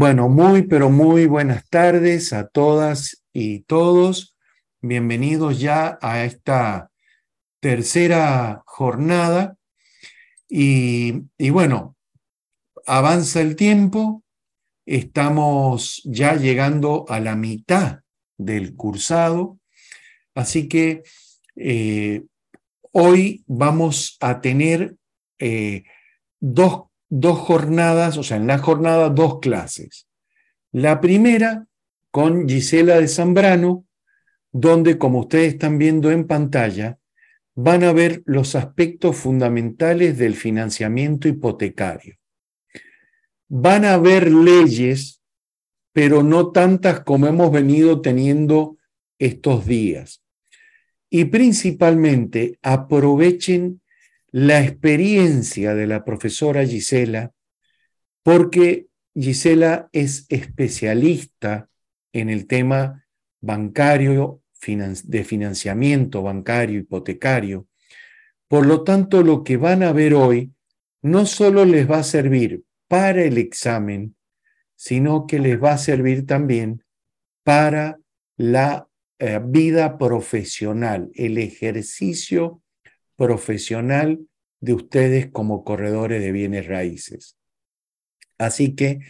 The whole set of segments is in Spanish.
Bueno, muy, pero muy buenas tardes a todas y todos. Bienvenidos ya a esta tercera jornada. Y, y, bueno, avanza el tiempo, estamos ya llegando a la mitad del cursado, así que eh, hoy vamos a tener eh, dos dos jornadas, o sea, en la jornada dos clases. La primera con Gisela de Zambrano, donde, como ustedes están viendo en pantalla, van a ver los aspectos fundamentales del financiamiento hipotecario. Van a ver leyes, pero no tantas como hemos venido teniendo estos días. Y principalmente aprovechen la experiencia de la profesora Gisela, porque Gisela es especialista en el tema bancario, de financiamiento bancario, hipotecario. Por lo tanto, lo que van a ver hoy no solo les va a servir para el examen, sino que les va a servir también para la eh, vida profesional, el ejercicio profesional de ustedes como corredores de bienes raíces. Así que,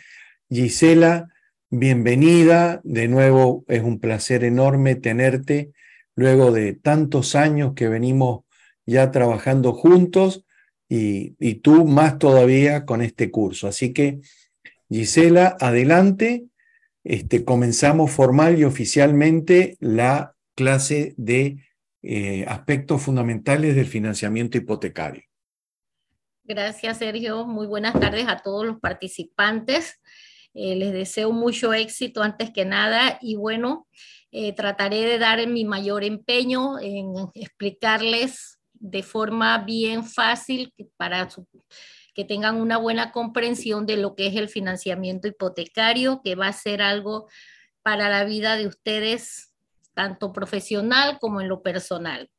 Gisela, bienvenida. De nuevo, es un placer enorme tenerte luego de tantos años que venimos ya trabajando juntos y, y tú más todavía con este curso. Así que, Gisela, adelante. Este, comenzamos formal y oficialmente la clase de eh, aspectos fundamentales del financiamiento hipotecario. Gracias, Sergio. Muy buenas tardes a todos los participantes. Eh, les deseo mucho éxito antes que nada y bueno, eh, trataré de dar mi mayor empeño en explicarles de forma bien fácil para que tengan una buena comprensión de lo que es el financiamiento hipotecario, que va a ser algo para la vida de ustedes tanto profesional como en lo personal.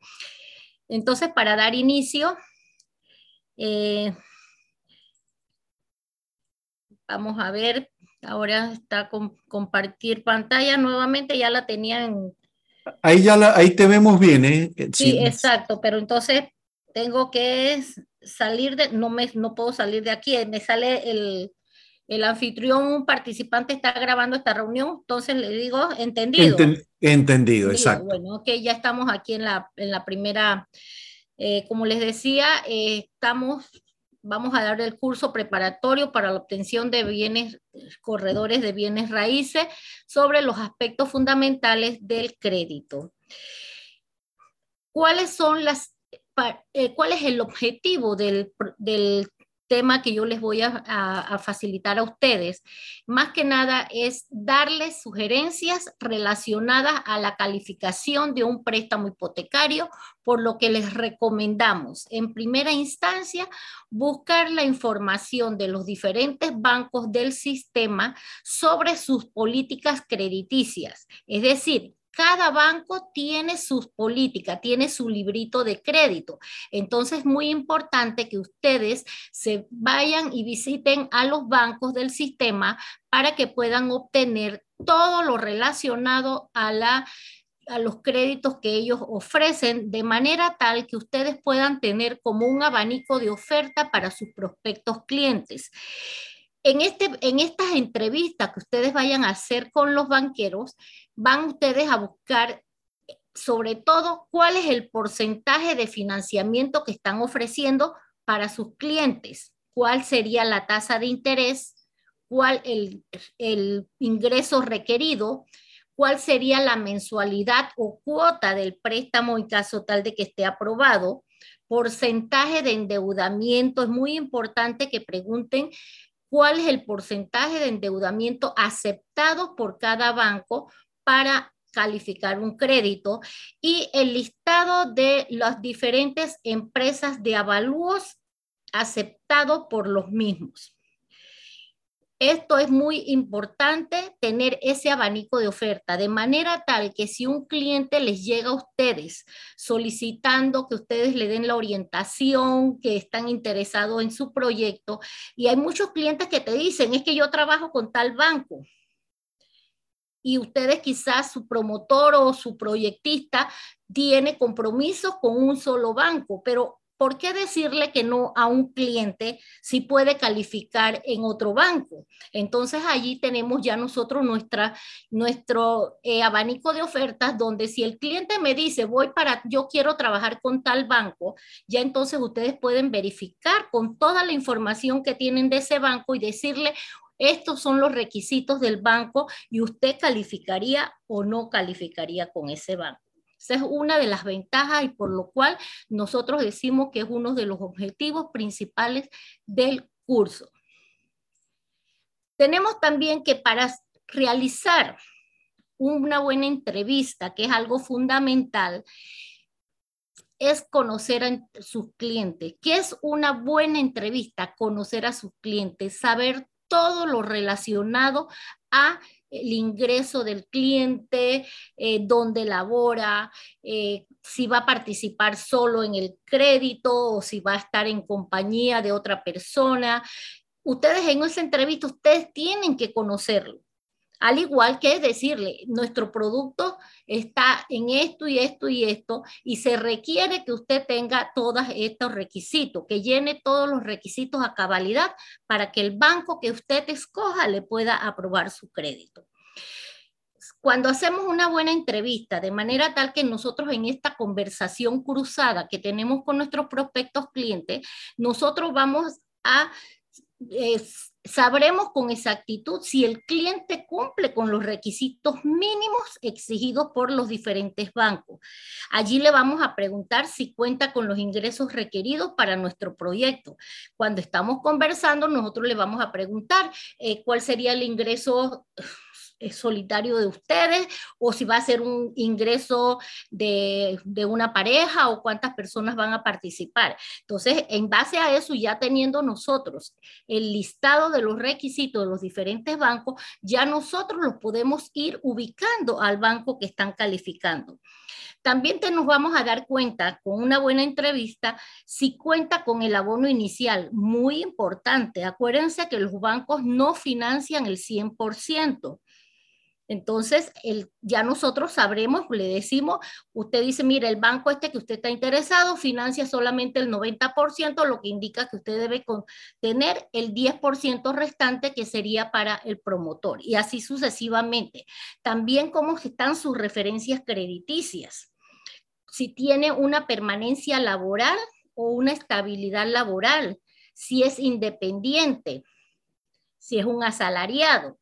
Entonces, para dar inicio, eh, vamos a ver, ahora está con compartir pantalla nuevamente, ya la tenían. Ahí ya la, ahí te vemos bien, ¿eh? Sí, exacto, pero entonces tengo que salir de, no me, no puedo salir de aquí, me sale el, el anfitrión, un participante está grabando esta reunión, entonces le digo, entendido. entendido, exacto. Bueno, ok, ya estamos aquí en la, en la primera, eh, como les decía, eh, estamos, vamos a dar el curso preparatorio para la obtención de bienes, corredores de bienes raíces sobre los aspectos fundamentales del crédito. ¿Cuáles son las, eh, cuál es el objetivo del, del tema que yo les voy a, facilitar a ustedes, más que nada es darles sugerencias relacionadas a la calificación de un préstamo hipotecario, por lo que les recomendamos en primera instancia buscar la información de los diferentes bancos del sistema sobre sus políticas crediticias, es decir, cada banco tiene sus políticas, tiene su librito de crédito. Entonces es muy importante que ustedes se vayan y visiten a los bancos del sistema para que puedan obtener todo lo relacionado a la a los créditos que ellos ofrecen de manera tal que ustedes puedan tener como un abanico de oferta para sus prospectos clientes. En, este, en estas entrevistas que ustedes vayan a hacer con los banqueros, van ustedes a buscar sobre todo cuál es el porcentaje de financiamiento que están ofreciendo para sus clientes, cuál sería la tasa de interés, cuál el, el ingreso requerido, cuál sería la mensualidad o cuota del préstamo en caso tal de que esté aprobado, porcentaje de endeudamiento. Es muy importante que pregunten cuál es el porcentaje de endeudamiento aceptado por cada banco para calificar un crédito y el listado de las diferentes empresas de avalúos aceptados por los mismos. Esto es muy importante, tener ese abanico de oferta, de manera tal que si un cliente les llega a ustedes solicitando que ustedes le den la orientación, que están interesados en su proyecto, y hay muchos clientes que te dicen, es que yo trabajo con tal banco, y ustedes quizás su promotor o su proyectista tiene compromisos con un solo banco, pero ¿por qué decirle que no a un cliente si puede calificar en otro banco? Entonces allí tenemos ya nosotros nuestra, nuestro eh, abanico de ofertas donde si el cliente me dice, voy para, yo quiero trabajar con tal banco, ya entonces ustedes pueden verificar con toda la información que tienen de ese banco y decirle, estos son los requisitos del banco y usted calificaría o no calificaría con ese banco. Esa es una de las ventajas y por lo cual nosotros decimos que es uno de los objetivos principales del curso. Tenemos también que para realizar una buena entrevista, que es algo fundamental, es conocer a sus clientes. ¿Qué es una buena entrevista? Conocer a sus clientes, saber todo lo relacionado a el ingreso del cliente, eh, dónde labora, eh, si va a participar solo en el crédito o si va a estar en compañía de otra persona. Ustedes en esa entrevista, ustedes tienen que conocerlo. Al igual que decirle, nuestro producto está en esto y esto y esto, y se requiere que usted tenga todos estos requisitos, que llene todos los requisitos a cabalidad para que el banco que usted escoja le pueda aprobar su crédito. Cuando hacemos una buena entrevista, de manera tal que nosotros en esta conversación cruzada que tenemos con nuestros prospectos clientes, nosotros vamos a sabremos con exactitud si el cliente cumple con los requisitos mínimos exigidos por los diferentes bancos. Allí le vamos a preguntar si cuenta con los ingresos requeridos para nuestro proyecto. Cuando estamos conversando, nosotros le vamos a preguntar eh, cuál sería el ingreso solitario de ustedes o si va a ser un ingreso de, de, una pareja o cuántas personas van a participar. Entonces, en base a eso, ya teniendo nosotros el listado de los requisitos de los diferentes bancos, ya nosotros los podemos ir ubicando al banco que están calificando. También te nos vamos a dar cuenta con una buena entrevista si cuenta con el abono inicial, muy importante. Acuérdense que los bancos no financian el 100%. Entonces, ya nosotros sabremos, le decimos, usted dice, mire, el banco este que usted está interesado financia solamente el 90%, lo que indica que usted debe tener el 10% restante que sería para el promotor y así sucesivamente. También cómo están sus referencias crediticias. Si tiene una permanencia laboral o una estabilidad laboral, si es independiente, si es un asalariado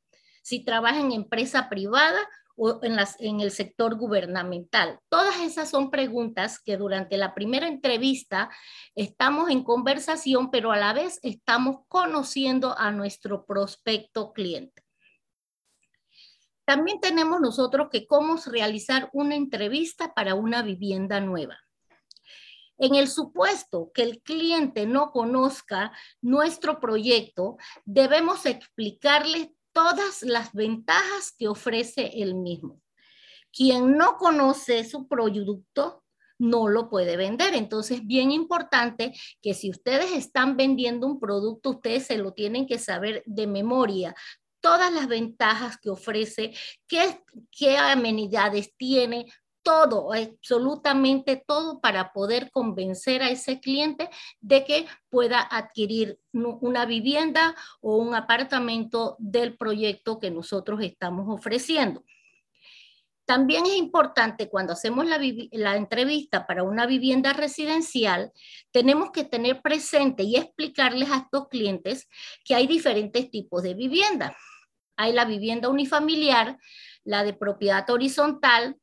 si trabaja en empresa privada o en, en el sector gubernamental. Todas esas son preguntas que durante la primera entrevista estamos en conversación, pero a la vez estamos conociendo a nuestro prospecto cliente. También tenemos nosotros que cómo realizar una entrevista para una vivienda nueva. En el supuesto que el cliente no conozca nuestro proyecto, debemos explicarle todas las ventajas que ofrece el mismo. Quien no conoce su producto no lo puede vender. Entonces, bien importante que si ustedes están vendiendo un producto, ustedes se lo tienen que saber de memoria todas las ventajas que ofrece, qué, qué amenidades tiene, todo, absolutamente todo para poder convencer a ese cliente de que pueda adquirir una vivienda o un apartamento del proyecto que nosotros estamos ofreciendo. También es importante cuando hacemos la, entrevista para una vivienda residencial, tenemos que tener presente y explicarles a estos clientes que hay diferentes tipos de vivienda. Hay la vivienda unifamiliar, la de propiedad horizontal,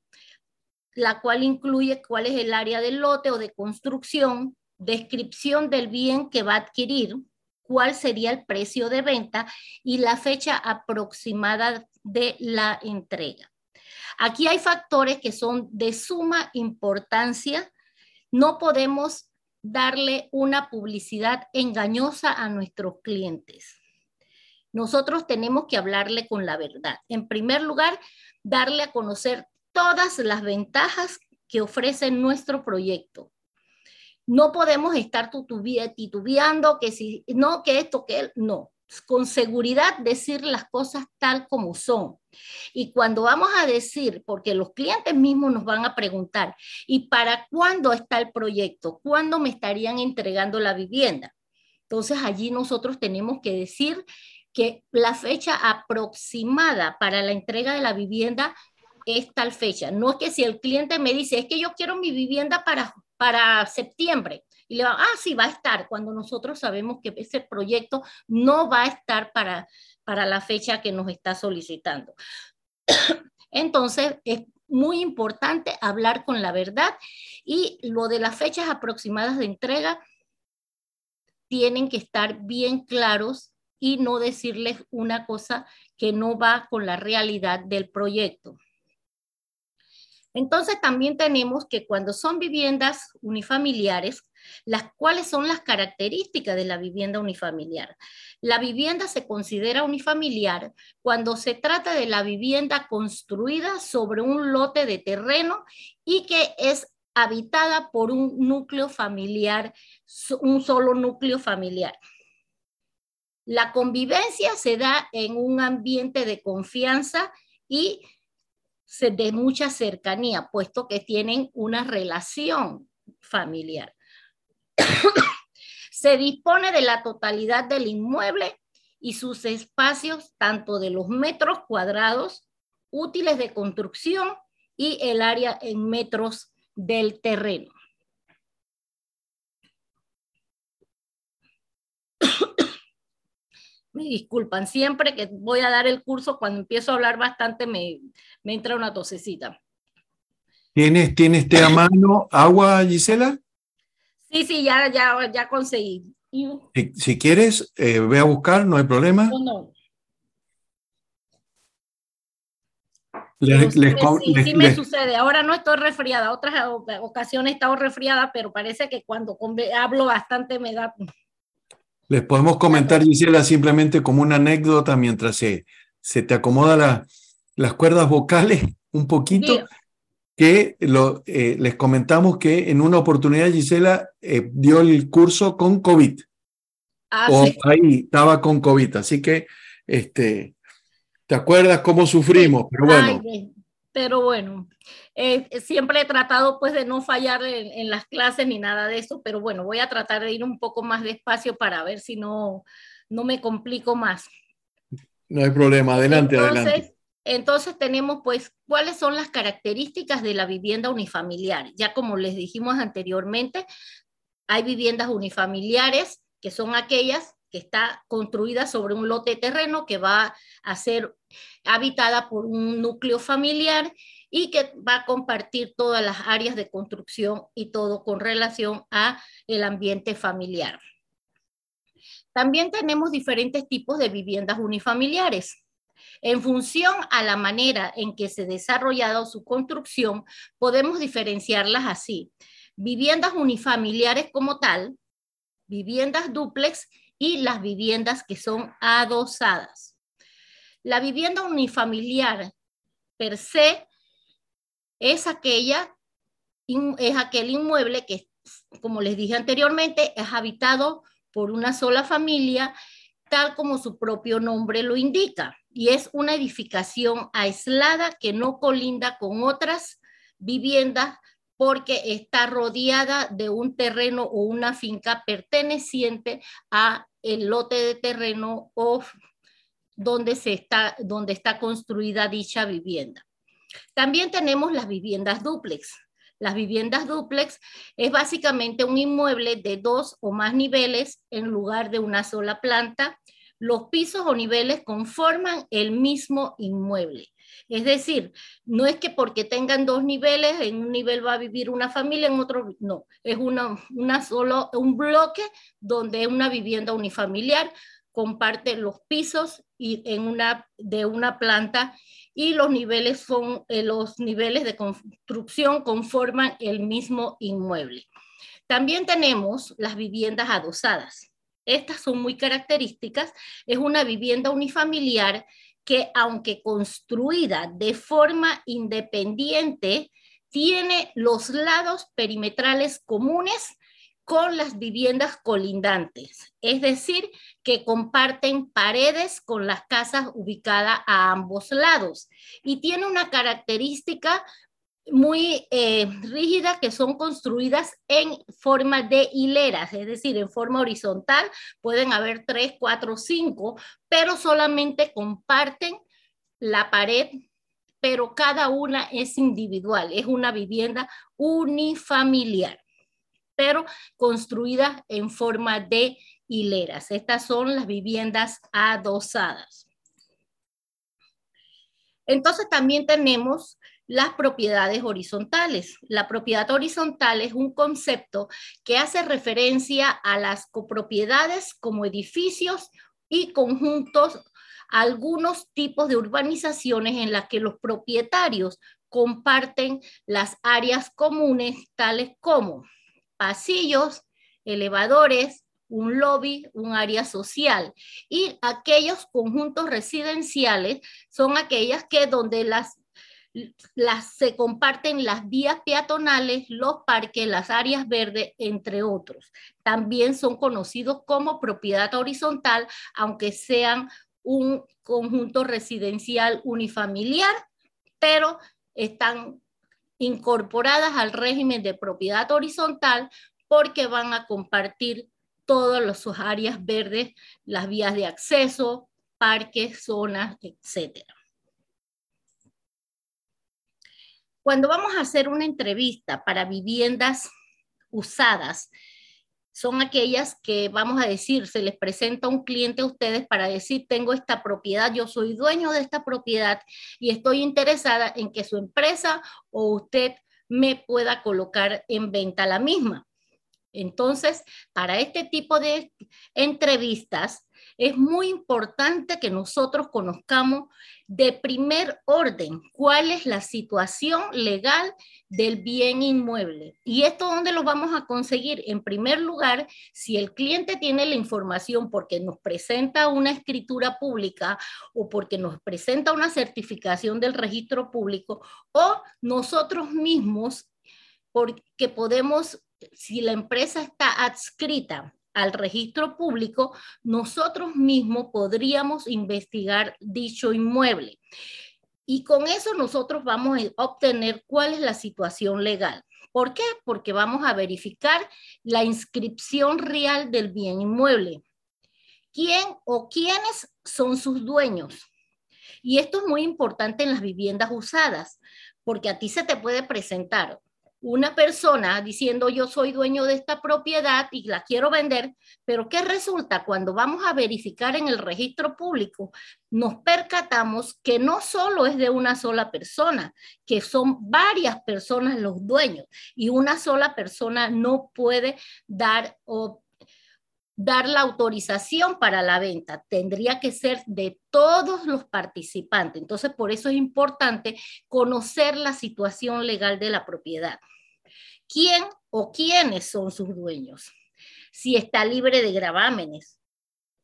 la cual incluye cuál es el área del lote o de construcción, descripción del bien que va a adquirir, cuál sería el precio de venta y la fecha aproximada de la entrega. Aquí hay factores que son de suma importancia. No podemos darle una publicidad engañosa a nuestros clientes. nosotros tenemos que hablarle con la verdad. En primer lugar, darle a conocer todas las ventajas que ofrece nuestro proyecto. No podemos estar titubeando que si, no, que esto, que no. Con seguridad decir las cosas tal como son. Y cuando vamos a decir, porque los clientes mismos nos van a preguntar, ¿y para cuándo está el proyecto? ¿Cuándo me estarían entregando la vivienda? Entonces allí nosotros tenemos que decir que la fecha aproximada para la entrega de la vivienda es tal fecha. No es que si el cliente me dice, es que yo quiero mi vivienda para, para septiembre, y le va, ah, sí, va a estar, cuando nosotros sabemos que ese proyecto no va a estar para, para la fecha que nos está solicitando. Entonces, es muy importante hablar con la verdad y lo de las fechas aproximadas de entrega tienen que estar bien claros y no decirles una cosa que no va con la realidad del proyecto. Entonces también tenemos que cuando son viviendas unifamiliares, las cuales son las características de la vivienda unifamiliar. La vivienda se considera unifamiliar cuando se trata de la vivienda construida sobre un lote de terreno y que es habitada por un núcleo familiar, un solo núcleo familiar. La convivencia se da en un ambiente de confianza y de mucha cercanía, puesto que tienen una relación familiar. se dispone de la totalidad del inmueble y sus espacios, tanto de los metros cuadrados útiles de construcción y el área en metros del terreno. Me disculpan, siempre que voy a dar el curso, cuando empiezo a hablar bastante, me, entra una tosecita. ¿Tienes, ¿Tienes té a mano agua, Gisela? Sí, sí, ya, ya, ya conseguí. Si, quieres, eh, ve a buscar, no hay problema. No, no. sí, sí me sucede. Ahora no estoy resfriada. Otras ocasiones he estado resfriada, pero parece que cuando hablo bastante me da les podemos comentar, Gisela, simplemente como una anécdota mientras se, se te acomoda las cuerdas vocales un poquito, que lo, eh, les comentamos que en una oportunidad Gisela eh, dio el curso con COVID. Ah, o ahí estaba con COVID, así que este, ¿te acuerdas cómo sufrimos? Pero bueno. Pero bueno, eh, siempre he tratado pues de no fallar en, las clases ni nada de eso, pero bueno, voy a tratar de ir un poco más despacio para ver si no, no me complico más. No hay problema, adelante, adelante. Entonces tenemos pues cuáles son las características de la vivienda unifamiliar. Ya como les dijimos anteriormente, hay viviendas unifamiliares que son aquellas que está construida sobre un lote de terreno que va a ser habitada por un núcleo familiar y que va a compartir todas las áreas de construcción y todo con relación a el ambiente familiar. También tenemos diferentes tipos de viviendas unifamiliares. En función a la manera en que se ha desarrollado su construcción, podemos diferenciarlas así. Viviendas unifamiliares como tal, viviendas duplex y las viviendas que son adosadas. La vivienda unifamiliar per se es aquella, es aquel inmueble que, como les dije anteriormente, es habitado por una sola familia, tal como su propio nombre lo indica, y es una edificación aislada que no colinda con otras viviendas porque está rodeada de un terreno o una finca perteneciente a el lote de terreno o donde, se está, donde está construida dicha vivienda. También tenemos las viviendas dúplex. Las viviendas dúplex es básicamente un inmueble de dos o más niveles en lugar de una sola planta. Los pisos o niveles conforman el mismo inmueble. Es decir, no es que porque tengan dos niveles, en un nivel va a vivir una familia, en otro no. Es una, una solo, un bloque donde una vivienda unifamiliar comparte los pisos y en una, de una planta y los niveles, son, eh, los niveles de construcción conforman el mismo inmueble. También tenemos las viviendas adosadas. estas son muy características, es una vivienda unifamiliar que aunque construida de forma independiente, tiene los lados perimetrales comunes con las viviendas colindantes, es decir, que comparten paredes con las casas ubicadas a ambos lados y tiene una característica muy eh, rígidas que son construidas en forma de hileras, es decir, en forma horizontal. Pueden haber tres, cuatro, cinco, pero solamente comparten la pared, pero cada una es individual, es una vivienda unifamiliar, pero construida en forma de hileras. Estas son las viviendas adosadas. Entonces también tenemos las propiedades horizontales. La propiedad horizontal es un concepto que hace referencia a las copropiedades como edificios y conjuntos, algunos tipos de urbanizaciones en las que los propietarios comparten las áreas comunes, tales como pasillos, elevadores, un lobby, un área social. Y aquellos conjuntos residenciales son aquellas que donde las las, se comparten las vías peatonales, los parques, las áreas verdes, entre otros. También son conocidos como propiedad horizontal, aunque sean un conjunto residencial unifamiliar, pero están incorporadas al régimen de propiedad horizontal porque van a compartir todas sus áreas verdes, las vías de acceso, parques, zonas, etcétera. Cuando vamos a hacer una entrevista para viviendas usadas, son aquellas que vamos a decir, se les presenta un cliente a ustedes para decir, tengo esta propiedad, yo soy dueño de esta propiedad y estoy interesada en que su empresa o usted me pueda colocar en venta la misma. Entonces, para este tipo de entrevistas, es muy importante que nosotros conozcamos de primer orden cuál es la situación legal del bien inmueble. ¿Y esto dónde lo vamos a conseguir? En primer lugar, si el cliente tiene la información porque nos presenta una escritura pública o porque nos presenta una certificación del registro público o nosotros mismos porque podemos, si la empresa está adscrita al registro público, nosotros mismos podríamos investigar dicho inmueble. Y con eso nosotros vamos a obtener cuál es la situación legal. ¿Por qué? Porque vamos a verificar la inscripción real del bien inmueble. ¿Quién o quiénes son sus dueños? Y esto es muy importante en las viviendas usadas, porque a ti se te puede presentar una persona diciendo yo soy dueño de esta propiedad y la quiero vender, pero ¿qué resulta? Cuando vamos a verificar en el registro público, nos percatamos que no solo es de una sola persona, que son varias personas los dueños y una sola persona no puede dar o dar la autorización para la venta. Tendría que ser de todos los participantes. Entonces, por eso es importante conocer la situación legal de la propiedad quién o quiénes son sus dueños, si está libre de gravámenes.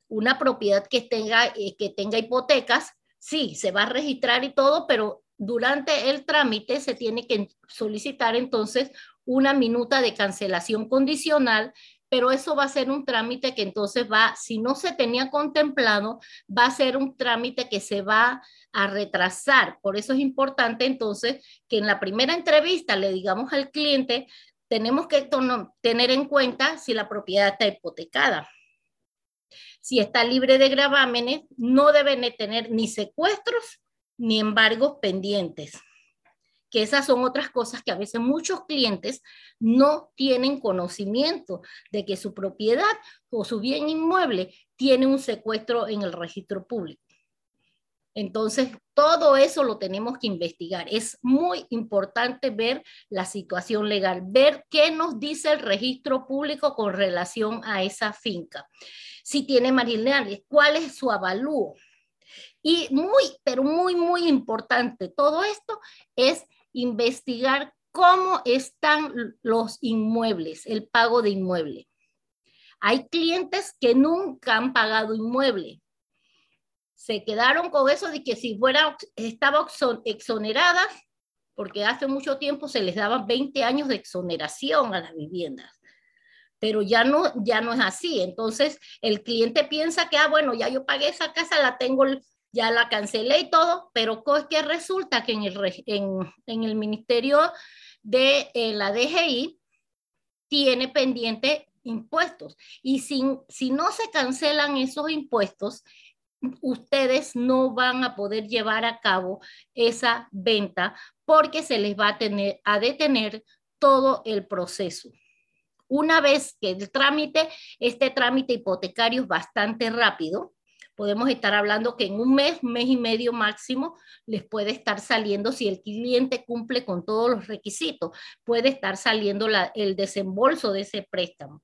Una propiedad que tenga, eh, que tenga hipotecas, sí, se va a registrar y todo, pero durante el trámite se tiene que solicitar entonces una minuta de cancelación condicional, pero eso va a ser un trámite que entonces va, si no se tenía contemplado, va a ser un trámite que se va a retrasar. Por eso es importante entonces que en la primera entrevista le digamos al cliente, tenemos que tener en cuenta si la propiedad está hipotecada. Si está libre de gravámenes, no deben tener ni secuestros ni embargos pendientes. Que esas son otras cosas que a veces muchos clientes no tienen conocimiento de que su propiedad o su bien inmueble tiene un secuestro en el registro público. Entonces, todo eso lo tenemos que investigar. Es muy importante ver la situación legal, ver qué nos dice el registro público con relación a esa finca. Si tiene marginales, cuál es su avalúo. Y muy, pero muy, muy importante, todo esto es investigar cómo están los inmuebles, el pago de inmueble. Hay clientes que nunca han pagado inmueble. Se quedaron con eso de que si fuera, estaba exonerada, porque hace mucho tiempo se les daba 20 años de exoneración a las viviendas pero ya no, ya no es así. Entonces, el cliente piensa que, ah, bueno, ya yo pagué esa casa, la tengo, ya la cancelé y todo, pero que resulta que en el, en, el Ministerio de eh, la DGI tiene pendiente impuestos. Y si, si no se cancelan esos impuestos, ustedes no van a poder llevar a cabo esa venta porque se les va a, tener, a detener todo el proceso. Una vez que el trámite, este trámite hipotecario es bastante rápido, podemos estar hablando que en un mes, mes y medio máximo, les puede estar saliendo, si el cliente cumple con todos los requisitos, puede estar saliendo el desembolso de ese préstamo.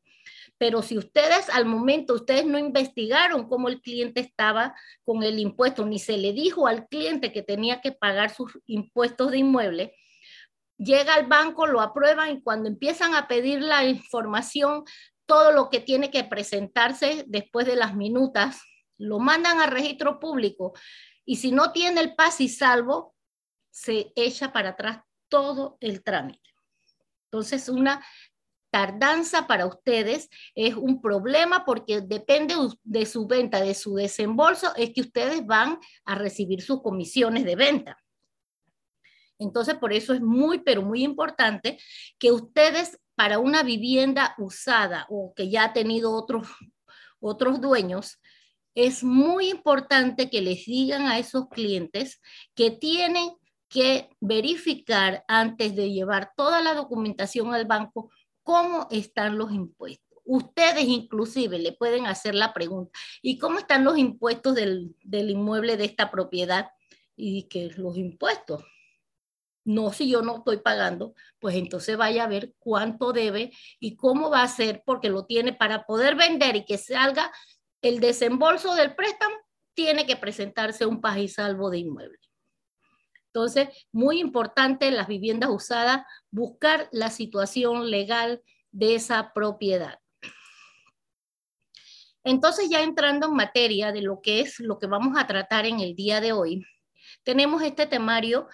Pero si ustedes al momento, ustedes no investigaron cómo el cliente estaba con el impuesto, ni se le dijo al cliente que tenía que pagar sus impuestos de inmueble, llega al banco, lo aprueban y cuando empiezan a pedir la información, todo lo que tiene que presentarse después de las minutas lo mandan a registro público y si no tiene el paz y salvo, se echa para atrás todo el trámite. Entonces, una tardanza para ustedes es un problema porque depende de su venta, de su desembolso, es que ustedes van a recibir sus comisiones de venta. Entonces, por eso es muy, pero muy importante que ustedes para una vivienda usada o que ya ha tenido otros, otros dueños, es muy importante que les digan a esos clientes que tienen que verificar antes de llevar toda la documentación al banco cómo están los impuestos. Ustedes inclusive le pueden hacer la pregunta, ¿y cómo están los impuestos del, del inmueble de esta propiedad? Y que los impuestos, no, si yo no estoy pagando, pues entonces vaya a ver cuánto debe y cómo va a ser, porque lo tiene para poder vender y que salga el desembolso del préstamo tiene que presentarse un paz y salvo de inmueble. Entonces, muy importante las viviendas usadas, buscar la situación legal de esa propiedad. Entonces, ya entrando en materia de lo que es lo que vamos a tratar en el día de hoy, tenemos este temario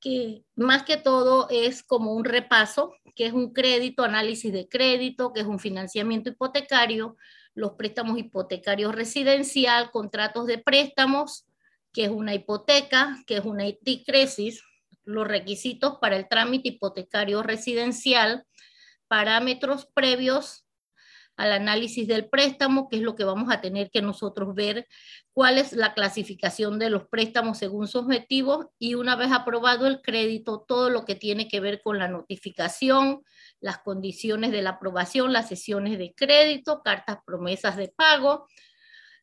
que más que todo es como un repaso, que es un crédito, análisis de crédito, que es un financiamiento hipotecario, los préstamos hipotecarios residencial, contratos de préstamos, que es una hipoteca, que es una ticresis, los requisitos para el trámite hipotecario residencial, parámetros previos al análisis del préstamo, que es lo que vamos a tener que nosotros ver, cuál es la clasificación de los préstamos según su objetivo y una vez aprobado el crédito, todo lo que tiene que ver con la notificación, las condiciones de la aprobación, las sesiones de crédito, cartas promesas de pago,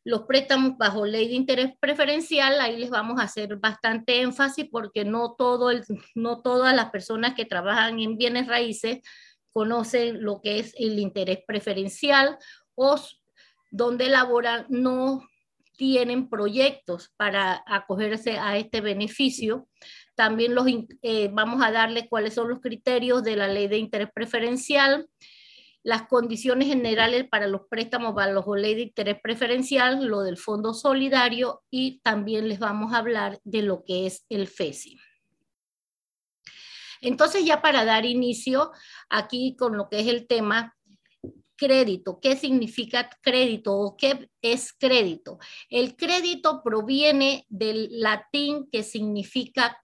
los préstamos bajo ley de interés preferencial, ahí les vamos a hacer bastante énfasis porque no, todo el, no todas las personas que trabajan en bienes raíces conocen lo que es el interés preferencial o donde laboran no tienen proyectos para acogerse a este beneficio. También los, eh, vamos a darle cuáles son los criterios de la ley de interés preferencial, las condiciones generales para los préstamos bajo ley de interés preferencial, lo del fondo solidario y también les vamos a hablar de lo que es el FESI. Entonces, ya para dar inicio aquí con lo que es el tema crédito, ¿qué significa crédito o qué es crédito? El crédito proviene del latín que significa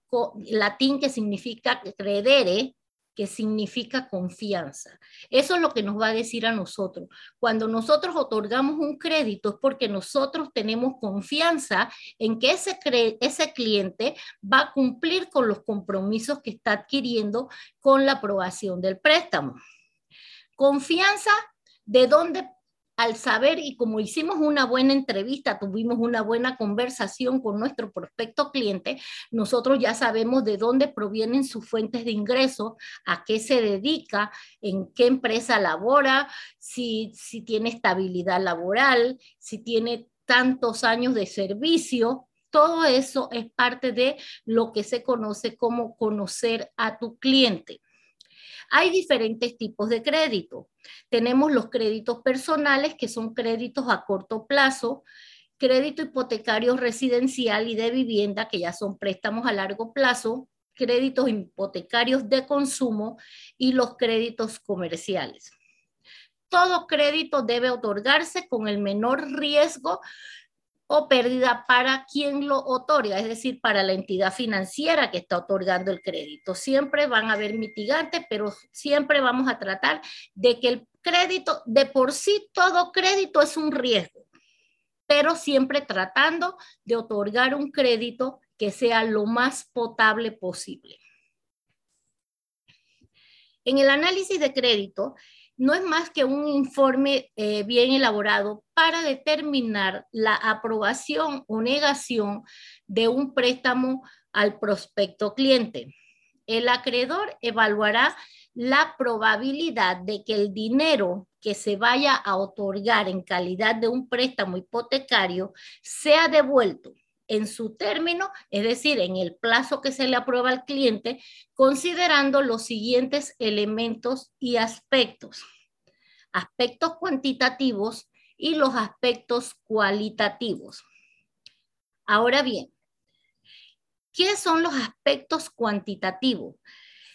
latín que significa credere, que significa confianza. Eso es lo que nos va a decir a nosotros. Cuando nosotros otorgamos un crédito es porque nosotros tenemos confianza en que ese, ese cliente va a cumplir con los compromisos que está adquiriendo con la aprobación del préstamo. Confianza de dónde al saber y como hicimos una buena entrevista, tuvimos una buena conversación con nuestro prospecto cliente, nosotros ya sabemos de dónde provienen sus fuentes de ingreso, a qué se dedica, en qué empresa labora, si, si tiene estabilidad laboral, si tiene tantos años de servicio. Todo eso es parte de lo que se conoce como conocer a tu cliente. Hay diferentes tipos de crédito. Tenemos los créditos personales, que son créditos a corto plazo, crédito hipotecario residencial y de vivienda, que ya son préstamos a largo plazo, créditos hipotecarios de consumo y los créditos comerciales. Todo crédito debe otorgarse con el menor riesgo o pérdida para quien lo otorga, es decir, para la entidad financiera que está otorgando el crédito. Siempre van a haber mitigantes, pero siempre vamos a tratar de que el crédito, de por sí todo crédito es un riesgo, pero siempre tratando de otorgar un crédito que sea lo más potable posible. En el análisis de crédito, no es más que un informe eh, bien elaborado para determinar la aprobación o negación de un préstamo al prospecto cliente. El acreedor evaluará la probabilidad de que el dinero que se vaya a otorgar en calidad de un préstamo hipotecario sea devuelto en su término, es decir, en el plazo que se le aprueba al cliente, considerando los siguientes elementos y aspectos. Aspectos cuantitativos y los aspectos cualitativos. Ahora bien, ¿qué son los aspectos cuantitativos?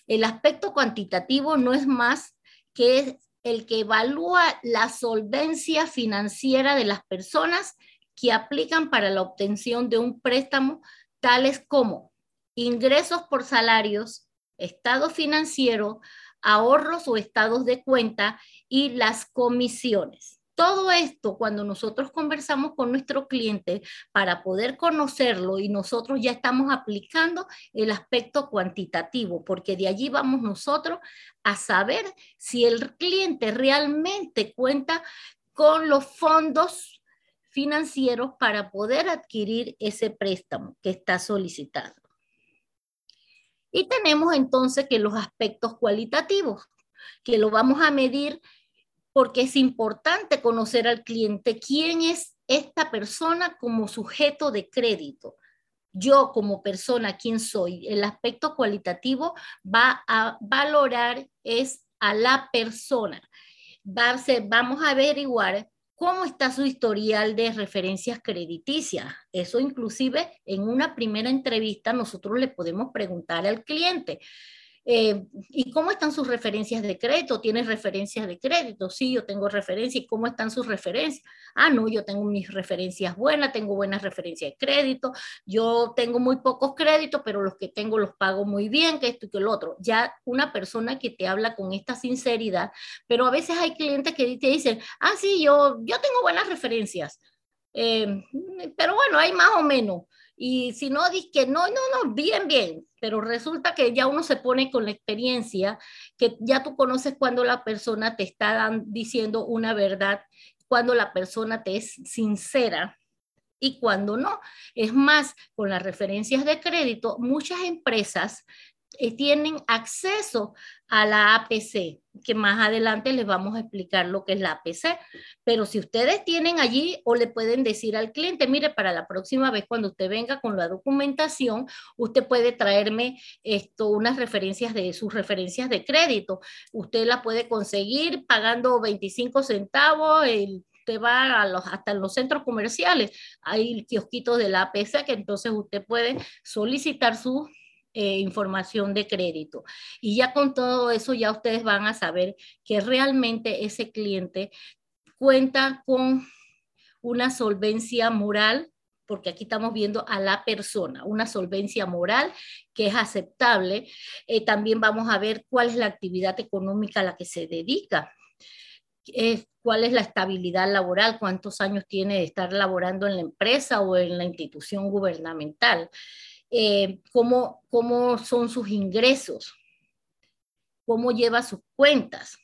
El aspecto cuantitativo no es más que el que evalúa la solvencia financiera de las personas que aplican para la obtención de un préstamo, tales como ingresos por salarios, estado financiero, ahorros o estados de cuenta y las comisiones. Todo esto, cuando nosotros conversamos con nuestro cliente para poder conocerlo y nosotros ya estamos aplicando el aspecto cuantitativo, porque de allí vamos nosotros a saber si el cliente realmente cuenta con los fondos financieros para poder adquirir ese préstamo que está solicitado. Y tenemos entonces que los aspectos cualitativos, que lo vamos a medir porque es importante conocer al cliente quién es esta persona como sujeto de crédito. Yo como persona, quién soy. El aspecto cualitativo va a valorar es a la persona. Va vamos a averiguar cómo está su historial de referencias crediticias. Eso inclusive en una primera entrevista nosotros le podemos preguntar al cliente, eh, ¿Y cómo están sus referencias de crédito? ¿Tienes referencias de crédito? Sí, yo tengo referencias. ¿Y cómo están sus referencias? Ah, no, yo tengo mis referencias buenas, tengo buenas referencias de crédito. Yo tengo muy pocos créditos, pero los que tengo los pago muy bien, que esto y que lo otro. Ya una persona que te habla con esta sinceridad, pero a veces hay clientes que te dicen, ah, sí, yo, yo tengo buenas referencias. Eh, pero bueno, hay más o menos. Y si no, dices que no, no, no, bien, bien, pero resulta que ya uno se pone con la experiencia, que ya tú conoces cuando la persona te está diciendo una verdad, cuando la persona te es sincera y cuando no. Es más, con las referencias de crédito, muchas empresas eh, tienen acceso a la APC, que más adelante les vamos a explicar lo que es la APC. Pero si ustedes tienen allí o le pueden decir al cliente, mire, para la próxima vez cuando usted venga con la documentación, usted puede traerme esto, unas referencias de sus referencias de crédito. Usted la puede conseguir pagando 25 centavos, usted va a los, hasta los centros comerciales, hay kiosquitos de la APC que entonces usted puede solicitar su eh, información de crédito. Y ya con todo eso ya ustedes van a saber que realmente ese cliente cuenta con una solvencia moral, porque aquí estamos viendo a la persona, una solvencia moral que es aceptable. Eh, también vamos a ver cuál es la actividad económica a la que se dedica. cuál es la estabilidad laboral, cuántos años tiene de estar laborando en la empresa o en la institución gubernamental. Eh, cómo, cómo son sus ingresos, cómo lleva sus cuentas.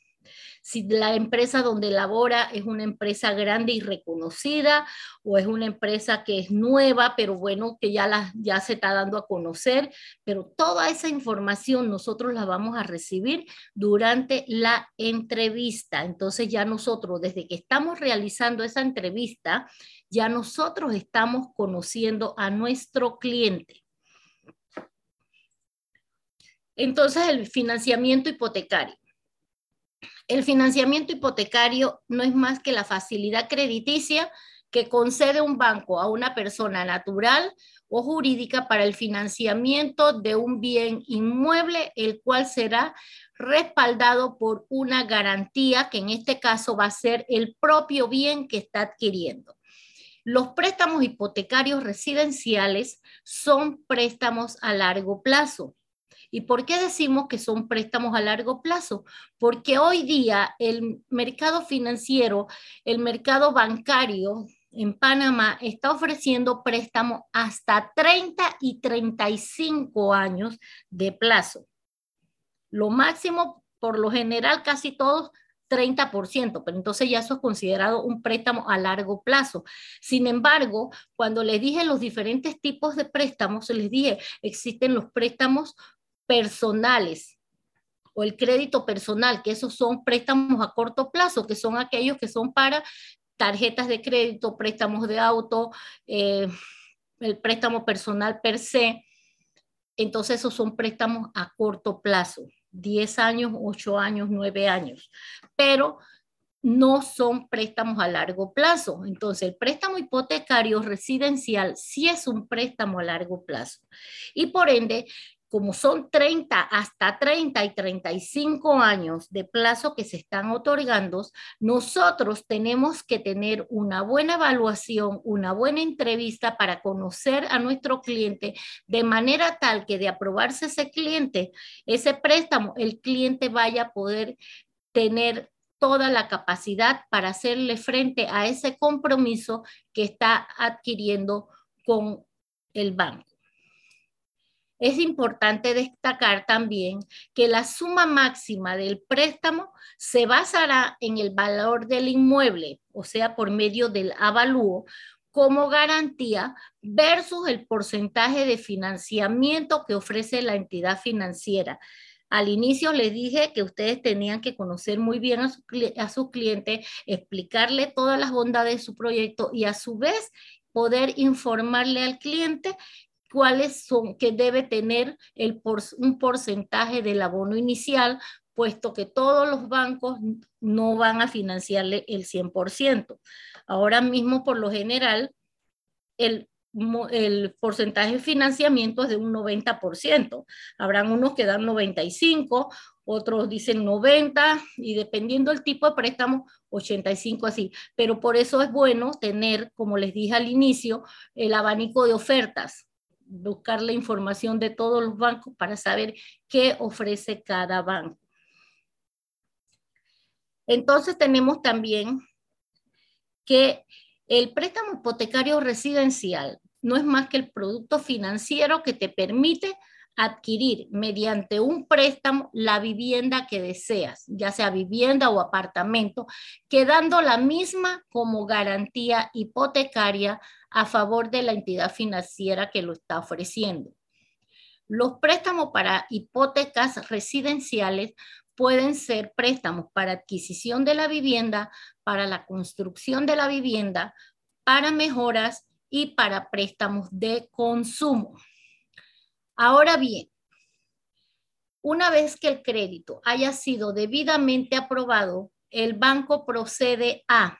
Si la empresa donde labora es una empresa grande y reconocida o es una empresa que es nueva, pero bueno, que ya, la, ya se está dando a conocer, pero toda esa información nosotros la vamos a recibir durante la entrevista. Entonces ya nosotros, desde que estamos realizando esa entrevista, ya nosotros estamos conociendo a nuestro cliente. Entonces, el financiamiento hipotecario. El financiamiento hipotecario no es más que la facilidad crediticia que concede un banco a una persona natural o jurídica para el financiamiento de un bien inmueble, el cual será respaldado por una garantía, que en este caso va a ser el propio bien que está adquiriendo. Los préstamos hipotecarios residenciales son préstamos a largo plazo. ¿Y por qué decimos que son préstamos a largo plazo? Porque hoy día el mercado financiero, el mercado bancario en Panamá está ofreciendo préstamos hasta 30 y 35 años de plazo. Lo máximo, por lo general, casi todos 30%, pero entonces ya eso es considerado un préstamo a largo plazo. Sin embargo, cuando les dije los diferentes tipos de préstamos, les dije, existen los préstamos personales o el crédito personal, que esos son préstamos a corto plazo, que son aquellos que son para tarjetas de crédito, préstamos de auto, eh, el préstamo personal per se. Entonces esos son préstamos a corto plazo, 10 años, 8 años, 9 años, pero no son préstamos a largo plazo. Entonces el préstamo hipotecario residencial sí es un préstamo a largo plazo. Y por ende, como son 30 hasta 30 y 35 años de plazo que se están otorgando, nosotros tenemos que tener una buena evaluación, una buena entrevista para conocer a nuestro cliente de manera tal que de aprobarse ese cliente, ese préstamo, el cliente vaya a poder tener toda la capacidad para hacerle frente a ese compromiso que está adquiriendo con el banco. Es importante destacar también que la suma máxima del préstamo se basará en el valor del inmueble, o sea, por medio del avalúo, como garantía versus el porcentaje de financiamiento que ofrece la entidad financiera. Al inicio les dije que ustedes tenían que conocer muy bien a su, a su cliente, explicarle todas las bondades de su proyecto y a su vez poder informarle al cliente cuáles son, que debe tener el un porcentaje del abono inicial, puesto que todos los bancos no van a financiarle el 100%. Ahora mismo, por lo general, el, el porcentaje de financiamiento es de un 90%. Habrán unos que dan 95, otros dicen 90 y dependiendo del tipo de préstamo, 85 así. Pero por eso es bueno tener, como les dije al inicio, el abanico de ofertas buscar la información de todos los bancos para saber qué ofrece cada banco. Entonces tenemos también que el préstamo hipotecario residencial no es más que el producto financiero que te permite adquirir mediante un préstamo la vivienda que deseas, ya sea vivienda o apartamento, quedando la misma como garantía hipotecaria a favor de la entidad financiera que lo está ofreciendo. Los préstamos para hipotecas residenciales pueden ser préstamos para adquisición de la vivienda, para la construcción de la vivienda, para mejoras y para préstamos de consumo. Ahora bien, una vez que el crédito haya sido debidamente aprobado, el banco procede a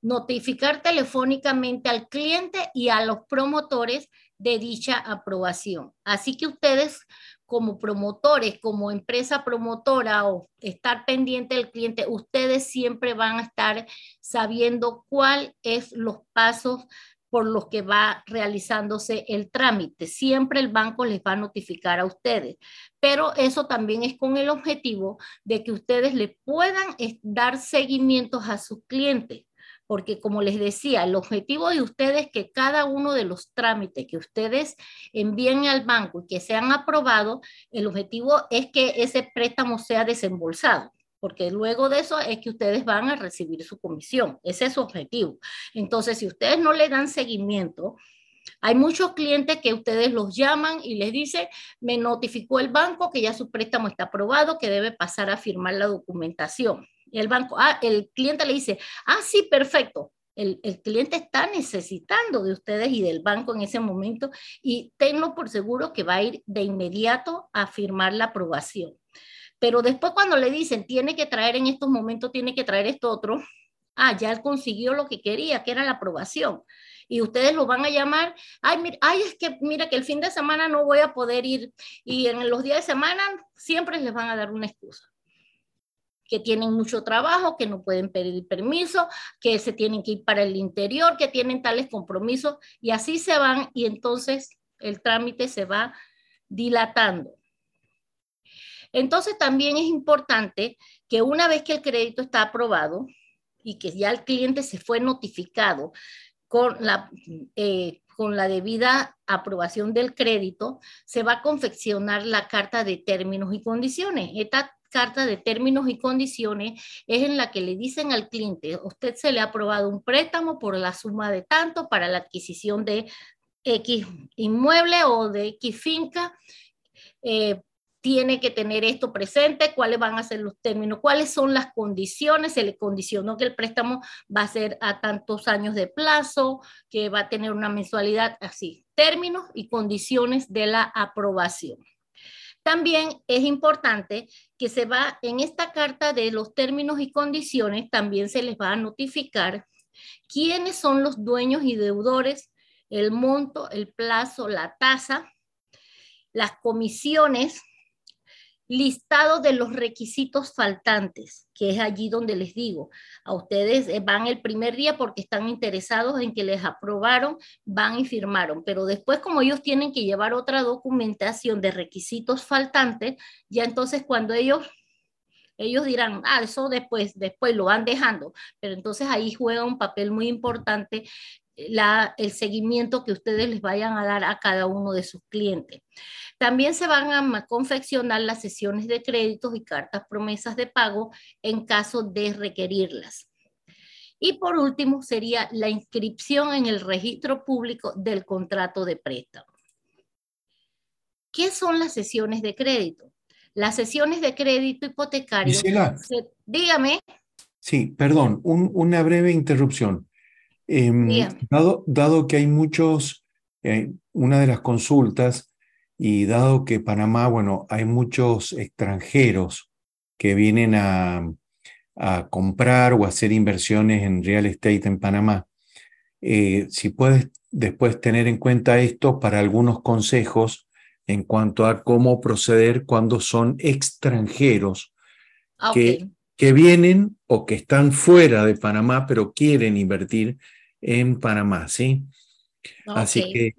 notificar telefónicamente al cliente y a los promotores de dicha aprobación. Así que ustedes como promotores, como empresa promotora o estar pendiente del cliente, ustedes siempre van a estar sabiendo cuáles es los pasos por los que va realizándose el trámite. Siempre el banco les va a notificar a ustedes, pero eso también es con el objetivo de que ustedes le puedan dar seguimientos a sus clientes porque como les decía, el objetivo de ustedes es que cada uno de los trámites que ustedes envíen al banco y que sean aprobados, el objetivo es que ese préstamo sea desembolsado porque luego de eso es que ustedes van a recibir su comisión. Ese es su objetivo. Entonces, si ustedes no le dan seguimiento, hay muchos clientes que ustedes los llaman y les dicen, me notificó el banco que ya su préstamo está aprobado, que debe pasar a firmar la documentación. El banco, ah, el cliente le dice, ah, sí, perfecto. El, el, cliente está necesitando de ustedes y del banco en ese momento y tenlo por seguro que va a ir de inmediato a firmar la aprobación. Pero después cuando le dicen, tiene que traer en estos momentos, tiene que traer esto otro, ah, ya él consiguió lo que quería, que era la aprobación. Y ustedes lo van a llamar, ay, mira, ay, es que mira que el fin de semana no voy a poder ir y en los días de semana siempre les van a dar una excusa que tienen mucho trabajo, que no pueden pedir permiso, que se tienen que ir para el interior, que tienen tales compromisos y así se van y entonces el trámite se va dilatando. Entonces también es importante que una vez que el crédito está aprobado y que ya el cliente se fue notificado con la, eh, con la debida aprobación del crédito, se va a confeccionar la carta de términos y condiciones. Esta carta de términos y condiciones es en la que le dicen al cliente, usted se le ha aprobado un préstamo por la suma de tanto para la adquisición de X inmueble o de X finca. Eh, tiene que tener esto presente, cuáles van a ser los términos, cuáles son las condiciones, se le condicionó que el préstamo va a ser a tantos años de plazo, que va a tener una mensualidad así, términos y condiciones de la aprobación. También es importante que se va en esta carta de los términos y condiciones, también se les va a notificar quiénes son los dueños y deudores, el monto, el plazo, la tasa, las comisiones, listado de los requisitos faltantes, que es allí donde les digo, a ustedes eh, van el primer día porque están interesados en que les aprobaron, van y firmaron, pero después como ellos tienen que llevar otra documentación de requisitos faltantes, ya entonces cuando ellos ellos dirán, ah, eso después, después lo van dejando, pero entonces ahí juega un papel muy importante la, el seguimiento que ustedes les vayan a dar a cada uno de sus clientes. También se van a confeccionar las sesiones de créditos y cartas promesas de pago en caso de requerirlas. Y por último sería la inscripción en el registro público del contrato de préstamo. ¿Qué son las sesiones de crédito? Las sesiones de crédito hipotecario. dígame. Sí, perdón, una breve interrupción. Em, dado, dado, que hay muchos, eh, una de las consultas, y dado que Panamá, bueno, hay muchos extranjeros que vienen a, a comprar o hacer inversiones en real estate en Panamá, eh, si puedes después tener en cuenta esto para algunos consejos en cuanto a cómo proceder cuando son extranjeros ah, que, que vienen o que están fuera de Panamá pero quieren invertir en Panamá, ¿sí? Así que...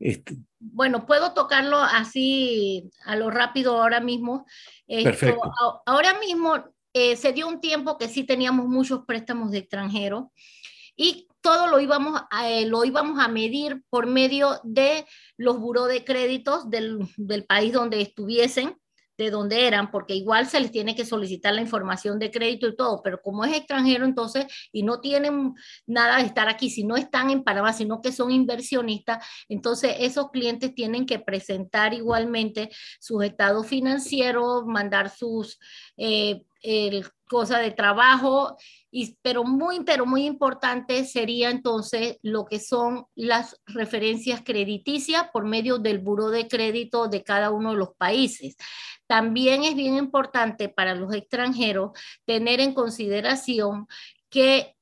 Este bueno, puedo tocarlo así a lo rápido ahora mismo. Perfecto. ahora mismo eh, se dio un tiempo que sí teníamos muchos préstamos de extranjeros y todo lo íbamos, a, eh, lo íbamos a medir por medio de los buró de créditos del, del país donde estuviesen de dónde eran, porque igual se les tiene que solicitar la información de crédito y todo, pero como es extranjero entonces y no tienen nada de estar aquí, si no están en Panamá, sino que son inversionistas, entonces esos clientes tienen que presentar igualmente sus estados financieros, mandar sus eh, cosas de trabajo, y, pero muy, pero muy importante sería entonces lo que son las referencias crediticias por medio del buro de crédito de cada uno de los países. También es bien importante para los extranjeros tener en consideración que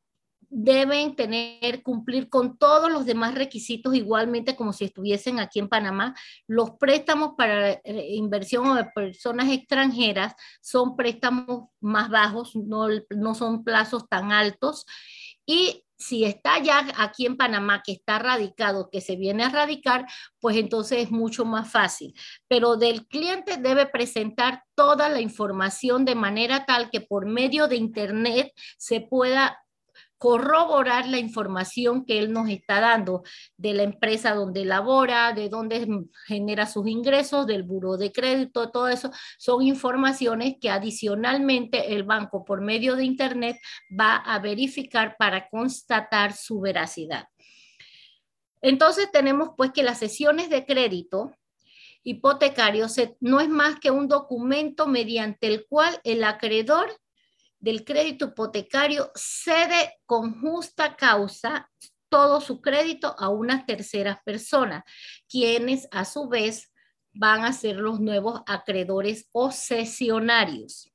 deben tener, cumplir con todos los demás requisitos igualmente como si estuviesen aquí en Panamá. Los préstamos para eh, inversión de personas extranjeras son préstamos más bajos, no, no son plazos tan altos. Y si está ya aquí en Panamá, que está radicado, que se viene a radicar, pues entonces es mucho más fácil. Pero del cliente debe presentar toda la información de manera tal que por medio de Internet se pueda corroborar la información que él nos está dando de la empresa donde labora, de dónde genera sus ingresos, del buro de crédito, todo eso son informaciones que adicionalmente el banco por medio de Internet va a verificar para constatar su veracidad. Entonces tenemos pues que las sesiones de crédito hipotecario no es más que un documento mediante el cual el acreedor del crédito hipotecario cede con justa causa todo su crédito a unas terceras personas, quienes a su vez van a ser los nuevos acreedores o cesionarios.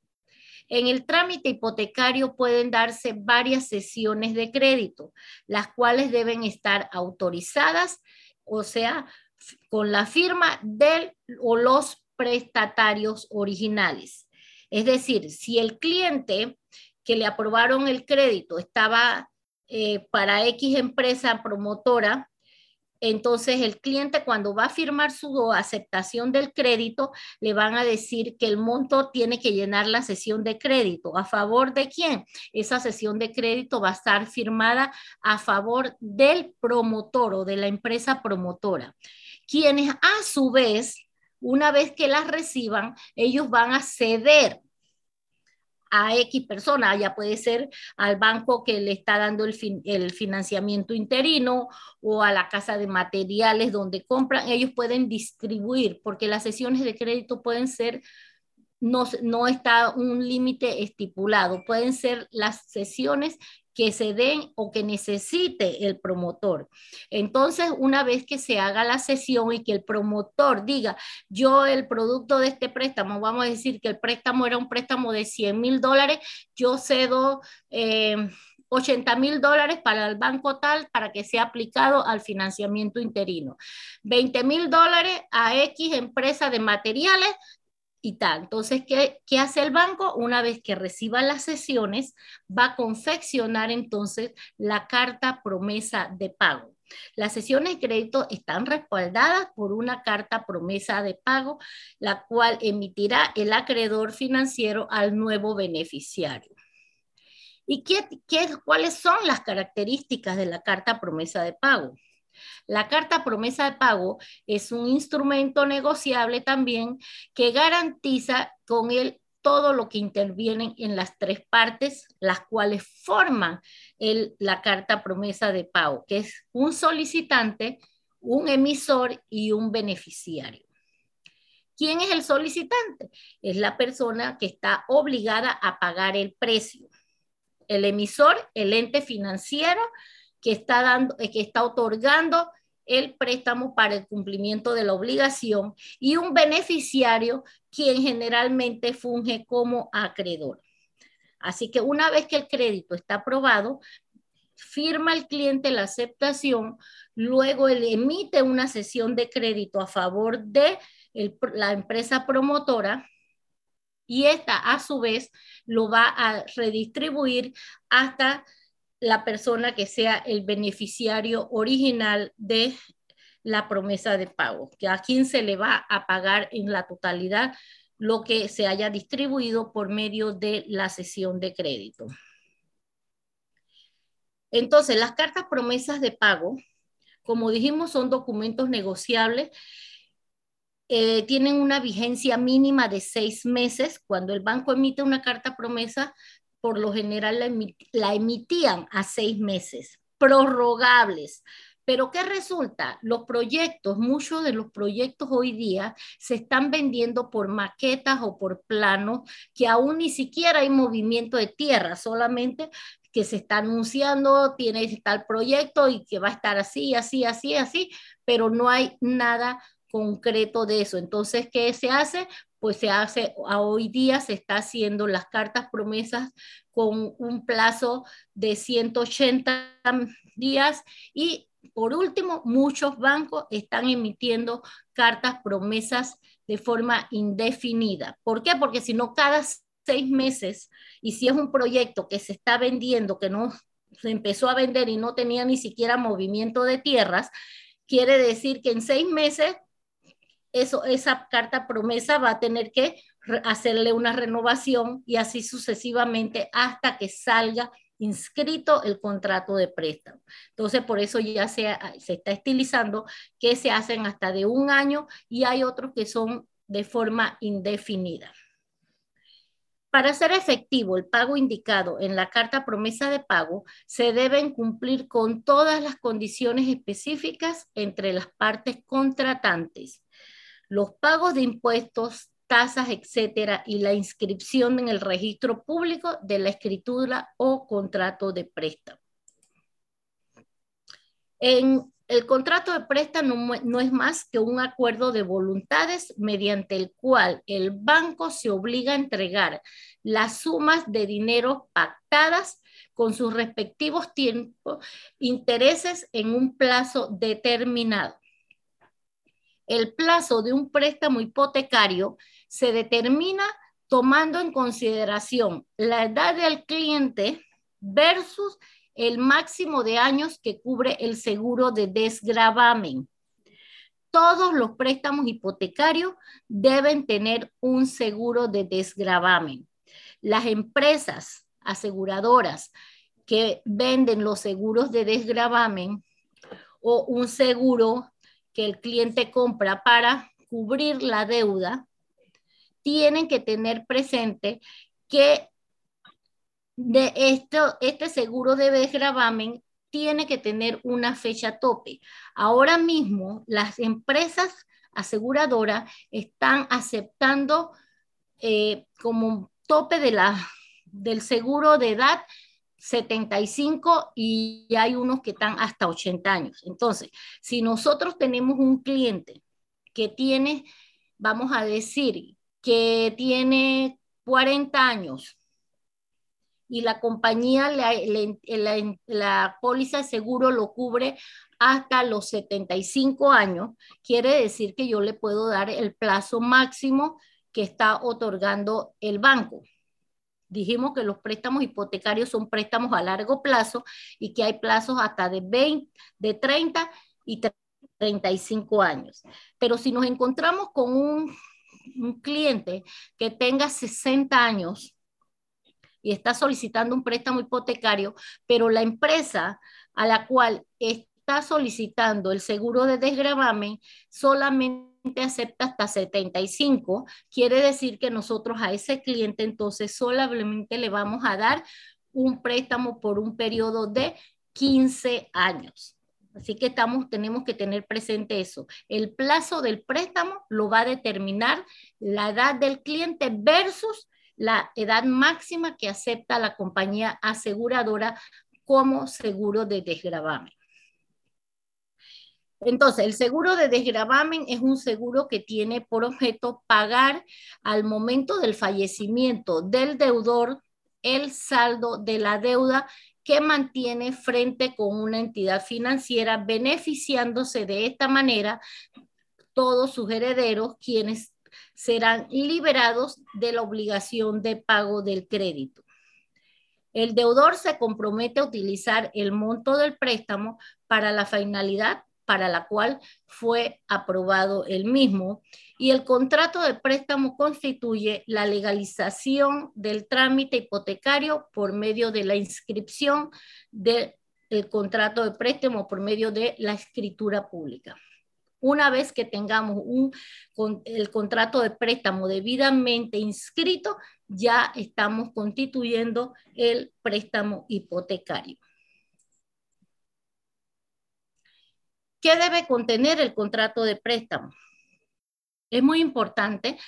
En el trámite hipotecario pueden darse varias sesiones de crédito, las cuales deben estar autorizadas, o sea, con la firma del o los prestatarios originales. Es decir, si el cliente que le aprobaron el crédito estaba eh, para X empresa promotora, entonces el cliente cuando va a firmar su aceptación del crédito, le van a decir que el monto tiene que llenar la sesión de crédito. ¿A favor de quién? Esa sesión de crédito va a estar firmada a favor del promotor o de la empresa promotora, quienes a su vez, una vez que las reciban, ellos van a ceder a X persona, ya puede ser al banco que le está dando el, el financiamiento interino o a la casa de materiales donde compran, ellos pueden distribuir, porque las sesiones de crédito pueden ser no, no, está un límite estipulado. Pueden ser las sesiones que se den o que necesite el promotor. Entonces, una vez que se haga la sesión y que el promotor diga, yo el producto de este préstamo, vamos a decir que el préstamo era un préstamo de 100 mil dólares, yo cedo... 80 eh, mil dólares para el banco tal para que sea aplicado al financiamiento interino. 20 mil dólares a X empresa de materiales y tal. Entonces, ¿qué, ¿qué, hace el banco? Una vez que reciba las sesiones, va a confeccionar entonces la carta promesa de pago. Las sesiones de crédito están respaldadas por una carta promesa de pago, la cual emitirá el acreedor financiero al nuevo beneficiario. ¿Y qué, qué, cuáles son las características de la carta promesa de pago? La carta promesa de pago es un instrumento negociable también que garantiza con él todo lo que intervienen en las tres partes, las cuales forman la carta promesa de pago, que es un solicitante, un emisor y un beneficiario. ¿Quién es el solicitante? Es la persona que está obligada a pagar el precio. El emisor, el ente financiero, que está, dando, eh, que está otorgando el préstamo para el cumplimiento de la obligación y un beneficiario quien generalmente funge como acreedor. Así que una vez que el crédito está aprobado, firma el cliente la aceptación, luego él emite una sesión de crédito a favor de la empresa promotora y esta a su vez lo va a redistribuir hasta la persona que sea el beneficiario original de la promesa de pago, que a quien se le va a pagar en la totalidad lo que se haya distribuido por medio de la sesión de crédito. Entonces, las cartas promesas de pago, como dijimos, son documentos negociables, eh, tienen una vigencia mínima de seis meses. Cuando el banco emite una carta promesa, por lo general la, emitían a seis meses, prorrogables. Pero ¿qué resulta? Los proyectos, muchos de los proyectos hoy día se están vendiendo por maquetas o por planos que aún ni siquiera hay movimiento de tierra, solamente que se está anunciando, tiene tal proyecto y que va a estar así, así, así, así, pero no hay nada concreto de eso. Entonces, ¿qué se hace? pues se hace, a hoy día se está haciendo las cartas promesas con un plazo de 180 días y por último, muchos bancos están emitiendo cartas promesas de forma indefinida. ¿Por qué? Porque si no, cada seis meses, y si es un proyecto que se está vendiendo, que no se empezó a vender y no tenía ni siquiera movimiento de tierras, quiere decir que en seis meses eso, esa carta promesa va a tener que hacerle una renovación y así sucesivamente hasta que salga inscrito el contrato de préstamo. Entonces, por eso ya se, se está estilizando que se hacen hasta de un año y hay otros que son de forma indefinida. Para ser efectivo el pago indicado en la carta promesa de pago, se deben cumplir con todas las condiciones específicas entre las partes contratantes los pagos de impuestos, tasas, etcétera, y la inscripción en el registro público de la escritura o contrato de préstamo. En el contrato de préstamo no, es más que un acuerdo de voluntades mediante el cual el banco se obliga a entregar las sumas de dinero pactadas con sus respectivos tiempos, intereses en un plazo determinado. El plazo de un préstamo hipotecario se determina tomando en consideración la edad del cliente versus el máximo de años que cubre el seguro de desgravamen. Todos los préstamos hipotecarios deben tener un seguro de desgravamen. Las empresas aseguradoras que venden los seguros de desgravamen o un seguro que el cliente compra para cubrir la deuda, tienen que tener presente que de esto, este seguro de desgravamen tiene que tener una fecha tope. Ahora mismo las empresas aseguradoras están aceptando eh, como tope de la, del seguro de edad 75 y hay unos que están hasta 80 años. Entonces, si nosotros tenemos un cliente que tiene, vamos a decir, que tiene 40 años y la compañía, la, la, la, póliza de seguro lo cubre hasta los 75 años, quiere decir que yo le puedo dar el plazo máximo que está otorgando el banco. Dijimos que los préstamos hipotecarios son préstamos a largo plazo y que hay plazos hasta de 20, de 30 y 35 años. Pero si nos encontramos con un, cliente que tenga 60 años y está solicitando un préstamo hipotecario, pero la empresa a la cual está solicitando el seguro de desgravamen solamente acepta hasta 75, quiere decir que nosotros a ese cliente entonces solamente le vamos a dar un préstamo por un periodo de 15 años. Así que estamos, tenemos que tener presente eso. El plazo del préstamo lo va a determinar la edad del cliente versus la edad máxima que acepta la compañía aseguradora como seguro de desgravamen. Entonces, el seguro de desgravamen es un seguro que tiene por objeto pagar al momento del fallecimiento del deudor el saldo de la deuda que mantiene frente con una entidad financiera, beneficiándose de esta manera todos sus herederos, quienes serán liberados de la obligación de pago del crédito. El deudor se compromete a utilizar el monto del préstamo para la finalidad para la cual fue aprobado el mismo y el contrato de préstamo constituye la legalización del trámite hipotecario por medio de la inscripción del contrato de préstamo por medio de la escritura pública. Una vez que tengamos el contrato de préstamo debidamente inscrito, ya estamos constituyendo el préstamo hipotecario. ¿Qué debe contener el contrato de préstamo? Es muy importante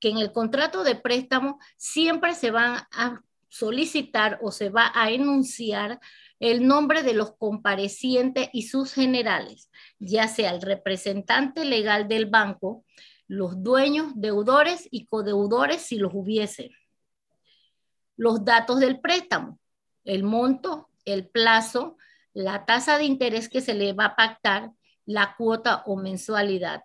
que en el contrato de préstamo siempre se van a solicitar o se va a enunciar el nombre de los comparecientes y sus generales, ya sea el representante legal del banco, los dueños, deudores y codeudores si los hubiese. Los datos del préstamo, el monto, el plazo, la tasa de interés que se le va a pactar, la cuota o mensualidad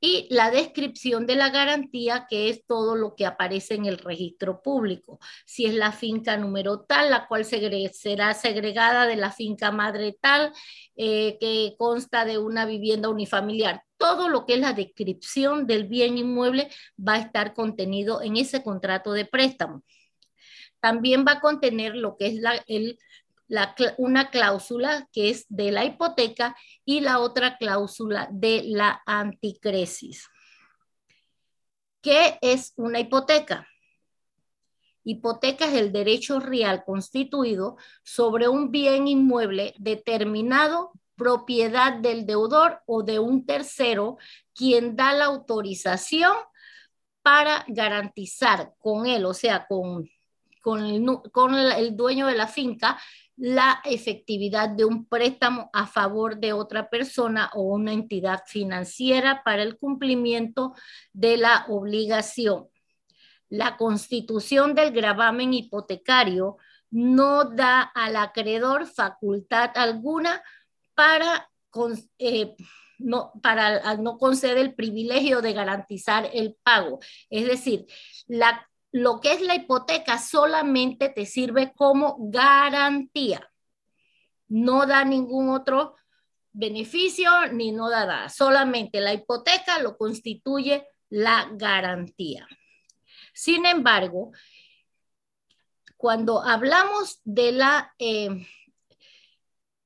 y la descripción de la garantía, que es todo lo que aparece en el registro público. Si es la finca número tal, la cual será segregada de la finca madre tal, eh, que consta de una vivienda unifamiliar. Todo lo que es la descripción del bien inmueble va a estar contenido en ese contrato de préstamo. También va a contener lo que es el una cláusula que es de la hipoteca y la otra cláusula de la anticresis. ¿Qué es una hipoteca? Hipoteca es el derecho real constituido sobre un bien inmueble determinado propiedad del deudor o de un tercero quien da la autorización para garantizar con él, o sea, con, con el dueño de la finca, la efectividad de un préstamo a favor de otra persona o una entidad financiera para el cumplimiento de la obligación. La constitución del gravamen hipotecario no da al acreedor facultad alguna para, eh, no, para no conceder el privilegio de garantizar el pago. Es decir, la lo que es la hipoteca solamente te sirve como garantía. No da ningún otro beneficio ni no da nada. Solamente la hipoteca lo constituye la garantía. Sin embargo, cuando hablamos de la, eh,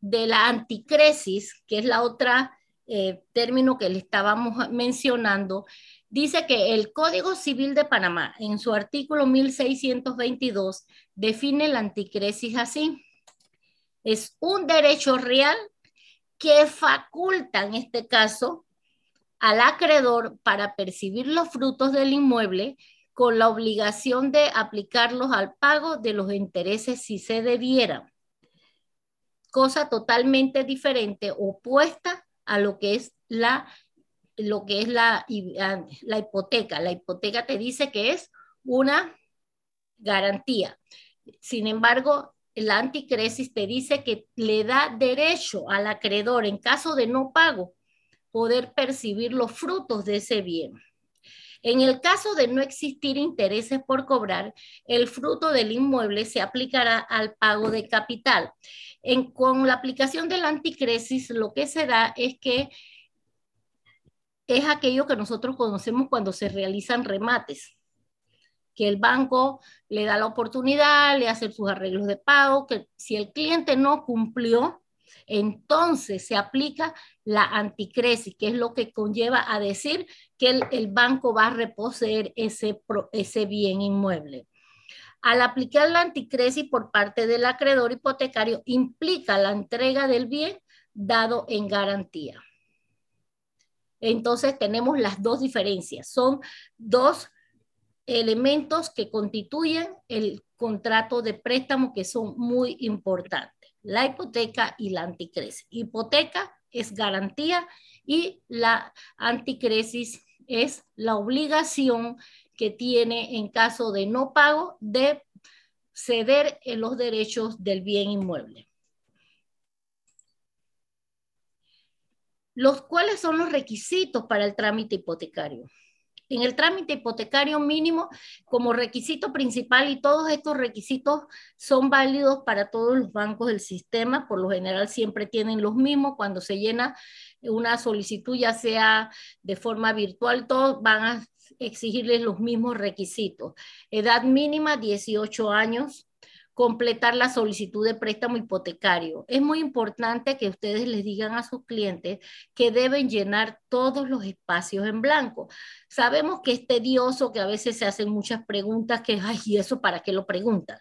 de la anticresis, que es la otra eh, término que le estábamos mencionando, dice que el Código Civil de Panamá, en su artículo 1622, define la anticresis así. Es un derecho real que faculta, en este caso, al acreedor para percibir los frutos del inmueble con la obligación de aplicarlos al pago de los intereses si se debieran. Cosa totalmente diferente, opuesta a lo que es la lo que es la, la hipoteca. La hipoteca te dice que es una garantía. Sin embargo, la anticresis te dice que le da derecho al acreedor en caso de no pago poder percibir los frutos de ese bien. En el caso de no existir intereses por cobrar, el fruto del inmueble se aplicará al pago de capital. En, con la aplicación de la anticresis, lo que se da es que es aquello que nosotros conocemos cuando se realizan remates, que el banco le da la oportunidad, le hace sus arreglos de pago, que si el cliente no cumplió, entonces se aplica la anticresis, que es lo que conlleva a decir que el, banco va a reposeer ese, ese bien inmueble. Al aplicar la anticresis por parte del acreedor hipotecario, implica la entrega del bien dado en garantía. Entonces tenemos las dos diferencias. Son dos elementos que constituyen el contrato de préstamo que son muy importantes. La hipoteca y la anticresis. Hipoteca es garantía y la anticresis es la obligación que tiene en caso de no pago de ceder en los derechos del bien inmueble. Los cuáles son los requisitos para el trámite hipotecario. En el trámite hipotecario mínimo, como requisito principal, y todos estos requisitos son válidos para todos los bancos del sistema, por lo general siempre tienen los mismos. Cuando se llena una solicitud, ya sea de forma virtual, todos van a exigirles los mismos requisitos. Edad mínima, 18 años, completar la solicitud de préstamo hipotecario. Es muy importante que ustedes les digan a sus clientes que deben llenar todos los espacios en blanco. Sabemos que es tedioso, que a veces se hacen muchas preguntas, que, ay, ¿y eso para qué lo preguntan?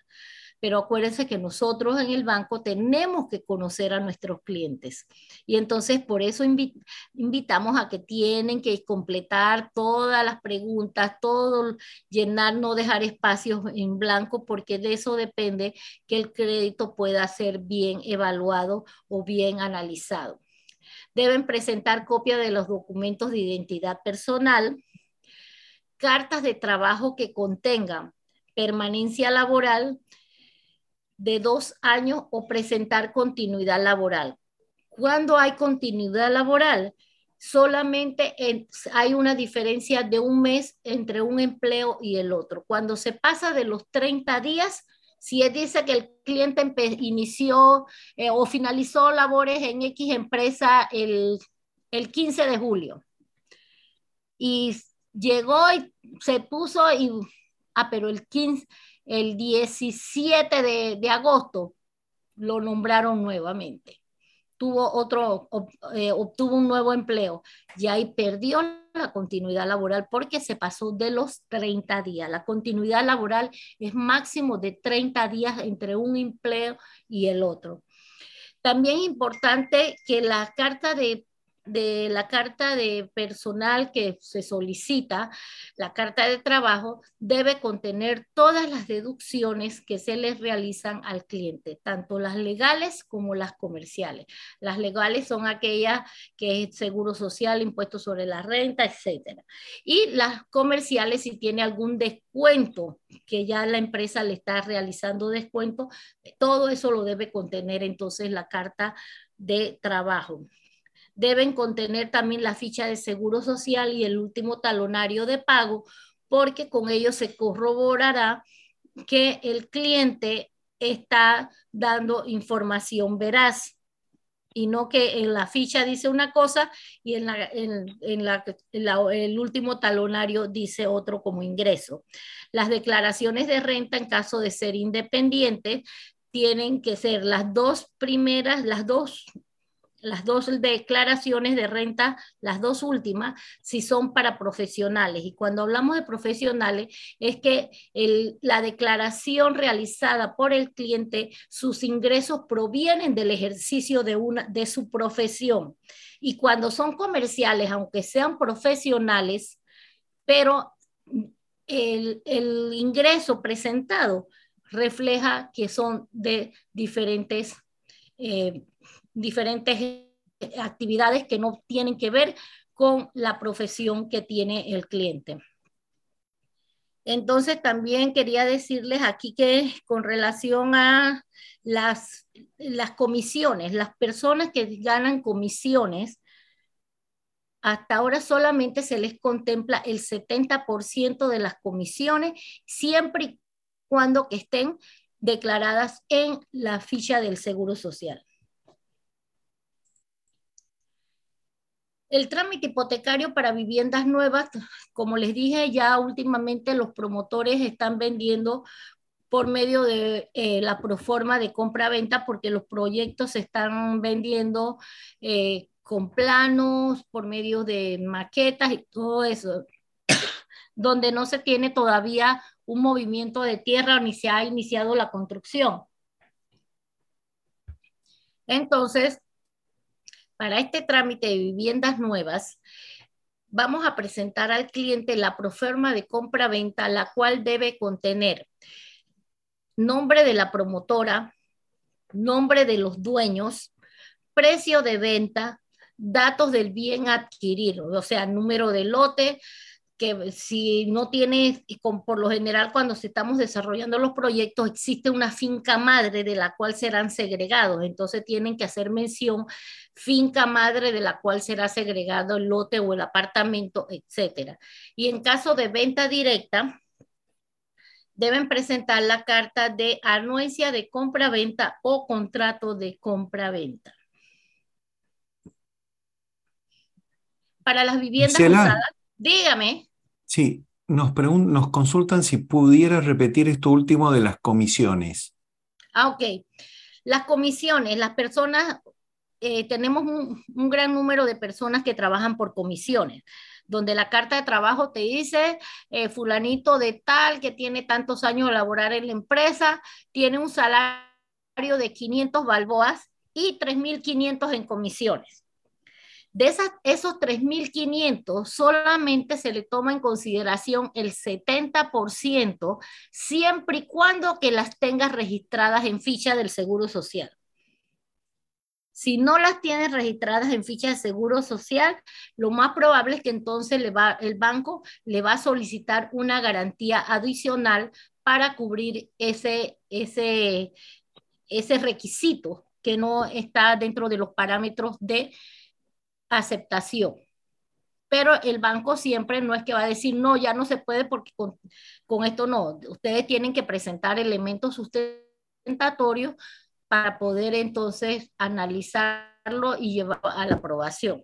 Pero acuérdense que nosotros en el banco tenemos que conocer a nuestros clientes. Y entonces por eso invitamos a que tienen que completar todas las preguntas, todo, llenar, no dejar espacios en blanco, porque de eso depende que el crédito pueda ser bien evaluado o bien analizado. Deben presentar copia de los documentos de identidad personal, cartas de trabajo que contengan permanencia laboral, de dos años o presentar continuidad laboral. Cuando hay continuidad laboral, solamente hay una diferencia de un mes entre un empleo y el otro. Cuando se pasa de los 30 días, si dice que el cliente inició eh, o finalizó labores en X empresa el, el 15 de julio y llegó y se puso y, ah, pero el 15, el 17 de, agosto lo nombraron nuevamente. Tuvo otro, eh, obtuvo un nuevo empleo y ahí perdió la continuidad laboral porque se pasó de los 30 días. La continuidad laboral es máximo de 30 días entre un empleo y el otro. También importante que la carta de de la carta de personal que se solicita, la carta de trabajo, debe contener todas las deducciones que se les realizan al cliente, tanto las legales como las comerciales. Las legales son aquellas que es seguro social, impuesto sobre la renta, etc. Y las comerciales, si tiene algún descuento, que ya la empresa le está realizando descuento, todo eso lo debe contener entonces la carta de trabajo deben contener también la ficha de seguro social y el último talonario de pago, porque con ello se corroborará que el cliente está dando información veraz y no que en la ficha dice una cosa y en, el último talonario dice otro como ingreso. Las declaraciones de renta en caso de ser independientes tienen que ser las dos primeras, las dos las dos declaraciones de renta, las dos últimas, si son para profesionales. Y cuando hablamos de profesionales, es que la declaración realizada por el cliente, sus ingresos provienen del ejercicio de, una, de su profesión. Y cuando son comerciales, aunque sean profesionales, pero el, ingreso presentado refleja que son de diferentes eh, diferentes actividades que no tienen que ver con la profesión que tiene el cliente. Entonces también quería decirles aquí que con relación a las, las comisiones, las personas que ganan comisiones, hasta ahora solamente se les contempla el 70% de las comisiones, siempre y cuando que estén declaradas en la ficha del Seguro Social. El trámite hipotecario para viviendas nuevas, como les dije, ya últimamente los promotores están vendiendo por medio de eh, la proforma de compra-venta porque los proyectos se están vendiendo eh, con planos, por medio de maquetas y todo eso, donde no se tiene todavía un movimiento de tierra ni se ha iniciado la construcción. Entonces, para este trámite de viviendas nuevas, vamos a presentar al cliente la proforma de compra-venta, la cual debe contener nombre de la promotora, nombre de los dueños, precio de venta, datos del bien adquirido, o sea, número de lote, que si no tiene, por lo general cuando estamos desarrollando los proyectos, existe una finca madre de la cual serán segregados, entonces tienen que hacer mención finca madre de la cual será segregado el lote o el apartamento, etcétera. Y en caso de venta directa, deben presentar la carta de anuencia de compra-venta o contrato de compra-venta. Para las viviendas usadas, dígame. Sí, nos, nos consultan si pudiera repetir esto último de las comisiones. Ah, ok. Las comisiones, las personas, eh, tenemos un, gran número de personas que trabajan por comisiones, donde la carta de trabajo te dice, eh, fulanito de tal, que tiene tantos años de laborar en la empresa, tiene un salario de 500 balboas y 3.500 en comisiones. De esas, esos 3.500 solamente se le toma en consideración el 70% siempre y cuando que las tengas registradas en ficha del Seguro Social. Si no las tienes registradas en ficha de Seguro Social, lo más probable es que entonces le va, el banco le va a solicitar una garantía adicional para cubrir ese, ese, ese requisito que no está dentro de los parámetros de aceptación. Pero el banco siempre no es que va a decir, no, ya no se puede porque con, con esto no. Ustedes tienen que presentar elementos sustentatorios para poder entonces analizarlo y llevar a la aprobación.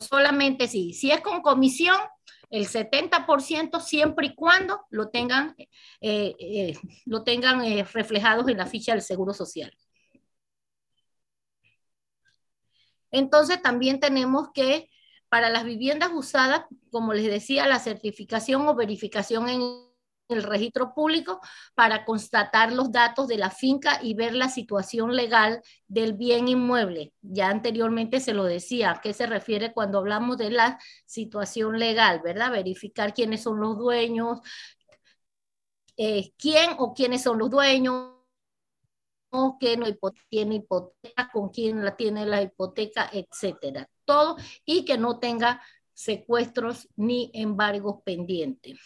Solamente si, si es con comisión, el 70% siempre y cuando lo tengan, eh, eh, lo tengan eh, reflejados en la ficha del Seguro Social. Entonces también tenemos que, para las viviendas usadas, como les decía, la certificación o verificación el registro público para constatar los datos de la finca y ver la situación legal del bien inmueble. Ya anteriormente se lo decía, ¿a qué se refiere cuando hablamos de la situación legal, verdad? Verificar quiénes son los dueños, eh, quién o quiénes son los dueños, quién no tiene hipoteca, con quién la tiene la hipoteca, etcétera. Todo y que no tenga secuestros ni embargos pendientes.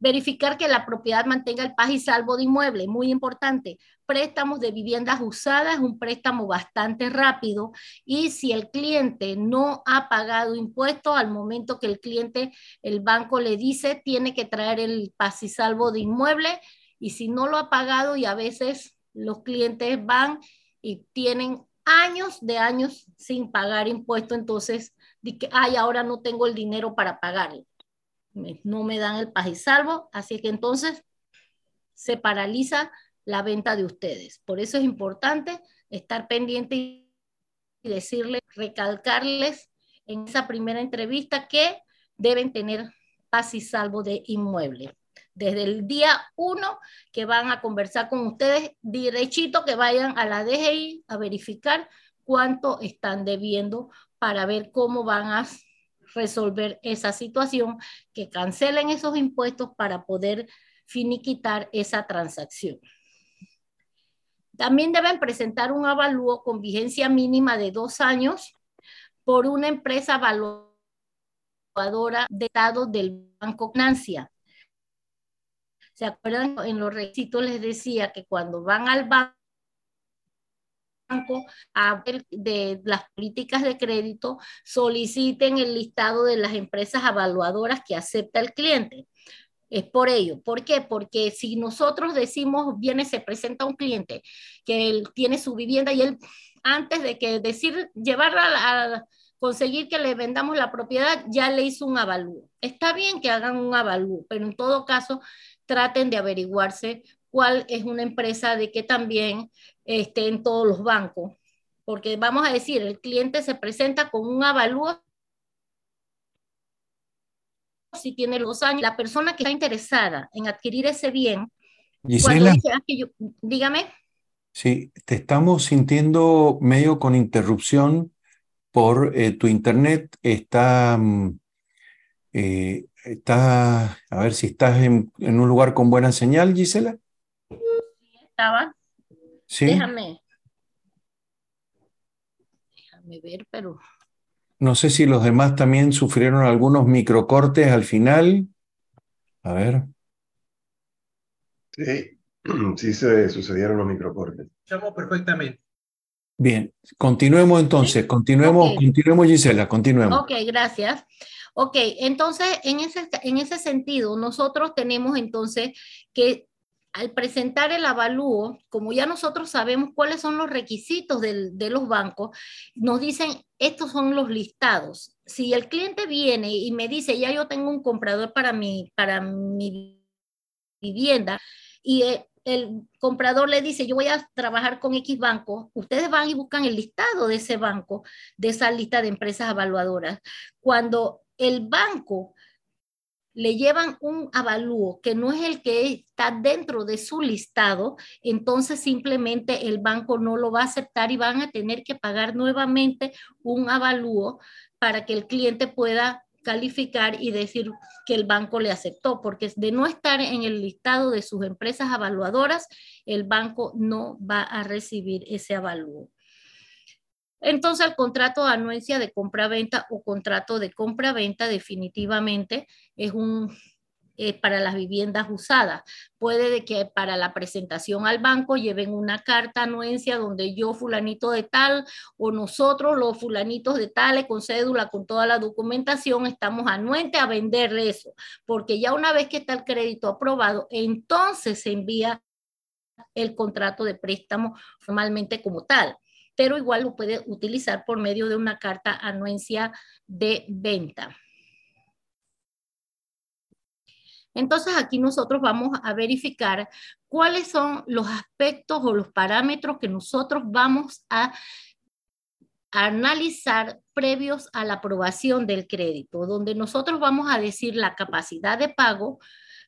Verificar que la propiedad mantenga el paz y salvo de inmueble, muy importante. Préstamos de viviendas usadas un préstamo bastante rápido y si el cliente no ha pagado impuestos, al momento que el cliente, el banco le dice, tiene que traer el paz y salvo de inmueble y si no lo ha pagado y a veces los clientes van y tienen años de años sin pagar impuestos, entonces, que, ay, ahora no tengo el dinero para pagarlo no me dan el paz y salvo, así que entonces se paraliza la venta de ustedes. Por eso es importante estar pendiente y decirles, recalcarles en esa primera entrevista que deben tener paz y salvo de inmueble. Desde el día uno que van a conversar con ustedes, derechito que vayan a la DGI a verificar cuánto están debiendo para ver cómo van a resolver esa situación, que cancelen esos impuestos para poder finiquitar esa transacción. También deben presentar un avalúo con vigencia mínima de dos años por una empresa evaluadora de datos del Banco Nancia. ¿Se acuerdan? En los requisitos les decía que cuando van al banco, a de las políticas de crédito soliciten el listado de las empresas evaluadoras que acepta el cliente. Es por ello. ¿Por qué? Porque si nosotros decimos, viene, se presenta un cliente que él tiene su vivienda y él, antes de que decir, llevarla a, conseguir que le vendamos la propiedad, ya le hizo un avalúo. Está bien que hagan un avalúo, pero en todo caso, traten de averiguarse cuál es una empresa de que también esté en todos los bancos. Porque vamos a decir, el cliente se presenta con un avalúo si tiene los años, la persona que está interesada en adquirir ese bien, Gisela, ah, dígame. Sí, te estamos sintiendo medio con interrupción por eh, tu internet. Está, mm, eh, está, a ver si estás en, en, un lugar con buena señal, Gisela estaba. Sí. Déjame. Déjame ver, pero. No sé si los demás también sufrieron algunos microcortes al final. A ver. Sí, sí se sucedieron los microcortes. Estamos perfectamente. Bien, continuemos entonces, continuemos, continuemos Gisela, continuemos. Ok, gracias. Ok, entonces en ese, en ese sentido, nosotros tenemos entonces que al presentar el avalúo, como ya nosotros sabemos cuáles son los requisitos de los bancos, nos dicen, estos son los listados. Si el cliente viene y me dice, ya yo tengo un comprador para mi, para mi vivienda, y eh, el comprador le dice, yo voy a trabajar con X banco, ustedes van y buscan el listado de ese banco, de esa lista de empresas evaluadoras. Cuando el banco le llevan un avalúo que no es el que está dentro de su listado, entonces simplemente el banco no lo va a aceptar y van a tener que pagar nuevamente un avalúo para que el cliente pueda calificar y decir que el banco le aceptó, porque de no estar en el listado de sus empresas evaluadoras, el banco no va a recibir ese avalúo. Entonces, el contrato de anuencia de compra-venta o contrato de compra-venta definitivamente es un eh, para las viviendas usadas. Puede de que para la presentación al banco lleven una carta anuencia donde yo fulanito de tal o nosotros los fulanitos de tal con cédula, con toda la documentación, estamos anuentes a vender eso, porque ya una vez que está el crédito aprobado, entonces se envía el contrato de préstamo formalmente como tal pero igual lo puede utilizar por medio de una carta anuencia de venta. Entonces aquí nosotros vamos a verificar cuáles son los aspectos o los parámetros que nosotros vamos a analizar previos a la aprobación del crédito, donde nosotros vamos a decir la capacidad de pago,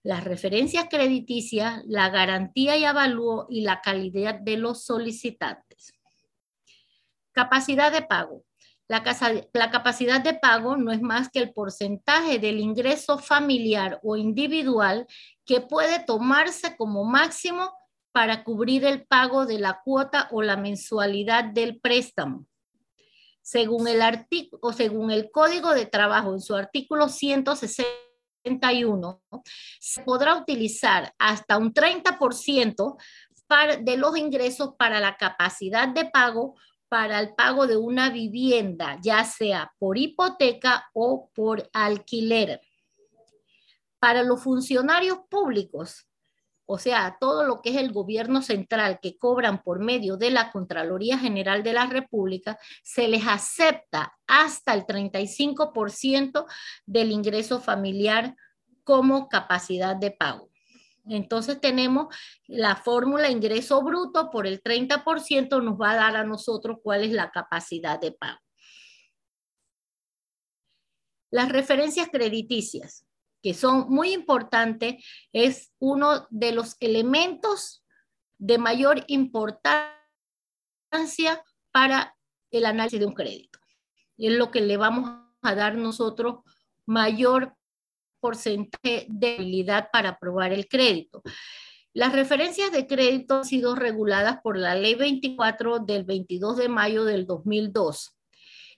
las referencias crediticias, la garantía y avalúo y la calidad de los solicitantes. Capacidad de pago. La, la, capacidad de pago no es más que el porcentaje del ingreso familiar o individual que puede tomarse como máximo para cubrir el pago de la cuota o la mensualidad del préstamo. Según el, o según el Código de Trabajo en su artículo 161, se podrá utilizar hasta un 30% de los ingresos para la capacidad de pago para el pago de una vivienda, ya sea por hipoteca o por alquiler. Para los funcionarios públicos, o sea, todo lo que es el gobierno central que cobran por medio de la Contraloría General de la República, se les acepta hasta el 35% del ingreso familiar como capacidad de pago. Entonces tenemos la fórmula ingreso bruto por el 30% nos va a dar a nosotros cuál es la capacidad de pago. Las referencias crediticias, que son muy importantes, es uno de los elementos de mayor importancia para el análisis de un crédito. Es lo que le vamos a dar nosotros mayor porcentaje de habilidad para aprobar el crédito. Las referencias de crédito han sido reguladas por la Ley 24 del 22 de mayo del 2002.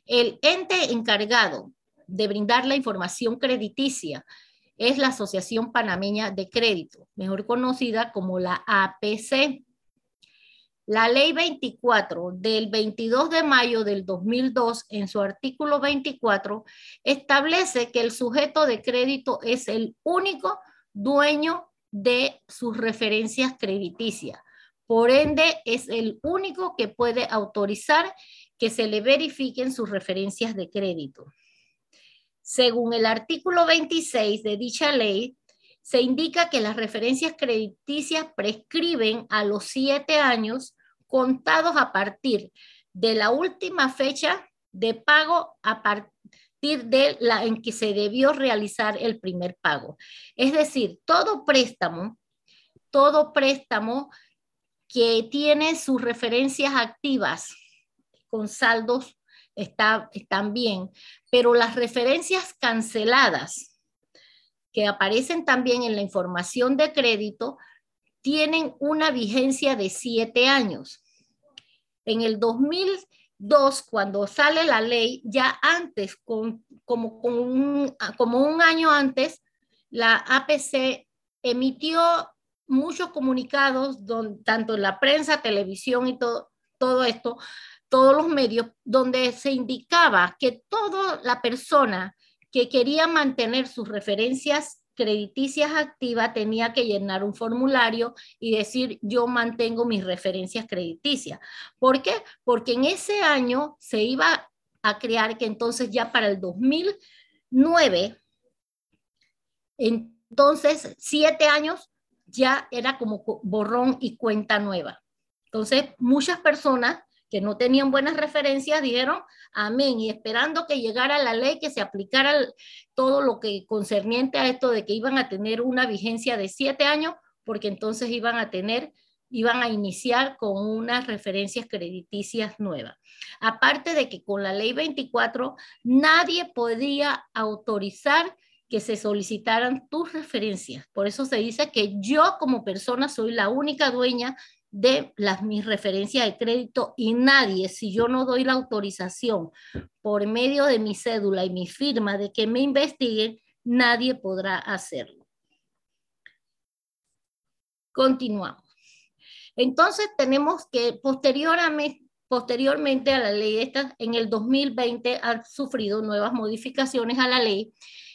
El ente encargado de brindar la información crediticia es la Asociación Panameña de Crédito, mejor conocida como la APC. La ley 24 del 22 de mayo del 2002, en su artículo 24, establece que el sujeto de crédito es el único dueño de sus referencias crediticias. Por ende, es el único que puede autorizar que se le verifiquen sus referencias de crédito. Según el artículo 26 de dicha ley, se indica que las referencias crediticias prescriben a los siete años contados a partir de la última fecha de pago a partir de la en que se debió realizar el primer pago. Es decir, todo préstamo, todo préstamo que tiene sus referencias activas con saldos está, están bien, pero las referencias canceladas que aparecen también en la información de crédito, tienen una vigencia de siete años. En el 2002, cuando sale la ley, ya antes, como, un, como un año antes, la APC emitió muchos comunicados, tanto en la prensa, televisión y todo, todo esto, todos los medios, donde se indicaba que toda la persona que quería mantener sus referencias crediticias activas tenía que llenar un formulario y decir yo mantengo mis referencias crediticias. ¿Por qué? Porque en ese año se iba a crear que entonces ya para el 2009, entonces siete años ya era como borrón y cuenta nueva. Entonces muchas personas que no tenían buenas referencias, dijeron amén, y esperando que llegara la ley, que se aplicara todo lo que concerniente a esto de que iban a tener una vigencia de siete años, porque entonces iban a tener, iban a iniciar con unas referencias crediticias nuevas. Aparte de que con la ley 24 nadie podía autorizar que se solicitaran tus referencias. Por eso se dice que yo como persona soy la única dueña de las, mis referencias de crédito y nadie, si yo no doy la autorización por medio de mi cédula y mi firma de que me investiguen, nadie podrá hacerlo. Continuamos. Entonces tenemos que posteriormente, posteriormente a la ley esta, en el 2020 ha sufrido nuevas modificaciones a la ley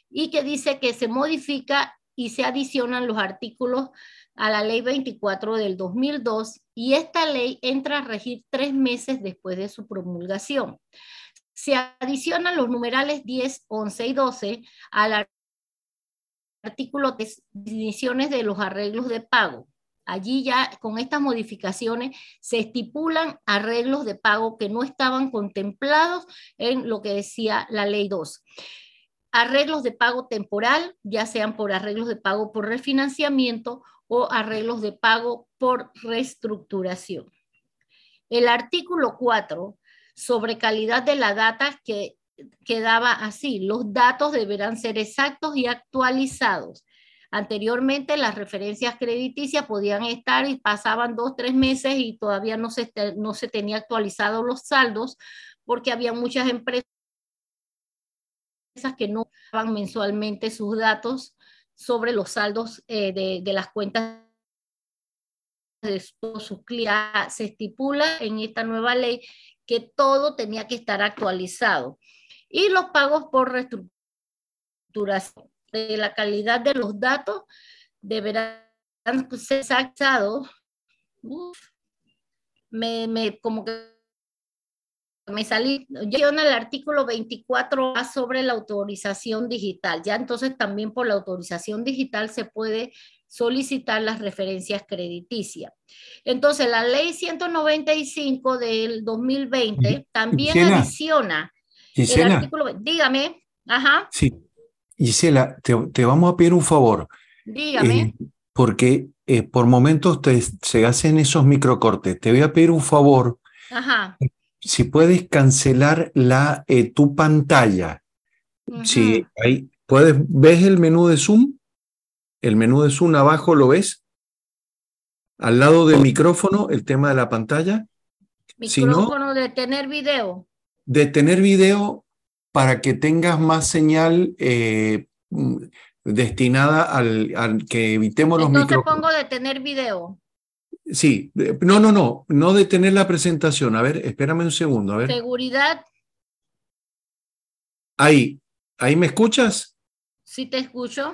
y que dice que se modifica y se adicionan los artículos a la ley 24 del 2002 y esta ley entra a regir tres meses después de su promulgación. Se adicionan los numerales 10, 11 y 12 al artículo de definiciones de los arreglos de pago. Allí ya con estas modificaciones se estipulan arreglos de pago que no estaban contemplados en lo que decía la ley 2 arreglos de pago temporal, ya sean por arreglos de pago por refinanciamiento o arreglos de pago por reestructuración. El artículo 4 sobre calidad de la data que quedaba así, los datos deberán ser exactos y actualizados. Anteriormente las referencias crediticias podían estar y pasaban dos, tres meses y todavía no se, no se tenía actualizados los saldos porque había muchas empresas que no daban mensualmente sus datos sobre los saldos eh, de, de, las cuentas de sus clientes. Se estipula en esta nueva ley que todo tenía que estar actualizado. Y los pagos por reestructuración de la calidad de los datos deberán ser exactados. me, me, como que me salí, yo en el artículo 24 sobre la autorización digital, ya entonces también por la autorización digital se puede solicitar las referencias crediticias. Entonces, la ley 195 del 2020 también adiciona el artículo, dígame, ajá. Sí, Gisela, te, vamos a pedir un favor. Dígame. Eh, porque eh, por momentos te, se hacen esos microcortes. Te voy a pedir un favor. Ajá si puedes cancelar la, eh, tu pantalla. Si ahí puedes, ¿ves el menú de Zoom? El menú de Zoom abajo, ¿lo ves? Al lado del micrófono, el tema de la pantalla. Micrófono de tener video. De tener video para que tengas más señal eh, destinada al, al, que evitemos los micrófonos. Entonces pongo de tener video. Sí, no, no, no, no detener la presentación. A ver, espérame un segundo, a ver. Seguridad. Ahí, ¿ahí me escuchas? Sí, te escucho.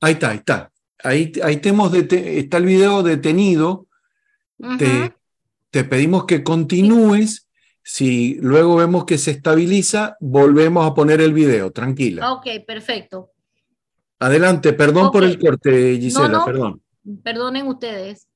Ahí está, ahí está. Ahí, ahí tenemos está el video detenido. te, te, pedimos que continúes. Si luego vemos que se estabiliza, volvemos a poner el video, tranquila. Ok, perfecto. Adelante, perdón por el corte, Gisela, perdón. Perdonen ustedes.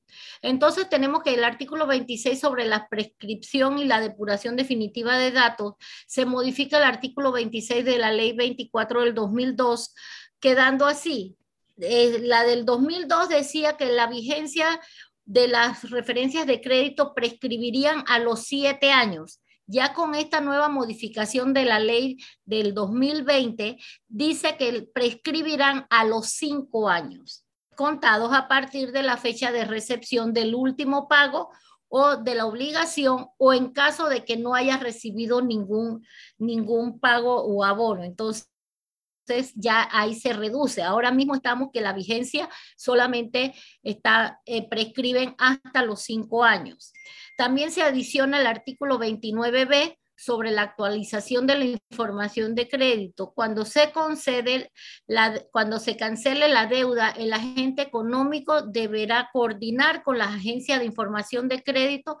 Entonces tenemos que el artículo 26 sobre la prescripción y la depuración definitiva de datos, se modifica el artículo 26 de la ley 24 del 2002, quedando así. Eh, la del 2002 decía que la vigencia de las referencias de crédito prescribirían a los siete años. Ya con esta nueva modificación de la ley del 2020, dice que prescribirán a los cinco años contados a partir de la fecha de recepción del último pago o de la obligación o en caso de que no haya recibido ningún, ningún pago o abono. Entonces, ya ahí se reduce. Ahora mismo estamos que la vigencia solamente está, eh, prescriben hasta los cinco años. También se adiciona el artículo 29b sobre la actualización de la información de crédito. Cuando se concede, la, cuando se cancele la deuda, el agente económico deberá coordinar con la agencia de información de crédito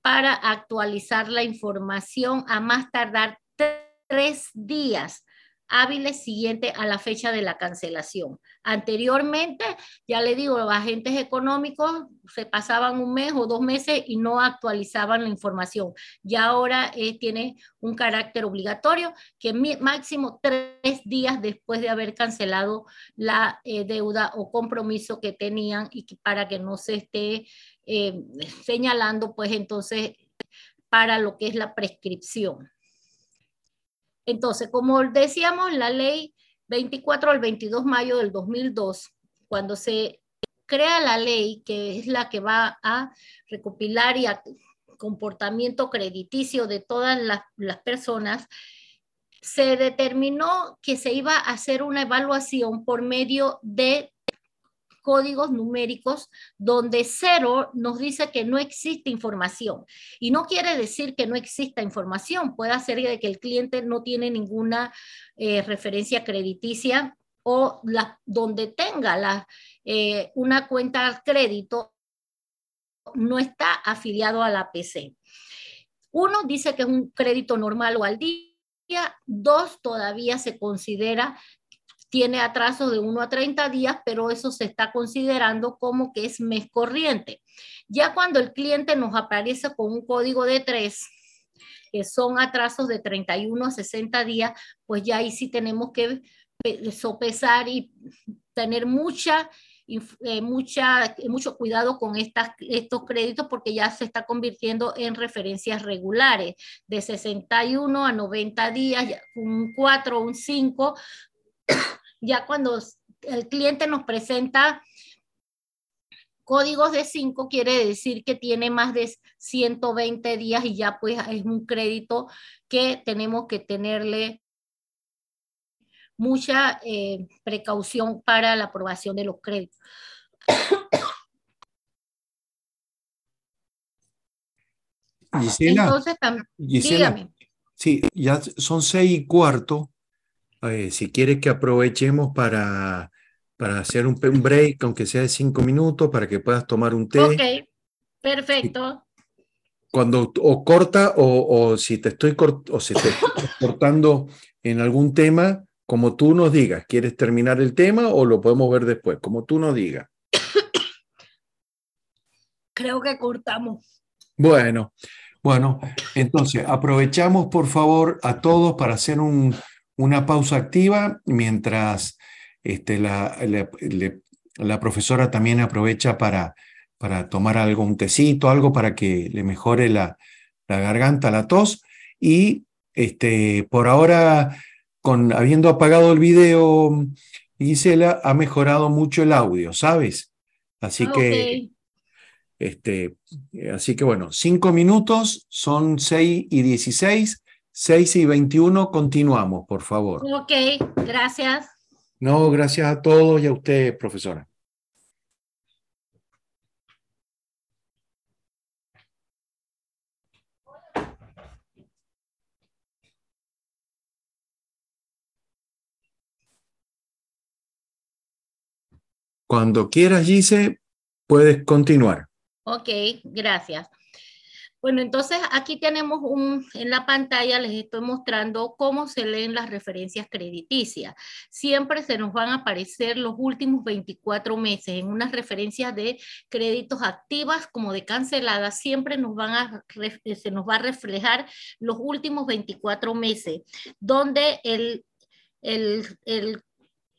para actualizar la información a más tardar tres días hábiles siguiente a la fecha de la cancelación. Anteriormente, ya le digo, los agentes económicos se pasaban un mes o dos meses y no actualizaban la información. Ya ahora eh, tiene un carácter obligatorio que máximo tres días después de haber cancelado la eh, deuda o compromiso que tenían y para que no se esté eh, señalando, pues entonces para lo que es la prescripción. Entonces, como decíamos, la ley 24 al 22 de mayo del 2002, cuando se crea la ley, que es la que va a recopilar y a comportamiento crediticio de todas las, las personas, se determinó que se iba a hacer una evaluación por medio de códigos numéricos donde cero nos dice que no existe información. Y no quiere decir que no exista información, puede ser de que el cliente no tiene ninguna eh, referencia crediticia o donde tenga eh, una cuenta de crédito no está afiliado a la PC. Uno dice que es un crédito normal o al día, dos todavía se considera tiene atraso de 1 a 30 días, pero eso se está considerando como que es mes corriente. Ya cuando el cliente nos aparece con un código de 3, que son atrasos de 31 a 60 días, pues ya ahí sí tenemos que sopesar y tener mucha eh, mucha, mucho cuidado con estas, estos créditos porque ya se está convirtiendo en referencias regulares de 61 a 90 días, un 4, un 5. Ya cuando el cliente nos presenta códigos de 5 quiere decir que tiene más de 120 días y ya pues es un crédito que tenemos que tenerle mucha eh, precaución para la aprobación de los créditos. Gisela, Entonces, dígame. Sí, ya son seis y cuarto. Eh, si quieres que aprovechemos para, para hacer un, break, aunque sea de cinco minutos, para que puedas tomar un té. Ok, perfecto. Cuando o corta o, o si te estoy o si te estoy cortando en algún tema, como tú nos digas, ¿quieres terminar el tema o lo podemos ver después? Como tú nos digas. Creo que cortamos. Bueno, bueno, entonces aprovechamos por favor a todos para hacer una pausa activa mientras este, la, la, profesora también aprovecha para, para tomar algo, un tecito, algo para que le mejore la, la garganta, la tos. Y este, por ahora con habiendo apagado el video, Gisela, ha mejorado mucho el audio, ¿sabes? Así ah, que, este, así que bueno, cinco minutos, son seis y dieciséis, seis y veintiuno, continuamos, por favor. Ok, gracias. No, gracias a todos y a usted, profesora. Cuando quieras, Gise, puedes continuar. Ok, gracias. Bueno, entonces aquí tenemos un, en la pantalla les estoy mostrando cómo se leen las referencias crediticias. Siempre se nos van a aparecer los últimos 24 meses en unas referencias de créditos activas como de canceladas. Siempre nos van a, se nos va a reflejar los últimos 24 meses, donde el, el, el,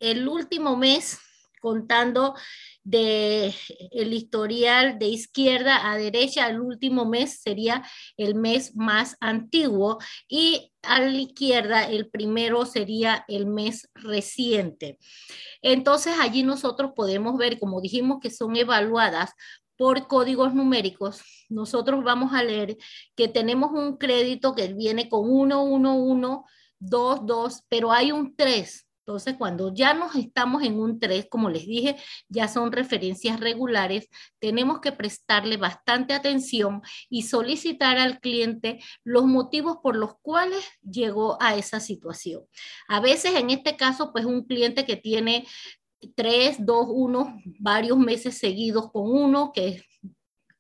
el último mes contando de el historial de izquierda a derecha, el último mes sería el mes más antiguo y a la izquierda el primero sería el mes reciente. Entonces allí nosotros podemos ver, como dijimos que son evaluadas por códigos numéricos, nosotros vamos a leer que tenemos un crédito que viene con 1, 1, 1, 2, 2, pero hay un 3 entonces, cuando ya nos estamos en un 3, como les dije, ya son referencias regulares, tenemos que prestarle bastante atención y solicitar al cliente los motivos por los cuales llegó a esa situación. A veces, en este caso, pues un cliente que tiene 3, 2, 1, varios meses seguidos con uno, que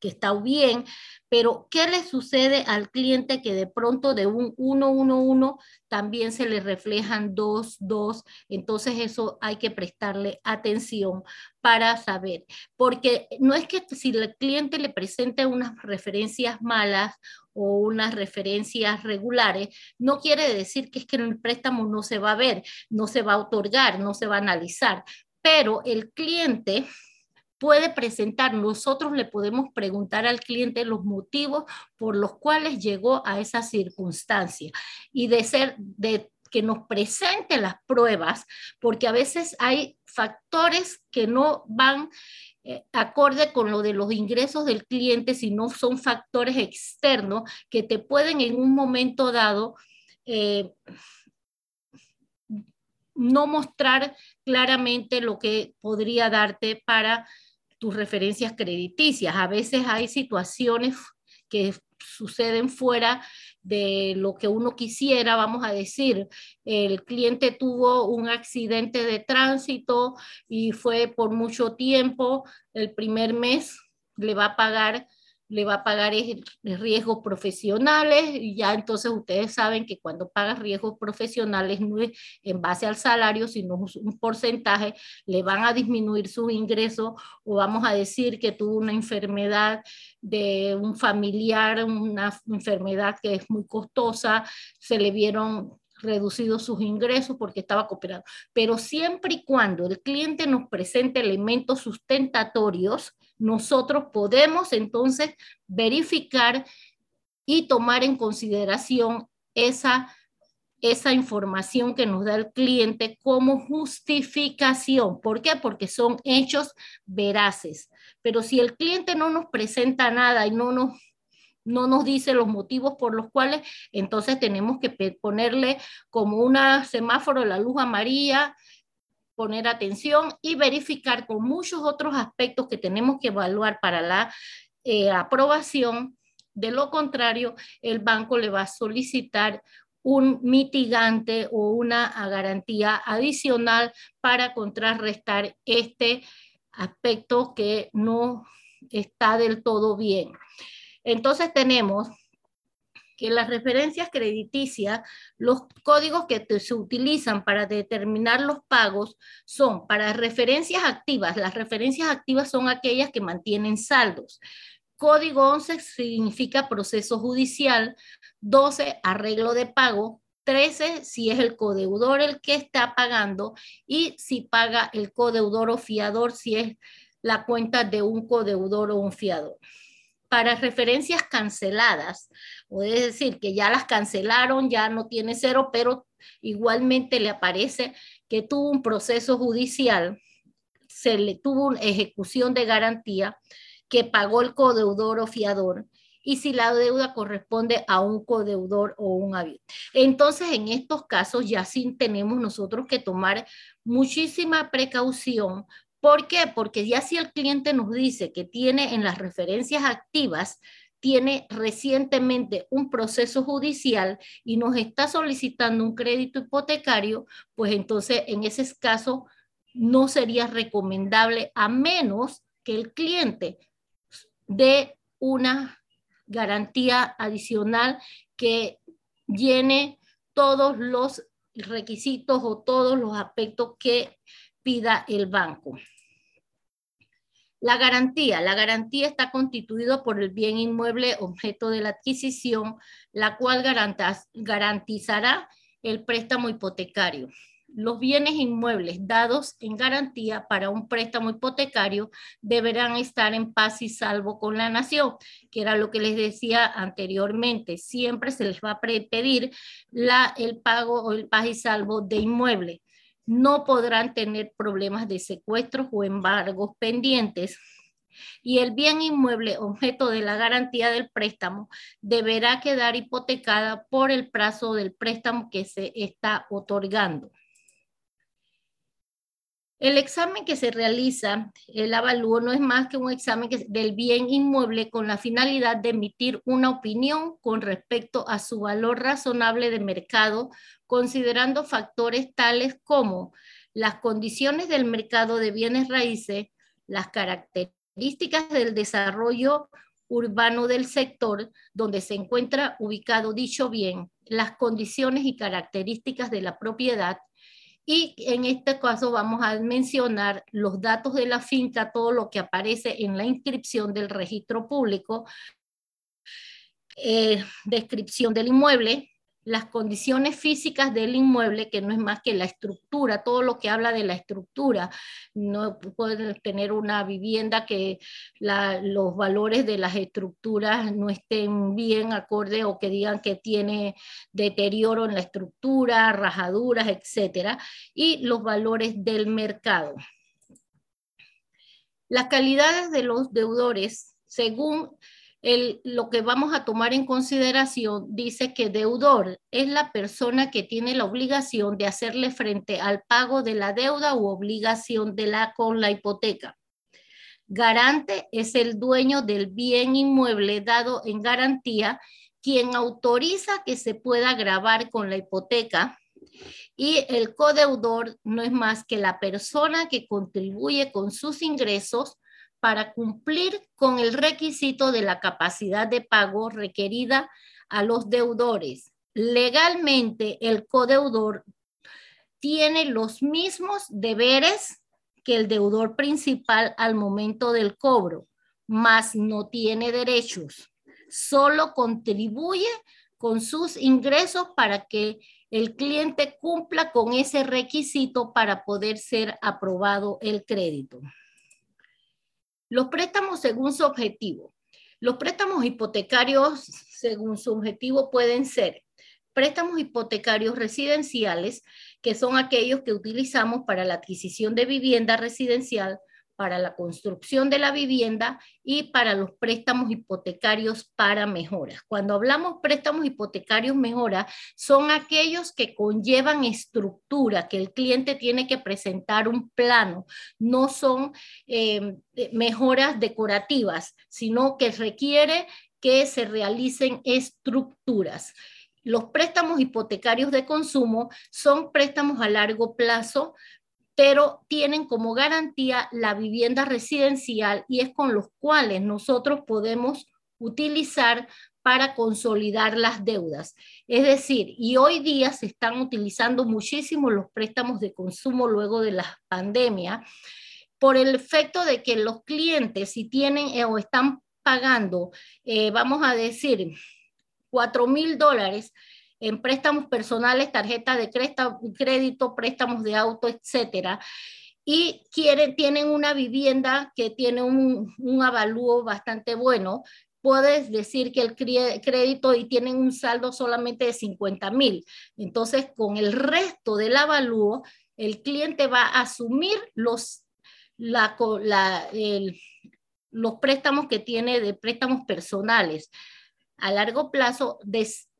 que está bien, pero ¿qué le sucede al cliente que de pronto de un 1, 1, 1 también se le reflejan 2, 2? Entonces eso hay que prestarle atención para saber, porque no es que si el cliente le presenta unas referencias malas o unas referencias regulares, no quiere decir que es que el préstamo no se va a ver, no se va a otorgar, no se va a analizar, pero el cliente puede presentar, nosotros le podemos preguntar al cliente los motivos por los cuales llegó a esa circunstancia y de ser, de que nos presente las pruebas, porque a veces hay factores que no van eh, acorde con lo de los ingresos del cliente, sino son factores externos que te pueden en un momento dado eh, no mostrar claramente lo que podría darte para tus referencias crediticias. A veces hay situaciones que suceden fuera de lo que uno quisiera, vamos a decir, el cliente tuvo un accidente de tránsito y fue por mucho tiempo, el primer mes le va a pagar le va a pagar riesgos profesionales y ya entonces ustedes saben que cuando pagas riesgos profesionales no es en base al salario, sino un porcentaje, le van a disminuir sus ingresos o vamos a decir que tuvo una enfermedad de un familiar, una enfermedad que es muy costosa, se le vieron reducido sus ingresos porque estaba cooperando. Pero siempre y cuando el cliente nos presente elementos sustentatorios, nosotros podemos entonces verificar y tomar en consideración esa, esa información que nos da el cliente como justificación. ¿Por qué? Porque son hechos veraces. Pero si el cliente no nos presenta nada y no nos no nos dice los motivos por los cuales, entonces tenemos que ponerle como una semáforo la luz amarilla, poner atención y verificar con muchos otros aspectos que tenemos que evaluar para la eh, aprobación. De lo contrario, el banco le va a solicitar un mitigante o una garantía adicional para contrarrestar este aspecto que no está del todo bien. Entonces tenemos que las referencias crediticias, los códigos que se utilizan para determinar los pagos son para referencias activas. Las referencias activas son aquellas que mantienen saldos. Código 11 significa proceso judicial, 12 arreglo de pago, 13 si es el codeudor el que está pagando y si paga el codeudor o fiador si es la cuenta de un codeudor o un fiador para referencias canceladas, es decir, que ya las cancelaron, ya no tiene cero, pero igualmente le aparece que tuvo un proceso judicial, se le tuvo una ejecución de garantía, que pagó el codeudor o fiador, y si la deuda corresponde a un codeudor o un avión. Entonces, en estos casos ya sí tenemos nosotros que tomar muchísima precaución ¿Por qué? Porque ya si el cliente nos dice que tiene en las referencias activas, tiene recientemente un proceso judicial y nos está solicitando un crédito hipotecario, pues entonces en ese caso no sería recomendable a menos que el cliente dé una garantía adicional que llene todos los requisitos o todos los aspectos que pida el banco. La garantía. La garantía está constituida por el bien inmueble objeto de la adquisición, la cual garantizará el préstamo hipotecario. Los bienes inmuebles dados en garantía para un préstamo hipotecario deberán estar en paz y salvo con la nación, que era lo que les decía anteriormente. Siempre se les va a pedir la, el pago o el paz y salvo de inmueble no podrán tener problemas de secuestros o embargos pendientes. Y el bien inmueble objeto de la garantía del préstamo deberá quedar hipotecada por el plazo del préstamo que se está otorgando. El examen que se realiza, el avalúo, no es más que un examen del bien inmueble con la finalidad de emitir una opinión con respecto a su valor razonable de mercado, considerando factores tales como las condiciones del mercado de bienes raíces, las características del desarrollo urbano del sector donde se encuentra ubicado dicho bien, las condiciones y características de la propiedad, y en este caso vamos a mencionar los datos de la finca, todo lo que aparece en la inscripción del registro público, eh, descripción del inmueble, las condiciones físicas del inmueble, que no es más que la estructura, todo lo que habla de la estructura. No pueden tener una vivienda que los valores de las estructuras no estén bien acorde o que digan que tiene deterioro en la estructura, rajaduras, etcétera, y los valores del mercado. Las calidades de los deudores, según lo que vamos a tomar en consideración dice que deudor es la persona que tiene la obligación de hacerle frente al pago de la deuda u obligación de la con la hipoteca. Garante es el dueño del bien inmueble dado en garantía, quien autoriza que se pueda grabar con la hipoteca. Y el codeudor no es más que la persona que contribuye con sus ingresos para cumplir con el requisito de la capacidad de pago requerida a los deudores. Legalmente, el codeudor tiene los mismos deberes que el deudor principal al momento del cobro, mas no tiene derechos. Solo contribuye con sus ingresos para que el cliente cumpla con ese requisito para poder ser aprobado el crédito. Los préstamos según su objetivo. Los préstamos hipotecarios según su objetivo pueden ser préstamos hipotecarios residenciales, que son aquellos que utilizamos para la adquisición de vivienda residencial, para la construcción de la vivienda y para los préstamos hipotecarios para mejoras. Cuando hablamos préstamos hipotecarios mejora, son aquellos que conllevan estructura, que el cliente tiene que presentar un plano, no son eh, mejoras decorativas, sino que requiere que se realicen estructuras. Los préstamos hipotecarios de consumo son préstamos a largo plazo, pero tienen como garantía la vivienda residencial y es con los cuales nosotros podemos utilizar para consolidar las deudas. Es decir, y hoy día se están utilizando muchísimo los préstamos de consumo luego de la pandemia por el efecto de que los clientes si tienen eh, o están pagando, eh, vamos a decir, 4 mil dólares en préstamos personales, tarjetas de crédito, préstamos de auto, etcétera, y quieren, tienen una vivienda que tiene un, un avalúo bastante bueno, puedes decir que el crédito y tienen un saldo solamente de 50 mil. Entonces, con el resto del avalúo, el cliente va a asumir los, la, los préstamos que tiene de préstamos personales a largo plazo,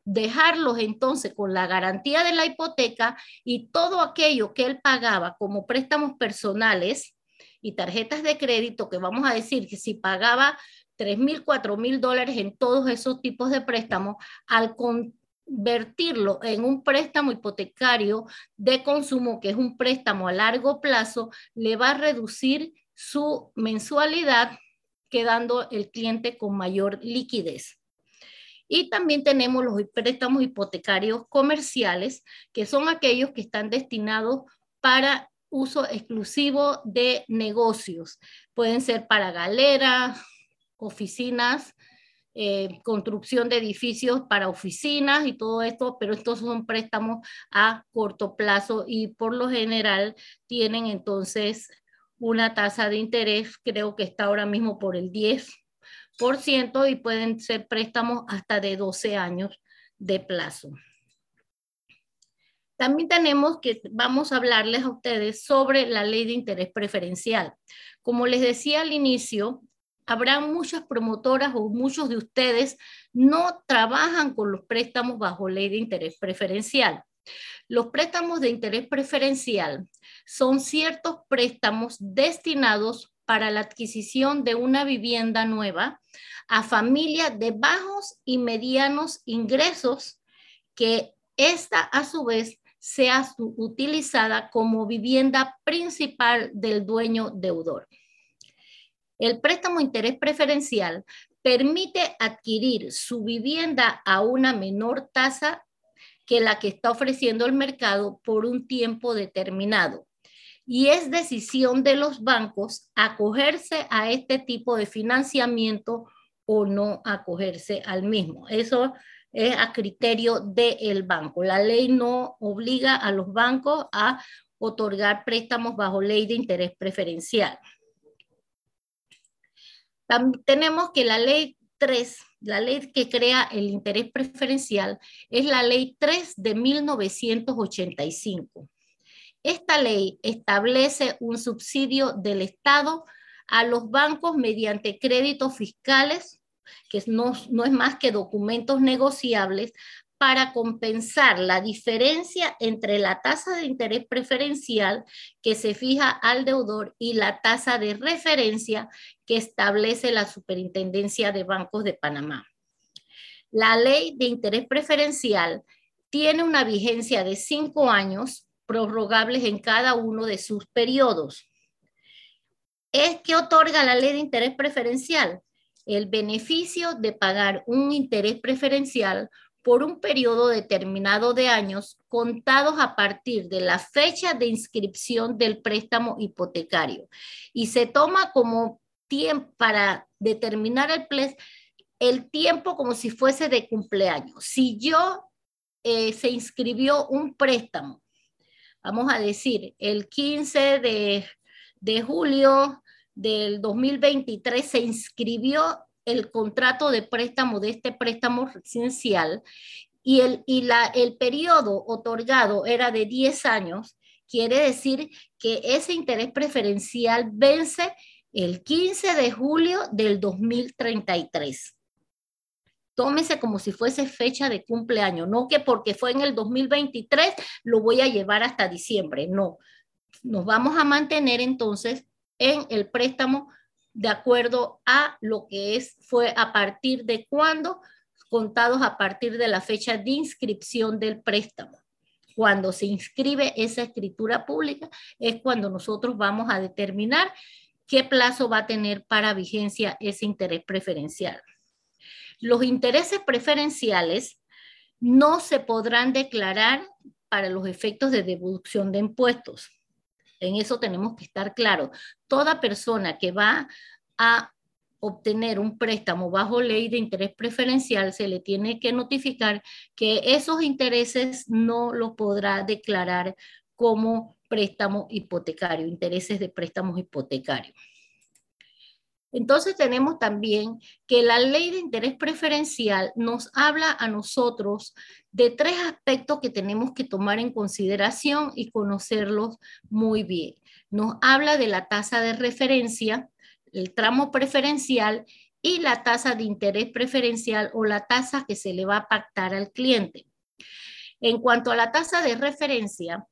dejarlos entonces con la garantía de la hipoteca y todo aquello que él pagaba como préstamos personales y tarjetas de crédito, que vamos a decir que si pagaba 3 mil, 4 mil dólares en todos esos tipos de préstamos, al convertirlo en un préstamo hipotecario de consumo, que es un préstamo a largo plazo, le va a reducir su mensualidad, quedando el cliente con mayor liquidez. Y también tenemos los préstamos hipotecarios comerciales, que son aquellos que están destinados para uso exclusivo de negocios. Pueden ser para galeras, oficinas, eh, construcción de edificios para oficinas y todo esto, pero estos son préstamos a corto plazo y por lo general tienen entonces una tasa de interés, creo que está ahora mismo por el 10 y pueden ser préstamos hasta de 12 años de plazo. También tenemos que, vamos a hablarles a ustedes sobre la ley de interés preferencial. Como les decía al inicio, habrá muchas promotoras o muchos de ustedes no trabajan con los préstamos bajo ley de interés preferencial. Los préstamos de interés preferencial son ciertos préstamos destinados para la adquisición de una vivienda nueva a familias de bajos y medianos ingresos que esta a su vez sea utilizada como vivienda principal del dueño deudor. El préstamo interés preferencial permite adquirir su vivienda a una menor tasa que la que está ofreciendo el mercado por un tiempo determinado y es decisión de los bancos acogerse a este tipo de financiamiento o no acogerse al mismo. Eso es a criterio del banco. La ley no obliga a los bancos a otorgar préstamos bajo ley de interés preferencial. También tenemos que la ley 3, la ley que crea el interés preferencial, es la ley 3 de 1985. Esta ley establece un subsidio del Estado a los bancos mediante créditos fiscales, que no, es más que documentos negociables, para compensar la diferencia entre la tasa de interés preferencial que se fija al deudor y la tasa de referencia que establece la Superintendencia de Bancos de Panamá. La ley de interés preferencial tiene una vigencia de cinco años prorrogables en cada uno de sus periodos. ¿Es que otorga la ley de interés preferencial? El beneficio de pagar un interés preferencial por un periodo determinado de años contados a partir de la fecha de inscripción del préstamo hipotecario. Y se toma como tiempo para determinar el, el tiempo como si fuese de cumpleaños. Si yo eh, se inscribió un préstamo, vamos a decir, el 15 de, de julio del 2023 se inscribió el contrato de préstamo de este préstamo residencial y el, y la, el periodo otorgado era de 10 años, quiere decir que ese interés preferencial vence el 15 de julio del 2033. Tómese como si fuese fecha de cumpleaños, no que porque fue en el 2023 lo voy a llevar hasta diciembre, no. Nos vamos a mantener entonces en el préstamo de acuerdo a lo que es, fue a partir de cuándo, contados a partir de la fecha de inscripción del préstamo. Cuando se inscribe esa escritura pública es cuando nosotros vamos a determinar qué plazo va a tener para vigencia ese interés preferencial. Los intereses preferenciales no se podrán declarar para los efectos de deducción de impuestos. En eso tenemos que estar claros. Toda persona que va a obtener un préstamo bajo ley de interés preferencial, se le tiene que notificar que esos intereses no los podrá declarar como préstamo hipotecario, intereses de préstamos hipotecarios. Entonces tenemos también que la ley de interés preferencial nos habla a nosotros de tres aspectos que tenemos que tomar en consideración y conocerlos muy bien. Nos habla de la tasa de referencia, el tramo preferencial y la tasa de interés preferencial o la tasa que se le va a pactar al cliente. En cuanto a la tasa de referencia,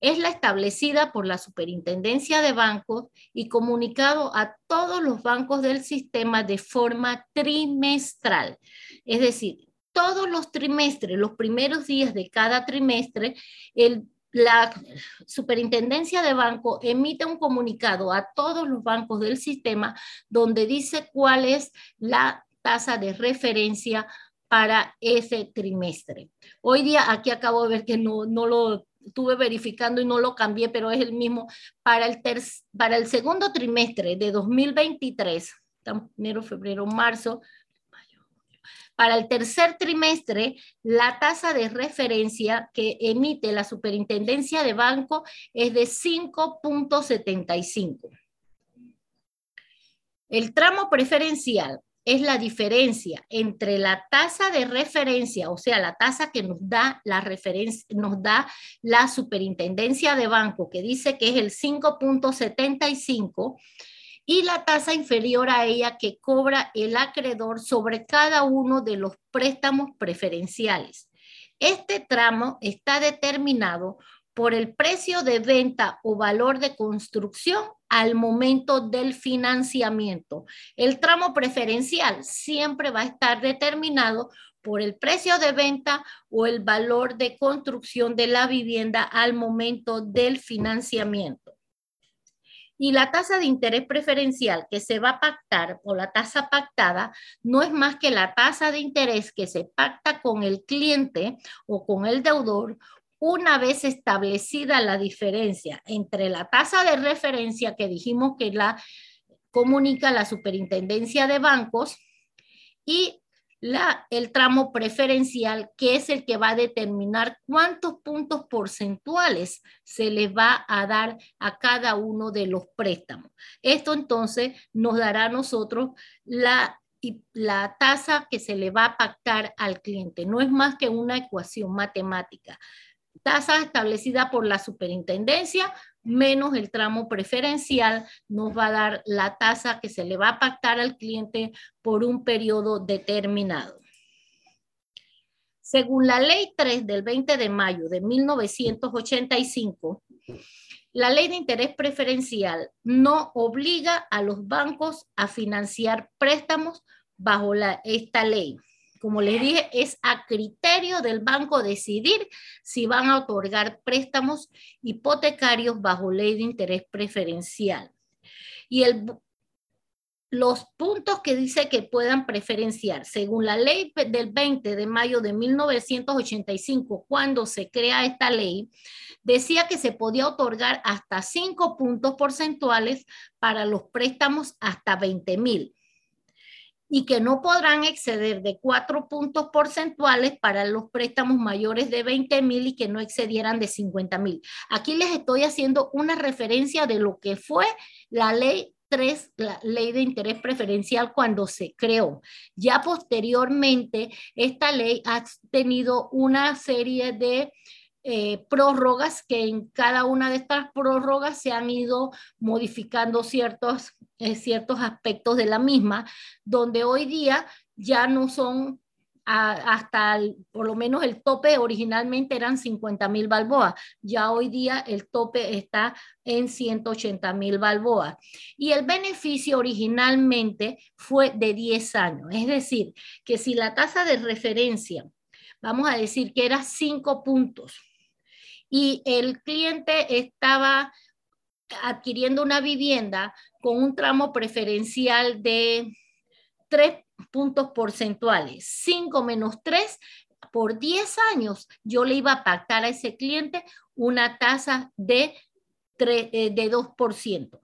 es la establecida por la Superintendencia de Bancos y comunicado a todos los bancos del sistema de forma trimestral. Es decir, todos los trimestres, los primeros días de cada trimestre, la Superintendencia de Banco emite un comunicado a todos los bancos del sistema donde dice cuál es la tasa de referencia para ese trimestre. Hoy día aquí acabo de ver que no, no lo estuve verificando y no lo cambié, pero es el mismo. Para el, para el segundo trimestre de 2023, enero, febrero, marzo, para el tercer trimestre, la tasa de referencia que emite la Superintendencia de Banco es de 5.75. El tramo preferencial es la diferencia entre la tasa de referencia, o sea, la tasa que nos da la referencia, nos da la superintendencia de banco, que dice que es el 5.75, y la tasa inferior a ella que cobra el acreedor sobre cada uno de los préstamos preferenciales. Este tramo está determinado por el precio de venta o valor de construcción al momento del financiamiento. El tramo preferencial siempre va a estar determinado por el precio de venta o el valor de construcción de la vivienda al momento del financiamiento. Y la tasa de interés preferencial que se va a pactar o la tasa pactada no es más que la tasa de interés que se pacta con el cliente o con el deudor una vez establecida la diferencia entre la tasa de referencia que dijimos que la comunica la superintendencia de bancos y la, el tramo preferencial, que es el que va a determinar cuántos puntos porcentuales se le va a dar a cada uno de los préstamos. Esto entonces nos dará a nosotros la, la tasa que se le va a pactar al cliente. No es más que una ecuación matemática tasa establecida por la superintendencia menos el tramo preferencial nos va a dar la tasa que se le va a pactar al cliente por un periodo determinado. Según la ley 3 del 20 de mayo de 1985, la ley de interés preferencial no obliga a los bancos a financiar préstamos bajo esta ley como les dije, es a criterio del banco decidir si van a otorgar préstamos hipotecarios bajo ley de interés preferencial. Y los puntos que dice que puedan preferenciar, según la ley del 20 de mayo de 1985, cuando se crea esta ley, decía que se podía otorgar hasta cinco puntos porcentuales para los préstamos hasta 20 mil y que no podrán exceder de cuatro puntos porcentuales para los préstamos mayores de 20 mil y que no excedieran de 50 mil. Aquí les estoy haciendo una referencia de lo que fue la ley 3, la ley de interés preferencial cuando se creó. Ya posteriormente, esta ley ha tenido una serie de eh, prórrogas que en cada una de estas prórrogas se han ido modificando ciertos, ciertos aspectos de la misma, donde hoy día ya no son hasta por lo menos el tope originalmente eran 50 mil balboas, ya hoy día el tope está en 180 mil balboas. Y el beneficio originalmente fue de 10 años, es decir, que si la tasa de referencia, vamos a decir que era 5 puntos, y el cliente estaba adquiriendo una vivienda con un tramo preferencial de 3 puntos porcentuales, 5 menos 3 por 10 años, yo le iba a pactar a ese cliente una tasa de, 3, eh, de 2%.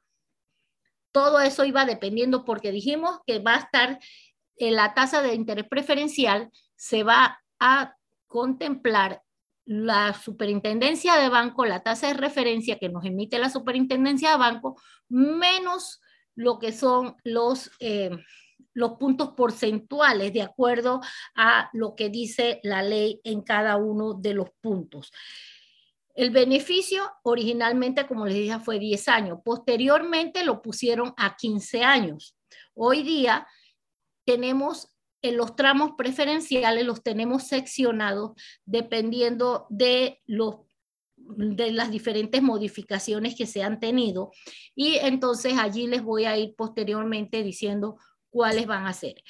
Todo eso iba dependiendo porque dijimos que va a estar en la tasa de interés preferencial, se va a contemplar la superintendencia de banco, la tasa de referencia que nos emite la superintendencia de banco, menos lo que son los, eh, los puntos porcentuales de acuerdo a lo que dice la ley en cada uno de los puntos. El beneficio originalmente, como les dije, fue 10 años. Posteriormente lo pusieron a 15 años. Hoy día tenemos en los tramos preferenciales los tenemos seccionados dependiendo de los de las diferentes modificaciones que se han tenido y entonces allí les voy a ir posteriormente diciendo cuáles van a ser.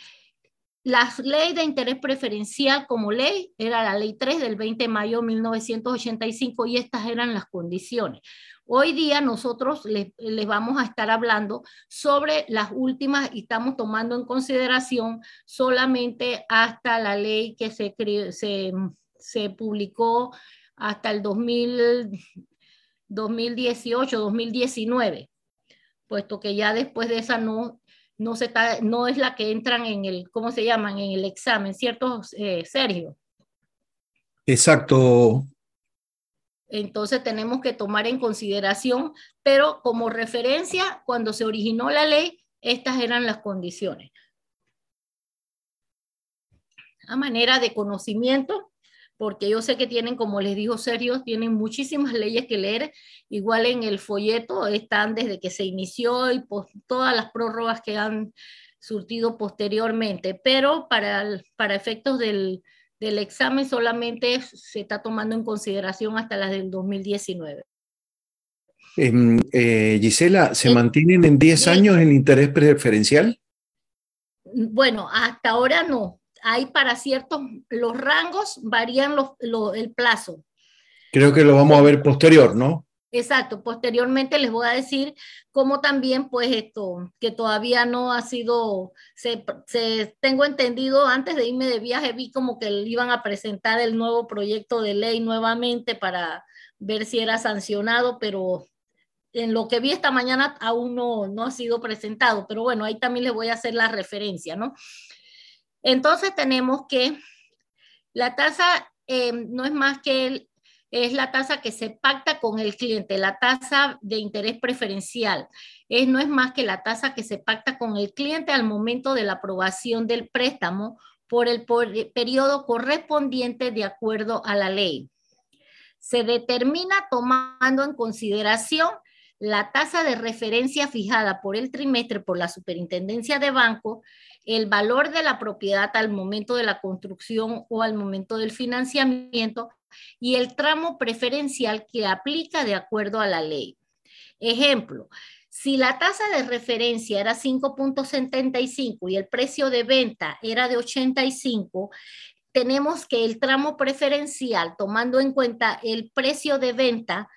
La ley de interés preferencial como ley era la ley 3 del 20 de mayo de 1985 y estas eran las condiciones. Hoy día nosotros les, vamos a estar hablando sobre las últimas y estamos tomando en consideración solamente hasta la ley que se, se, se publicó hasta el 2018, 2019, puesto que ya después de esa no, no, se está, no es la que entran en el, ¿cómo se llaman? En el examen, ¿cierto, eh, Sergio? Exacto, entonces tenemos que tomar en consideración, pero como referencia, cuando se originó la ley, estas eran las condiciones. A manera de conocimiento, porque yo sé que tienen, como les dijo Sergio, tienen muchísimas leyes que leer. Igual en el folleto están desde que se inició y todas las prórrogas que han surtido posteriormente, pero para, para efectos del, del examen solamente se está tomando en consideración hasta las del 2019. Em, eh, Gisela, ¿se mantienen en 10 años el interés preferencial? Bueno, hasta ahora no. Hay para ciertos, los rangos varían el plazo. Creo que lo vamos a ver posterior, ¿no? Exacto, posteriormente les voy a decir cómo también, pues esto, que todavía no ha sido, se, tengo entendido, antes de irme de viaje vi como que iban a presentar el nuevo proyecto de ley nuevamente para ver si era sancionado, pero en lo que vi esta mañana aún no, no ha sido presentado, pero bueno, ahí también les voy a hacer la referencia, ¿no? Entonces tenemos que la tasa eh, no es más que es la tasa que se pacta con el cliente, la tasa de interés preferencial. Es, no es más que la tasa que se pacta con el cliente al momento de la aprobación del préstamo por el, periodo correspondiente de acuerdo a la ley. Se determina tomando en consideración la tasa de referencia fijada por el trimestre por la superintendencia de banco, el valor de la propiedad al momento de la construcción o al momento del financiamiento y el tramo preferencial que aplica de acuerdo a la ley. Ejemplo, si la tasa de referencia era 5.75 y el precio de venta era de 85, tenemos que el tramo preferencial, tomando en cuenta el precio de venta,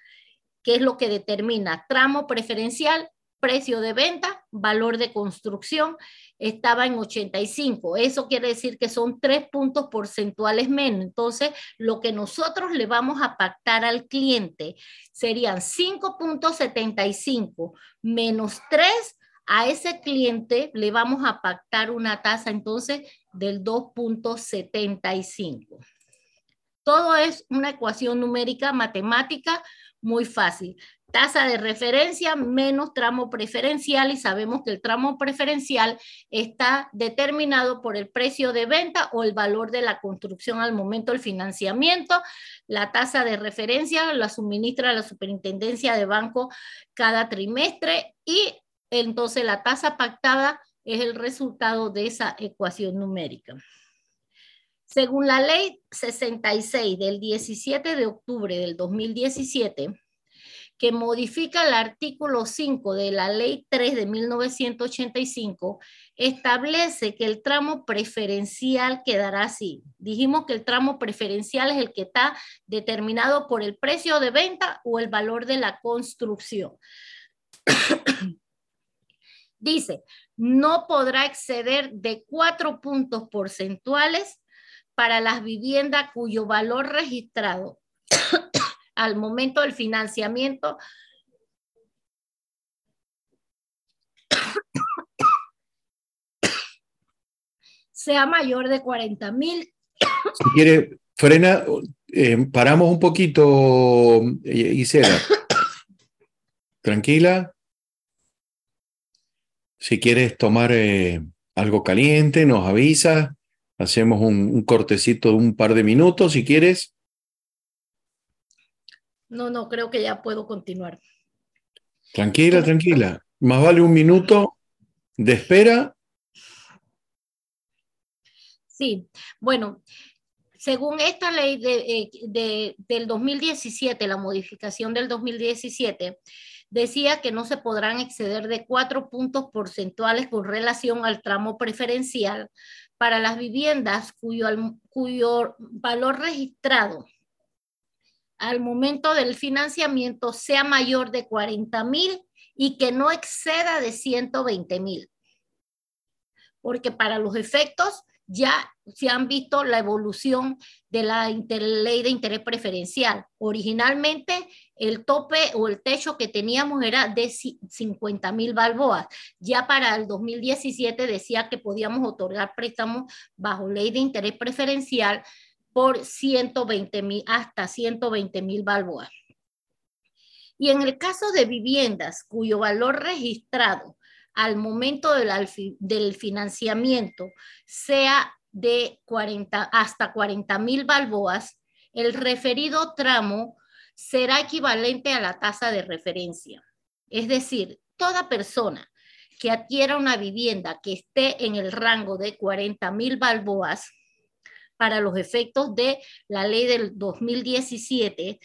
que es lo que determina tramo preferencial, precio de venta, valor de construcción, estaba en 85. Eso quiere decir que son tres puntos porcentuales menos. Entonces, lo que nosotros le vamos a pactar al cliente serían 5.75 menos 3 A ese cliente le vamos a pactar una tasa entonces del 2.75. Todo es una ecuación numérica matemática muy fácil tasa de referencia menos tramo preferencial y sabemos que el tramo preferencial está determinado por el precio de venta o el valor de la construcción al momento del financiamiento. La tasa de referencia la suministra la superintendencia de banco cada trimestre y entonces la tasa pactada es el resultado de esa ecuación numérica. Según la ley 66 del 17 de octubre del 2017, que modifica el artículo 5 de la Ley 3 de 1985, establece que el tramo preferencial quedará así. Dijimos que el tramo preferencial es el que está determinado por el precio de venta o el valor de la construcción. Dice, no podrá exceder de cuatro puntos porcentuales para las viviendas cuyo valor registrado al momento del financiamiento sea mayor de 40 mil. Si quiere, frena, eh, paramos un poquito, eh, Isela. Tranquila. Si quieres tomar eh, algo caliente, nos avisa. Hacemos un cortecito de un par de minutos, si quieres. No, no, creo que ya puedo continuar. Tranquila, tranquila. Más vale un minuto de espera. Sí, bueno, según esta ley de, del 2017, la modificación del 2017, decía que no se podrán exceder de cuatro puntos porcentuales con relación al tramo preferencial para las viviendas cuyo, cuyo valor registrado al momento del financiamiento sea mayor de 40 mil y que no exceda de 120 mil. Porque para los efectos ya se han visto la evolución de la ley de interés preferencial. Originalmente el tope o el techo que teníamos era de 50 mil balboas. Ya para el 2017 decía que podíamos otorgar préstamos bajo ley de interés preferencial por 120 mil, hasta 120 mil balboas. Y en el caso de viviendas cuyo valor registrado al momento del, del financiamiento sea de 40, hasta 40 mil balboas, el referido tramo será equivalente a la tasa de referencia. Es decir, toda persona que adquiera una vivienda que esté en el rango de 40 mil balboas para los efectos de la ley del 2017,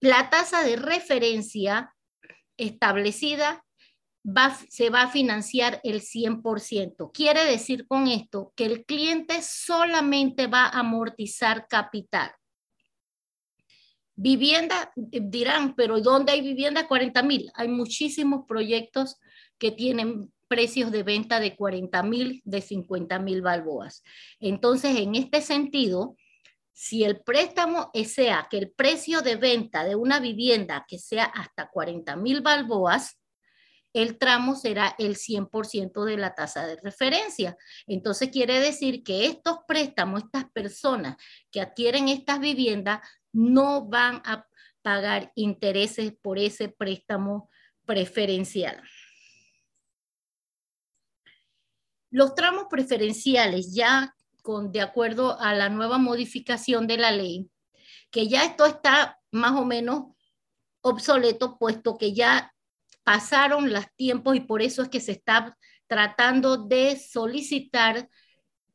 la tasa de referencia establecida se va a financiar el 100%. Quiere decir con esto que el cliente solamente va a amortizar capital. Vivienda, dirán, pero ¿dónde hay vivienda? 40 mil. Hay muchísimos proyectos que tienen precios de venta de 40 mil, de 50 mil balboas. Entonces, en este sentido, si el préstamo sea que el precio de venta de una vivienda que sea hasta 40 mil balboas, el tramo será el 100% de la tasa de referencia. Entonces quiere decir que estos préstamos, estas personas que adquieren estas viviendas, no van a pagar intereses por ese préstamo preferencial. Los tramos preferenciales ya con, de acuerdo a la nueva modificación de la ley, que ya esto está más o menos obsoleto, puesto que ya pasaron los tiempos y por eso es que se está tratando de solicitar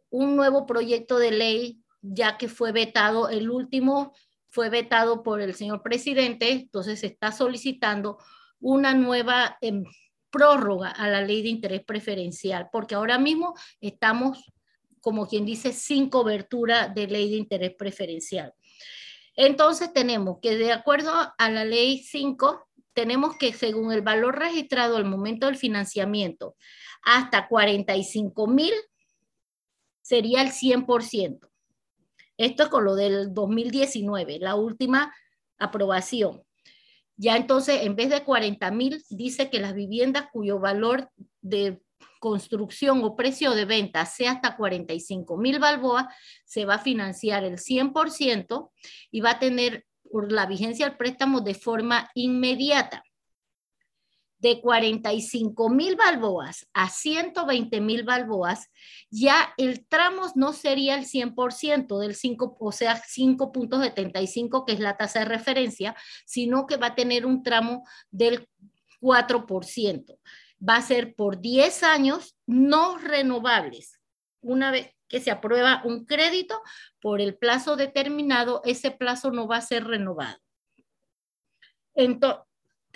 un nuevo proyecto de ley, ya que fue vetado, el último fue vetado por el señor presidente, entonces se está solicitando una nueva... Em, prórroga a la ley de interés preferencial, porque ahora mismo estamos, como quien dice, sin cobertura de ley de interés preferencial. Entonces tenemos que de acuerdo a la ley 5, tenemos que según el valor registrado al momento del financiamiento, hasta 45 mil sería el 100%. Esto es con lo del 2019, la última aprobación. Ya entonces, en vez de 40 mil, dice que las viviendas cuyo valor de construcción o precio de venta sea hasta 45 mil balboas, se va a financiar el 100% y va a tener la vigencia del préstamo de forma inmediata de 45 mil balboas a 120 mil balboas, ya el tramo no sería el 100% del 5, o sea, 5.75, que es la tasa de referencia, sino que va a tener un tramo del 4%. Va a ser por 10 años no renovables. Una vez que se aprueba un crédito por el plazo determinado, ese plazo no va a ser renovado. Entonces,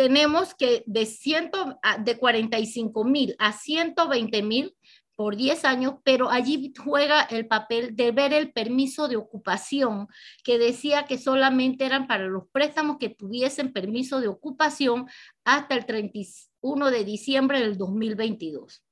tenemos que de, ciento, de 45 mil a 120 mil por 10 años, pero allí juega el papel de ver el permiso de ocupación, que decía que solamente eran para los préstamos que tuviesen permiso de ocupación hasta el 31 de diciembre del 2022.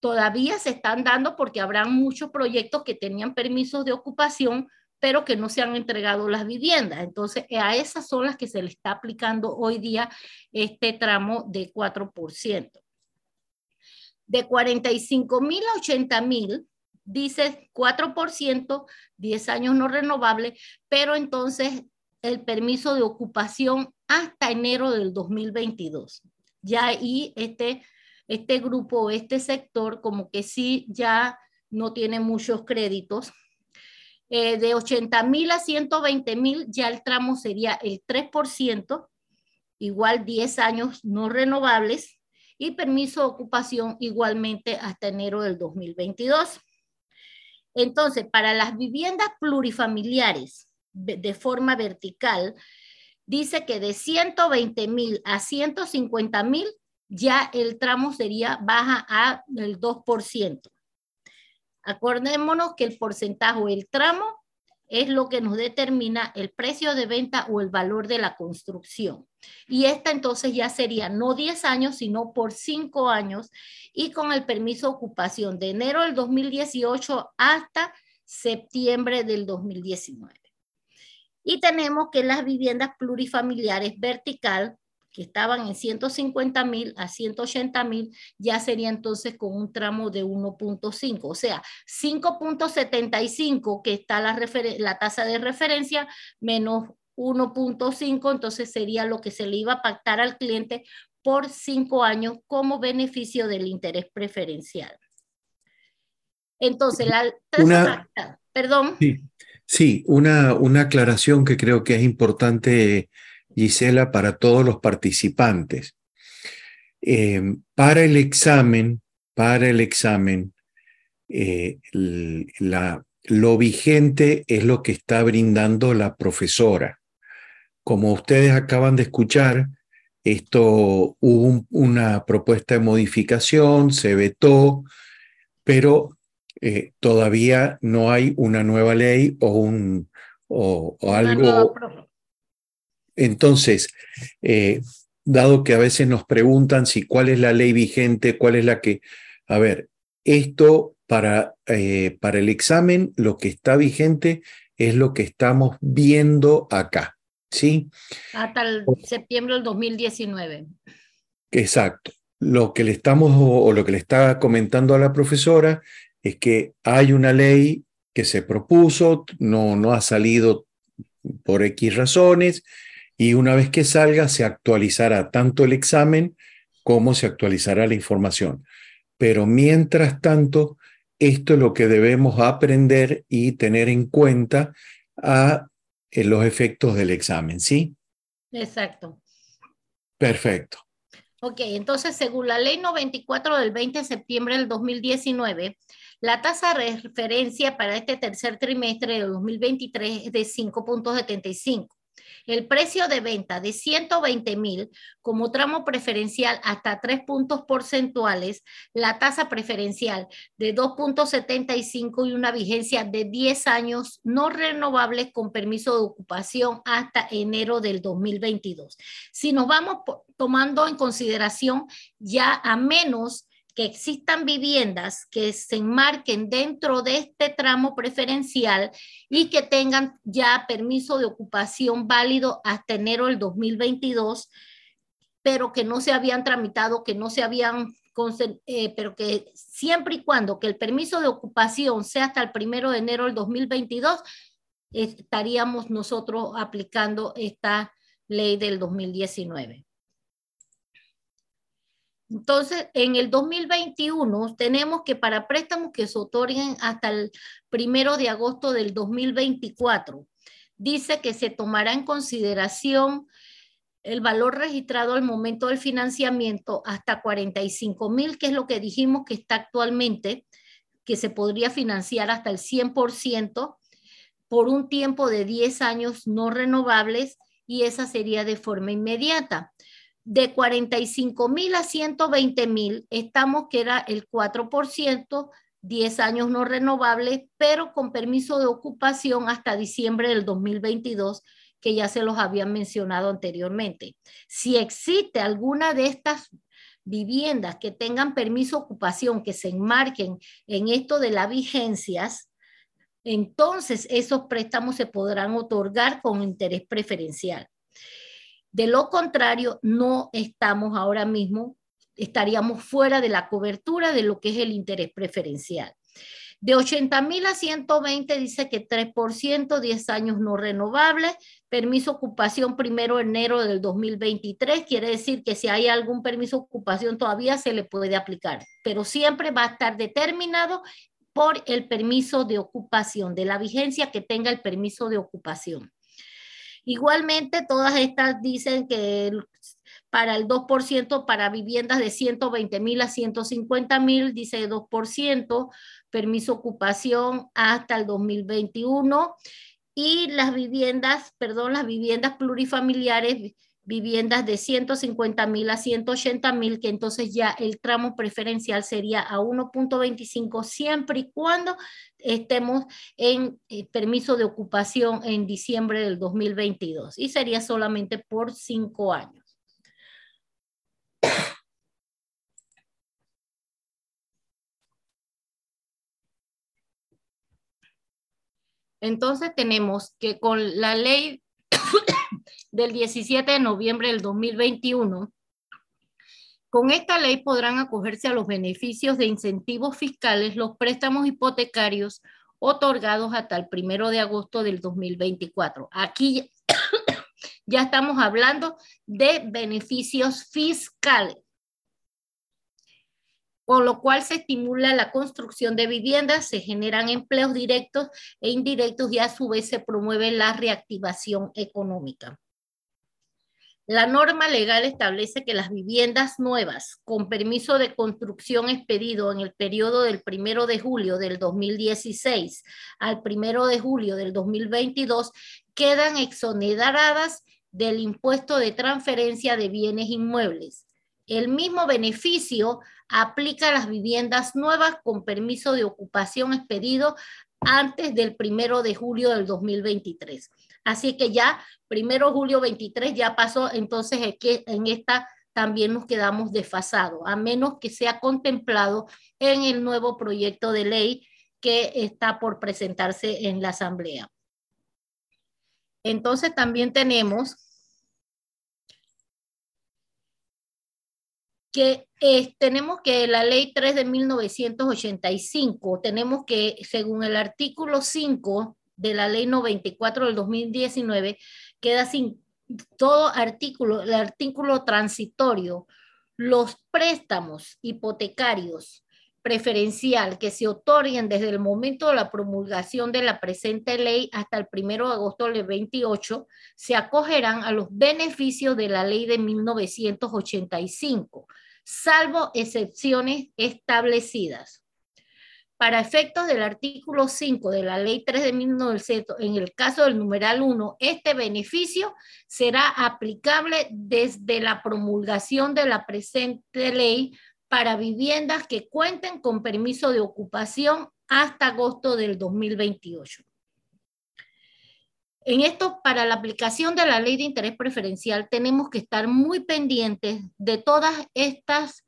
Todavía se están dando porque habrán muchos proyectos que tenían permisos de ocupación, pero que no se han entregado las viviendas. Entonces, a esas son las que se le está aplicando hoy día este tramo de 4%. De 45 mil a 80 mil, dice 4%, 10 años no renovables, pero entonces el permiso de ocupación hasta enero del 2022. Ya ahí este, este grupo, este sector, como que sí ya no tiene muchos créditos, eh, de 80 mil a 120 mil, ya el tramo sería el 3%, igual 10 años no renovables, y permiso de ocupación igualmente hasta enero del 2022. Entonces, para las viviendas plurifamiliares de forma vertical, dice que de 120 mil a 150 mil, ya el tramo sería baja a el 2%. Acordémonos que el porcentaje o el tramo es lo que nos determina el precio de venta o el valor de la construcción. Y esta entonces ya sería no 10 años, sino por 5 años y con el permiso de ocupación de enero del 2018 hasta septiembre del 2019. Y tenemos que las viviendas plurifamiliares vertical que estaban en 150 mil a 180 mil, ya sería entonces con un tramo de 1.5, o sea, 5.75 que está la, la tasa de referencia menos 1.5, entonces sería lo que se le iba a pactar al cliente por cinco años como beneficio del interés preferencial. Entonces, la tasa, perdón. Sí, sí una, una aclaración que creo que es importante Gisela, para todos los participantes. Eh, para el examen, para el examen, eh, lo vigente es lo que está brindando la profesora. Como ustedes acaban de escuchar, esto hubo una propuesta de modificación, se vetó, pero eh, todavía no hay una nueva ley o, un, o algo, entonces, eh, dado que a veces nos preguntan si cuál es la ley vigente, cuál es la que... A ver, esto para, eh, para el examen, lo que está vigente es lo que estamos viendo acá, ¿sí? Hasta el septiembre del 2019. Exacto. Lo que le estamos o lo que le está comentando a la profesora es que hay una ley que se propuso, no, no ha salido por X razones, y una vez que salga se actualizará tanto el examen como se actualizará la información. Pero mientras tanto, esto es lo que debemos aprender y tener en cuenta a en los efectos del examen, ¿sí? Exacto. Perfecto. Ok, entonces según la ley 94 del 20 de septiembre del 2019, la tasa de referencia para este tercer trimestre de 2023 es de 5.75 el precio de venta de 120 mil como tramo preferencial hasta 3 puntos porcentuales, la tasa preferencial de 2.75 y una vigencia de 10 años no renovables con permiso de ocupación hasta enero del 2022. Si nos vamos tomando en consideración ya a menos que existan viviendas que se enmarquen dentro de este tramo preferencial y que tengan ya permiso de ocupación válido hasta enero del 2022, pero que no se habían tramitado, que no se habían, eh, pero que siempre y cuando que el permiso de ocupación sea hasta el primero de enero del 2022, estaríamos nosotros aplicando esta ley del 2019. Entonces, en el 2021 tenemos que para préstamos que se otorguen hasta el primero de agosto del 2024, dice que se tomará en consideración el valor registrado al momento del financiamiento hasta 45 mil, que es lo que dijimos que está actualmente, que se podría financiar hasta el 100% por un tiempo de 10 años no renovables y esa sería de forma inmediata de 45 mil a 120 mil, estamos que era el 4%, 10 años no renovables, pero con permiso de ocupación hasta diciembre del 2022, que ya se los había mencionado anteriormente. Si existe alguna de estas viviendas que tengan permiso de ocupación, que se enmarquen en esto de las vigencias, entonces esos préstamos se podrán otorgar con interés preferencial. De lo contrario, no estamos ahora mismo, estaríamos fuera de la cobertura de lo que es el interés preferencial. De 80 mil a 120 dice que 3%, 10 años no renovables, permiso ocupación primero de enero del 2023, quiere decir que si hay algún permiso ocupación todavía se le puede aplicar, pero siempre va a estar determinado por el permiso de ocupación, de la vigencia que tenga el permiso de ocupación. Igualmente, todas estas dicen que para el 2% para viviendas de 120 mil a 150 mil, dice 2%, permiso ocupación hasta el 2021 y las viviendas, perdón, las viviendas plurifamiliares viviendas de 150 mil a 180 mil, que entonces ya el tramo preferencial sería a 1.25 siempre y cuando estemos en eh, permiso de ocupación en diciembre del 2022 y sería solamente por cinco años. Entonces tenemos que con la ley del 17 de noviembre del 2021. Con esta ley podrán acogerse a los beneficios de incentivos fiscales los préstamos hipotecarios otorgados hasta el primero de agosto del 2024. Aquí ya estamos hablando de beneficios fiscales, con lo cual se estimula la construcción de viviendas, se generan empleos directos e indirectos y a su vez se promueve la reactivación económica. La norma legal establece que las viviendas nuevas con permiso de construcción expedido en el periodo del primero de julio del 2016 al primero de julio del 2022 quedan exoneradas del impuesto de transferencia de bienes inmuebles. El mismo beneficio aplica a las viviendas nuevas con permiso de ocupación expedido antes del primero de julio del 2023. Así que ya primero julio 23 ya pasó, entonces en esta también nos quedamos desfasados, a menos que sea contemplado en el nuevo proyecto de ley que está por presentarse en la Asamblea. Entonces también tenemos que tenemos que la ley 3 de 1985, tenemos que según el artículo 5 de la ley 94 del 2019 queda sin todo artículo, el artículo transitorio, los préstamos hipotecarios preferencial que se otorguen desde el momento de la promulgación de la presente ley hasta el primero de agosto del 28 se acogerán a los beneficios de la ley de 1985, salvo excepciones establecidas. Para efectos del artículo 5 de la Ley 3 de 1900, en el caso del numeral 1, este beneficio será aplicable desde la promulgación de la presente ley para viviendas que cuenten con permiso de ocupación hasta agosto del 2028. En esto, para la aplicación de la ley de interés preferencial, tenemos que estar muy pendientes de todas estas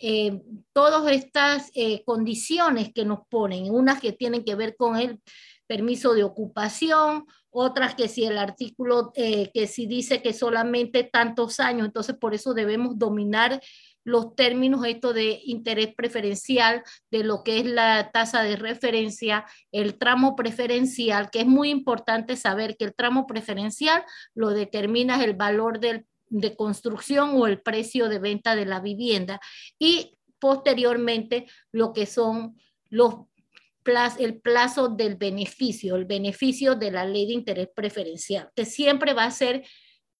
eh, todas estas eh, condiciones que nos ponen, unas que tienen que ver con el permiso de ocupación, otras que si el artículo eh, que si dice que solamente tantos años, entonces por eso debemos dominar los términos esto de interés preferencial, de lo que es la tasa de referencia, el tramo preferencial, que es muy importante saber que el tramo preferencial lo determina el valor del, de construcción o el precio de venta de la vivienda y posteriormente lo que son los el plazo del beneficio, el beneficio de la ley de interés preferencial, que siempre va a ser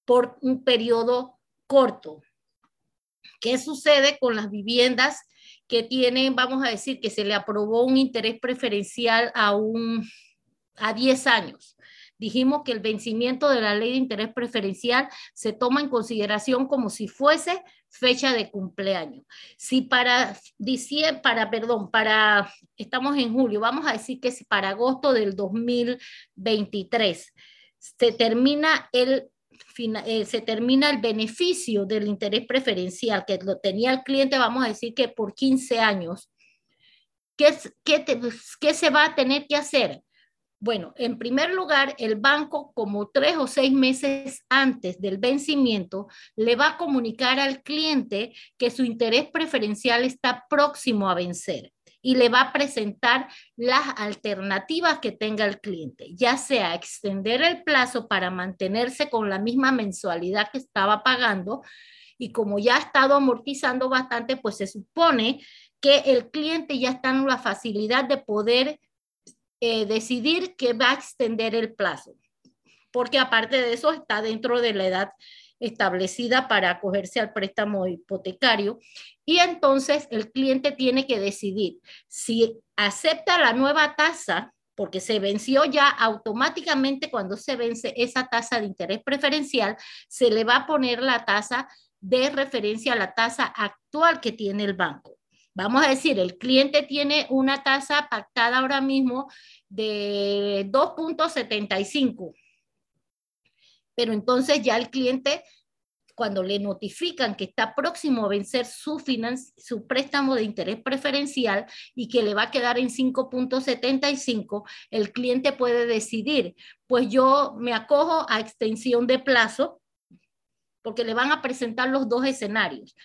por un periodo corto, ¿Qué sucede con las viviendas que tienen, vamos a decir, que se le aprobó un interés preferencial a, un, a 10 años? Dijimos que el vencimiento de la ley de interés preferencial se toma en consideración como si fuese fecha de cumpleaños. Si para diciembre, para, perdón, para, estamos en julio, vamos a decir que si para agosto del 2023 se termina el eh, se termina el beneficio del interés preferencial que lo tenía el cliente, vamos a decir que por 15 años, ¿qué, qué, qué se va a tener que hacer? Bueno, en primer lugar, el banco, como tres o seis meses antes del vencimiento, le va a comunicar al cliente que su interés preferencial está próximo a vencer y le va a presentar las alternativas que tenga el cliente, ya sea extender el plazo para mantenerse con la misma mensualidad que estaba pagando y como ya ha estado amortizando bastante, pues se supone que el cliente ya está en la facilidad de poder eh, decidir que va a extender el plazo, porque aparte de eso está dentro de la edad establecida para acogerse al préstamo hipotecario y entonces el cliente tiene que decidir si acepta la nueva tasa porque se venció ya automáticamente cuando se vence esa tasa de interés preferencial, se le va a poner la tasa de referencia a la tasa actual que tiene el banco. Vamos a decir, el cliente tiene una tasa pactada ahora mismo de 2.75 pero entonces ya el cliente, cuando le notifican que está próximo a vencer su, su préstamo de interés preferencial y que le va a quedar en 5.75, el cliente puede decidir, pues yo me acojo a extensión de plazo, porque le van a presentar los dos escenarios.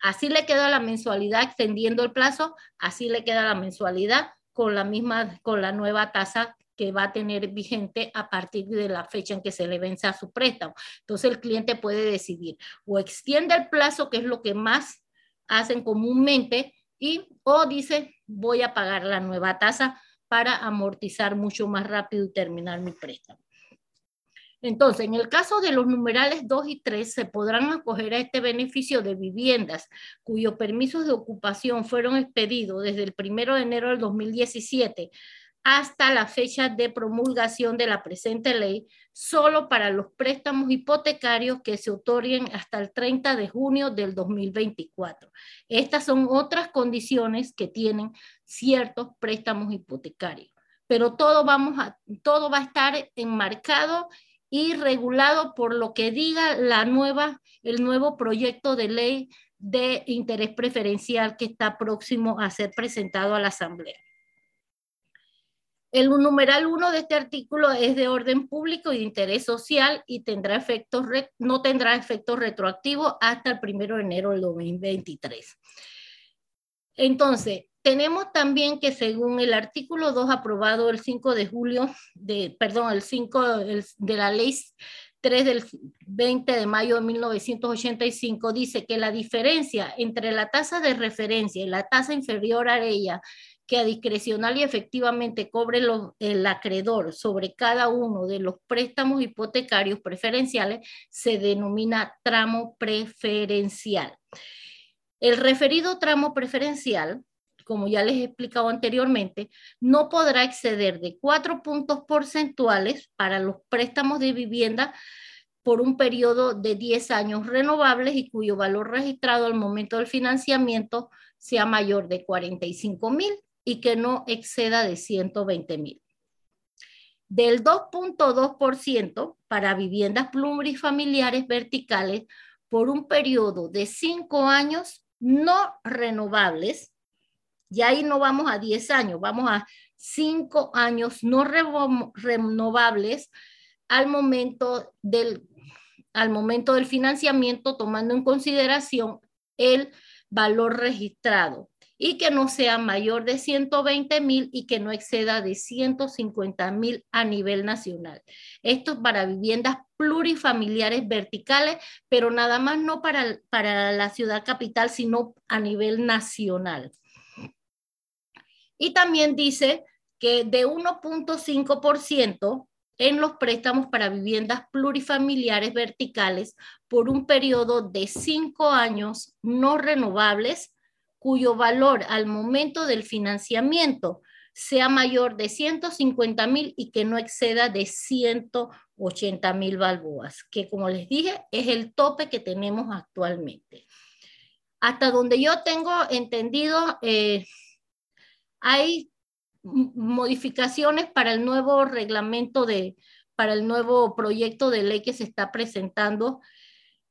Así le queda la mensualidad extendiendo el plazo, así le queda la mensualidad con la misma, con la nueva tasa que va a tener vigente a partir de la fecha en que se le vence a su préstamo. Entonces el cliente puede decidir o extiende el plazo, que es lo que más hacen comúnmente, y o dice voy a pagar la nueva tasa para amortizar mucho más rápido y terminar mi préstamo. Entonces, en el caso de los numerales 2 y 3, se podrán acoger a este beneficio de viviendas cuyos permisos de ocupación fueron expedidos desde el 1 de enero del 2017 hasta la fecha de promulgación de la presente ley, solo para los préstamos hipotecarios que se otorguen hasta el 30 de junio del 2024. Estas son otras condiciones que tienen ciertos préstamos hipotecarios, pero todo, vamos a, todo va a estar enmarcado y regulado por lo que diga la nueva, el nuevo proyecto de ley de interés preferencial que está próximo a ser presentado a la Asamblea. El numeral 1 de este artículo es de orden público y de interés social y tendrá efectos no tendrá efectos retroactivos hasta el 1 de enero del 2023. Entonces, tenemos también que según el artículo 2 aprobado el 5 de julio, de, perdón, el 5 de la ley 3 del 20 de mayo de 1985 dice que la diferencia entre la tasa de referencia y la tasa inferior a ella que a discrecional y efectivamente cobre el acreedor sobre cada uno de los préstamos hipotecarios preferenciales se denomina tramo preferencial. El referido tramo preferencial, como ya les he explicado anteriormente, no podrá exceder de cuatro puntos porcentuales para los préstamos de vivienda por un periodo de 10 años renovables y cuyo valor registrado al momento del financiamiento sea mayor de 45 mil y que no exceda de 120 mil. Del 2.2% para viviendas familiares verticales por un periodo de 5 años no renovables, y ahí no vamos a 10 años, vamos a 5 años no renovables al momento del, al momento del financiamiento, tomando en consideración el valor registrado y que no sea mayor de 120 mil y que no exceda de 150 mil a nivel nacional. Esto es para viviendas plurifamiliares verticales, pero nada más no para, para la ciudad capital, sino a nivel nacional. Y también dice que de 1.5% en los préstamos para viviendas plurifamiliares verticales por un periodo de cinco años no renovables cuyo valor al momento del financiamiento sea mayor de 150 mil y que no exceda de 180 mil balboas, que como les dije es el tope que tenemos actualmente. Hasta donde yo tengo entendido, eh, hay modificaciones para el nuevo reglamento de, para el nuevo proyecto de ley que se está presentando.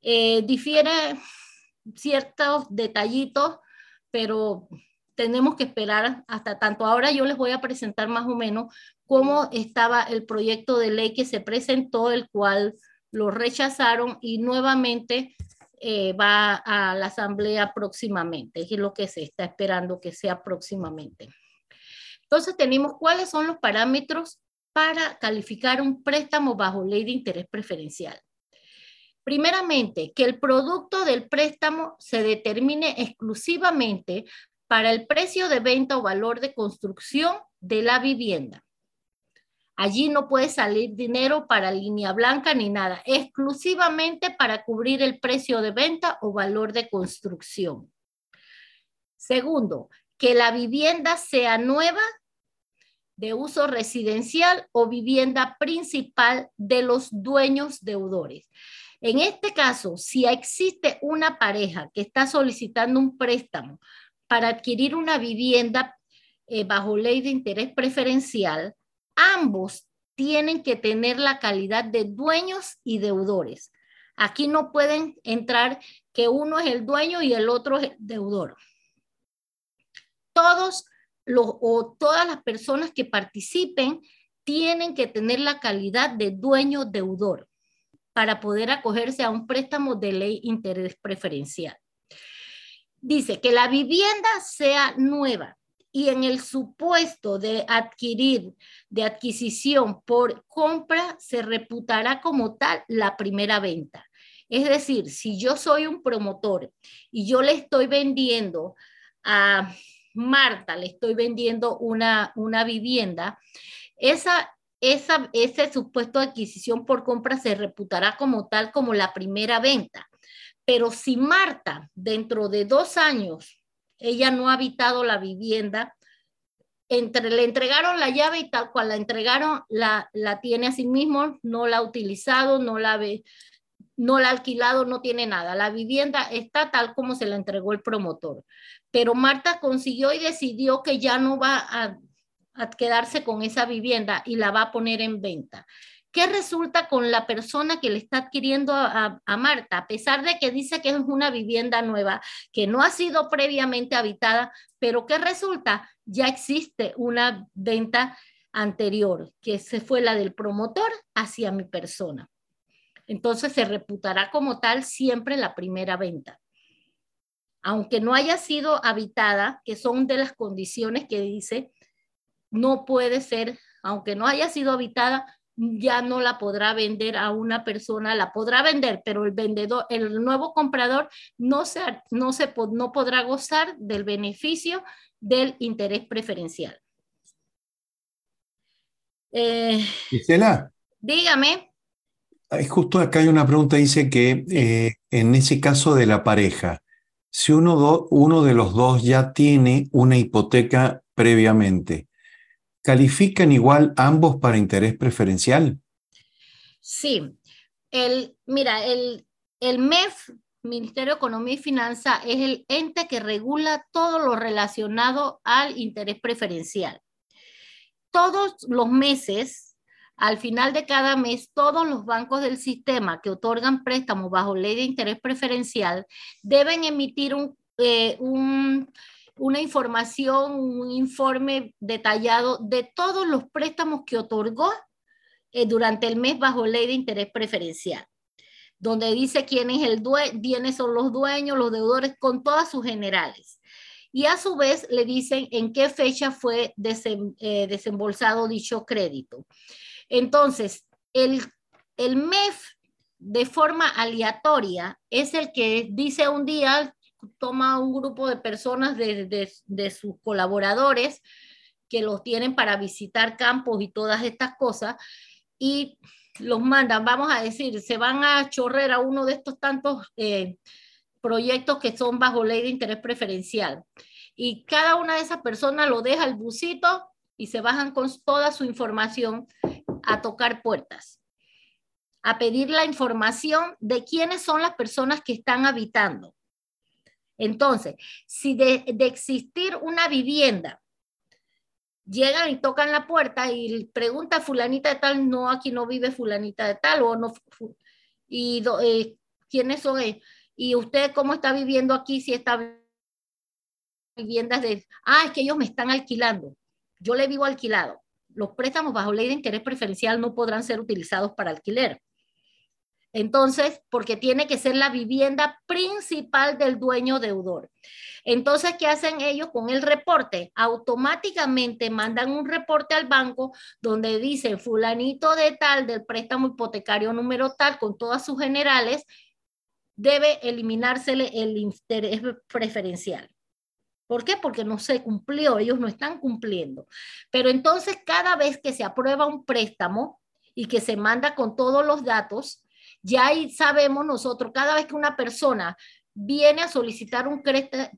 Eh, difiere ciertos detallitos pero tenemos que esperar hasta tanto. Ahora yo les voy a presentar más o menos cómo estaba el proyecto de ley que se presentó, el cual lo rechazaron y nuevamente eh, va a la asamblea próximamente. Es lo que se está esperando que sea próximamente. Entonces tenemos cuáles son los parámetros para calificar un préstamo bajo ley de interés preferencial. Primeramente, que el producto del préstamo se determine exclusivamente para el precio de venta o valor de construcción de la vivienda. Allí no puede salir dinero para línea blanca ni nada, exclusivamente para cubrir el precio de venta o valor de construcción. Segundo, que la vivienda sea nueva, de uso residencial o vivienda principal de los dueños deudores. En este caso, si existe una pareja que está solicitando un préstamo para adquirir una vivienda eh, bajo ley de interés preferencial, ambos tienen que tener la calidad de dueños y deudores. Aquí no pueden entrar que uno es el dueño y el otro es el deudor. Todos o todas las personas que participen tienen que tener la calidad de dueño deudor para poder acogerse a un préstamo de ley interés preferencial. Dice que la vivienda sea nueva y en el supuesto de adquirir, de adquisición por compra, se reputará como tal la primera venta. Es decir, si yo soy un promotor y yo le estoy vendiendo a Marta, le estoy vendiendo una, una vivienda, esa esa, ese supuesto adquisición por compra se reputará como tal como la primera venta. Pero si Marta, dentro de dos años, ella no ha habitado la vivienda, entre, le entregaron la llave y tal cual la entregaron, la, la tiene a sí mismo, no la ha utilizado, no la ve, no la ha alquilado, no tiene nada. La vivienda está tal como se la entregó el promotor. Pero Marta consiguió y decidió que ya no va a a quedarse con esa vivienda y la va a poner en venta. ¿Qué resulta con la persona que le está adquiriendo a, Marta? A pesar de que dice que es una vivienda nueva, que no ha sido previamente habitada, pero ¿qué resulta? Ya existe una venta anterior, que se fue la del promotor hacia mi persona. Entonces se reputará como tal siempre la primera venta. Aunque no haya sido habitada, que son de las condiciones que dice no puede ser, aunque no haya sido habitada, ya no la podrá vender a una persona, la podrá vender, pero el vendedor, el nuevo comprador no, se, no, se, no podrá gozar del beneficio del interés preferencial. Eh, Gisela. Dígame. Justo acá hay una pregunta, dice que eh, en ese caso de la pareja, si uno, de los dos ya tiene una hipoteca previamente, ¿Califican igual ambos para interés preferencial? Sí. El, mira, el, el MEF, Ministerio de Economía y Finanza, es el ente que regula todo lo relacionado al interés preferencial. Todos los meses, al final de cada mes, todos los bancos del sistema que otorgan préstamos bajo ley de interés preferencial deben emitir un eh, una información, un informe detallado de todos los préstamos que otorgó eh, durante el mes bajo ley de interés preferencial, donde dice quién es el dueño, quiénes son los dueños, los deudores, con todas sus generales. Y a su vez le dicen en qué fecha fue eh, desembolsado dicho crédito. Entonces, el, el MEF de forma aleatoria es el que dice un día, toma un grupo de personas de, sus colaboradores que los tienen para visitar campos y todas estas cosas y los mandan, vamos a decir, se van a chorrer a uno de estos tantos eh, proyectos que son bajo ley de interés preferencial. Y cada una de esas personas lo deja el busito y se bajan con toda su información a tocar puertas, a pedir la información de quiénes son las personas que están habitando. Entonces, si de, existir una vivienda, llegan y tocan la puerta y pregunta fulanita de tal, no, aquí no vive fulanita de tal, o no, y eh, quiénes son ellos, y usted cómo está viviendo aquí, si está viviendas de, ah, es que ellos me están alquilando, yo le vivo alquilado. Los préstamos bajo ley de interés preferencial no podrán ser utilizados para alquiler. Entonces, porque tiene que ser la vivienda principal del dueño deudor. Entonces, ¿qué hacen ellos con el reporte? Automáticamente mandan un reporte al banco donde dice fulanito de tal del préstamo hipotecario número tal con todas sus generales, debe eliminársele el interés preferencial. ¿Por quí? Porque no se cumplió, ellos no están cumpliendo. Pero entonces, cada vez que se aprueba un préstamo y que se manda con todos los datos, ya ahí sabemos nosotros, cada vez que una persona viene a solicitar un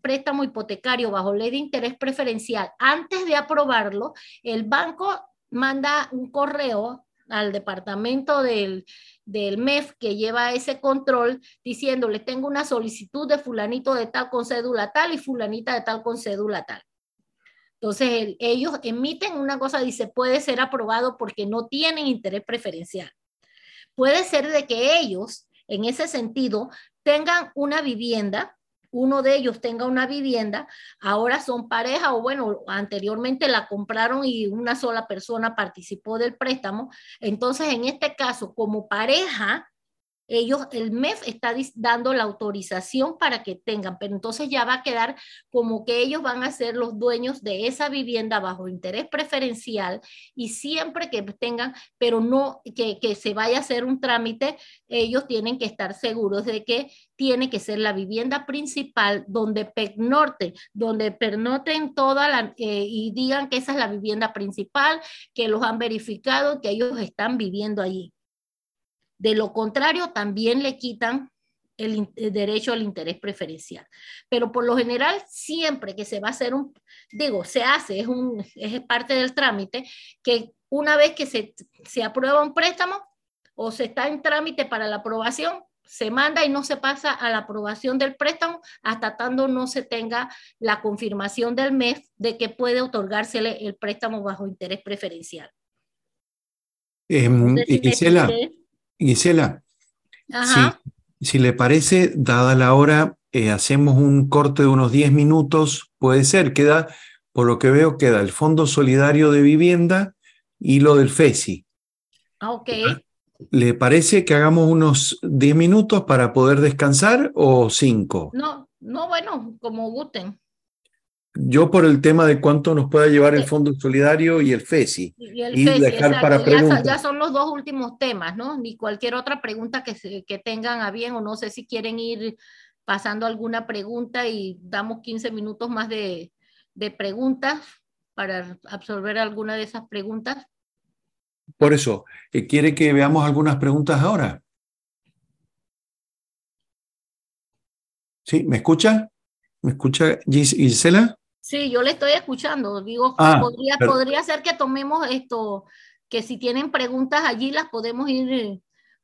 préstamo hipotecario bajo ley de interés preferencial, antes de aprobarlo, el banco manda un correo al departamento del, del MEF que lleva ese control diciéndole, tengo una solicitud de fulanito de tal con cédula tal y fulanita de tal con cédula tal. Entonces, ellos emiten una cosa, dice, puede ser aprobado porque no tienen interés preferencial. Puede ser de que ellos, en ese sentido, tengan una vivienda, uno de ellos tenga una vivienda, ahora son pareja o bueno, anteriormente la compraron y una sola persona participó del préstamo. Entonces, en este caso, como pareja, ellos, el MEF está dando la autorización para que tengan, pero entonces ya va a quedar como que ellos van a ser los dueños de esa vivienda bajo interés preferencial y siempre que tengan, pero no que, que se vaya a hacer un trámite, ellos tienen que estar seguros de que tiene que ser la vivienda principal donde pernocten, donde pernoten toda la, eh, y digan que esa es la vivienda principal, que los han verificado, que ellos están viviendo allí. De lo contrario, también le quitan el, derecho al interés preferencial. Pero por lo general, siempre que se va a hacer un, digo, se hace, es, un, es parte del trámite, que una vez que se, se aprueba un préstamo o se está en trámite para la aprobación, se manda y no se pasa a la aprobación del préstamo hasta tanto no se tenga la confirmación del MEF de que puede otorgársele el préstamo bajo interés preferencial. Eh, Gisela, si, le parece, dada la hora, eh, hacemos un corte de unos 10 minutos, puede ser, queda, por lo que veo, queda el Fondo Solidario de Vivienda y lo del FESI. Ah, ok. ¿Le parece que hagamos unos 10 minutos para poder descansar o 5? No, no, bueno, como gusten. Yo por el tema de cuánto nos pueda llevar el Fondo Solidario y el FESI. Y, dejar para preguntas. Ya, son los dos últimos temas, ¿no? Ni cualquier otra pregunta que, que tengan a bien o no sé si quieren ir pasando alguna pregunta y damos 15 minutos más de, de preguntas para absorber alguna de esas preguntas. Por eso, eh, ¿quiere que veamos algunas preguntas ahora? ¿Sí? ¿Me escucha? ¿Me escucha Gisela? Sí, yo le estoy escuchando. Digo, ah, podría, podría ser que tomemos esto, que si tienen preguntas allí las podemos ir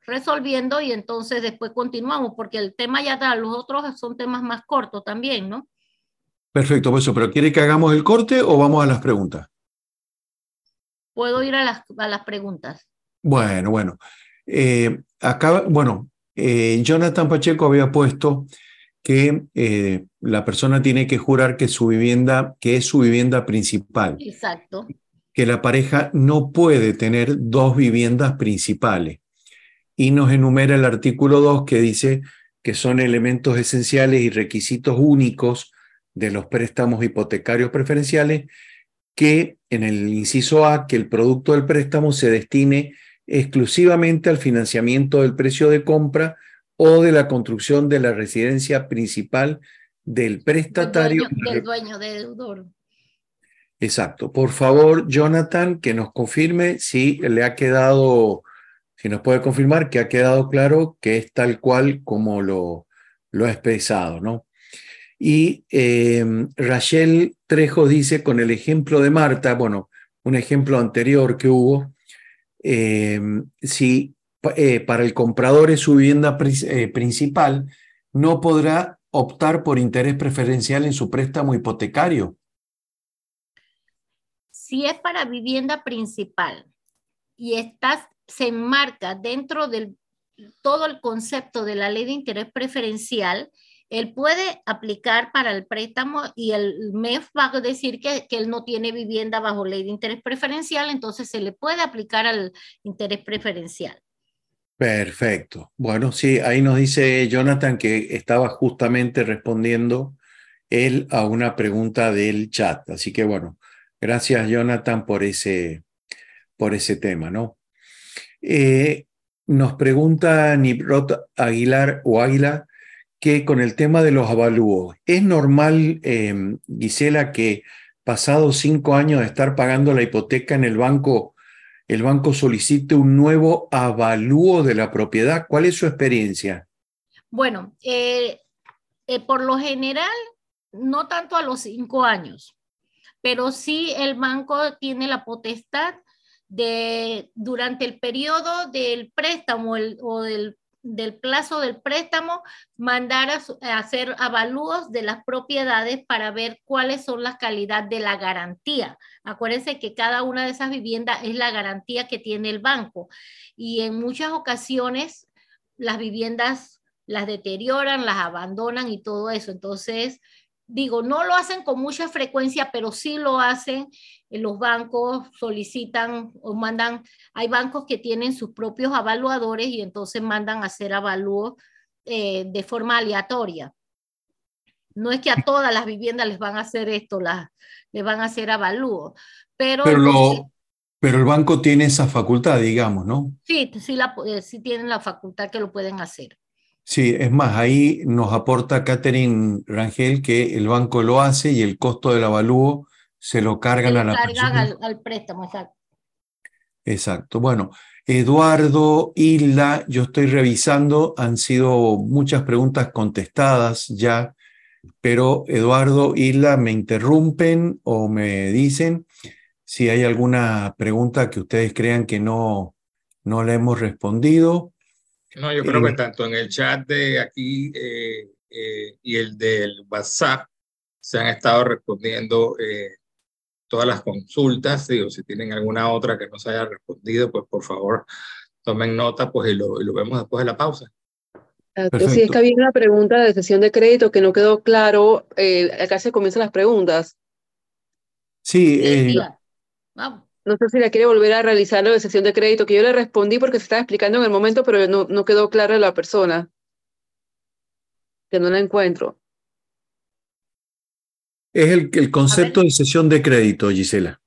resolviendo y entonces después continuamos, porque el tema ya da, los otros son temas más cortos también, ¿no? Perfecto, pues eso, pero ¿quiere que hagamos el corte o vamos a las preguntas? Puedo ir a las, a las preguntas. Bueno, bueno. Eh, acá, bueno, eh, Jonathan Pacheco había puesto que eh, la persona tiene que jurar que su vivienda, que es su vivienda principal. Exacto. Que la pareja no puede tener dos viviendas principales. Y nos enumera el artículo 2 que dice que son elementos esenciales y requisitos únicos de los préstamos hipotecarios preferenciales que en el inciso A, que el producto del préstamo se destine exclusivamente al financiamiento del precio de compra o de la construcción de la residencia principal del prestatario. Del dueño, de deudor. Exacto. Por favor, Jonathan, que nos confirme si le ha quedado, si nos puede confirmar que ha quedado claro que es tal cual como lo, lo ha expresado, ¿no? Y eh, Rachel Trejo dice con el ejemplo de Marta, bueno, un ejemplo anterior que hubo, eh, si eh, para el comprador es su vivienda eh, principal, no podrá optar por interés preferencial en su préstamo hipotecario. Si es para vivienda principal y estás, se enmarca dentro del todo el concepto de la ley de interés preferencial, él puede aplicar para el préstamo y el MEF va a decir que, que, él no tiene vivienda bajo ley de interés preferencial, entonces se le puede aplicar al interés preferencial. Perfecto. Bueno, sí, ahí nos dice Jonathan que estaba justamente respondiendo él a una pregunta del chat. Así que bueno, gracias Jonathan por ese, por ese tema, ¿no? Eh, nos pregunta Nibrot Aguilar o Águila que con el tema de los avalúos, ¿es normal, em, Gisela, que pasados cinco años de estar pagando la hipoteca en el banco, el banco solicite un nuevo avalúo de la propiedad. ¿Cuál es su experiencia? Bueno, eh, eh, por lo general, no tanto a los cinco años, pero sí el banco tiene la potestad de, durante el periodo del préstamo o del del plazo del préstamo, mandar a, hacer avalúos de las propiedades para ver cuáles son las calidad de la garantía. Acuérdense que cada una de esas viviendas es la garantía que tiene el banco y en muchas ocasiones las viviendas las deterioran, las abandonan y todo eso. Entonces, digo, no lo hacen con mucha frecuencia, pero sí lo hacen. Los bancos solicitan o mandan, hay bancos que tienen sus propios evaluadores y entonces mandan a hacer avalúos eh, de forma aleatoria. No es que a todas las viviendas les van a hacer esto, las, les van a hacer avalúos, pero... Pero, pero el banco tiene esa facultad, digamos, ¿no? Sí, sí, la, eh, sí tienen la facultad que lo pueden hacer. Sí, es más, ahí nos aporta Catherine Rangel que el banco lo hace y el costo del avalúo se lo cargan a la cargan al, al, préstamo, exacto. Exacto. Bueno, Eduardo, Hilda, yo estoy revisando, han sido muchas preguntas contestadas ya, pero Eduardo, Hilda, me interrumpen o me dicen si hay alguna pregunta que ustedes crean que no, no le hemos respondido. No, yo creo que tanto en el chat de aquí eh, eh, y el del WhatsApp se han estado respondiendo eh, todas las consultas. Digo, si tienen alguna otra que no se haya respondido, pues por favor tomen nota pues, y, lo, lo vemos después de la pausa. Sí, es que había una pregunta de sesión de crédito que no quedó claro. acá se comienzan las preguntas. Sí, eh, Vamos. No sé si la quiere volver a realizar la de sesión de crédito, que yo le respondí porque se estaba explicando en el momento, pero no, no quedó clara la persona. Que no la encuentro. Es el, el concepto de sesión de crédito, Gisela.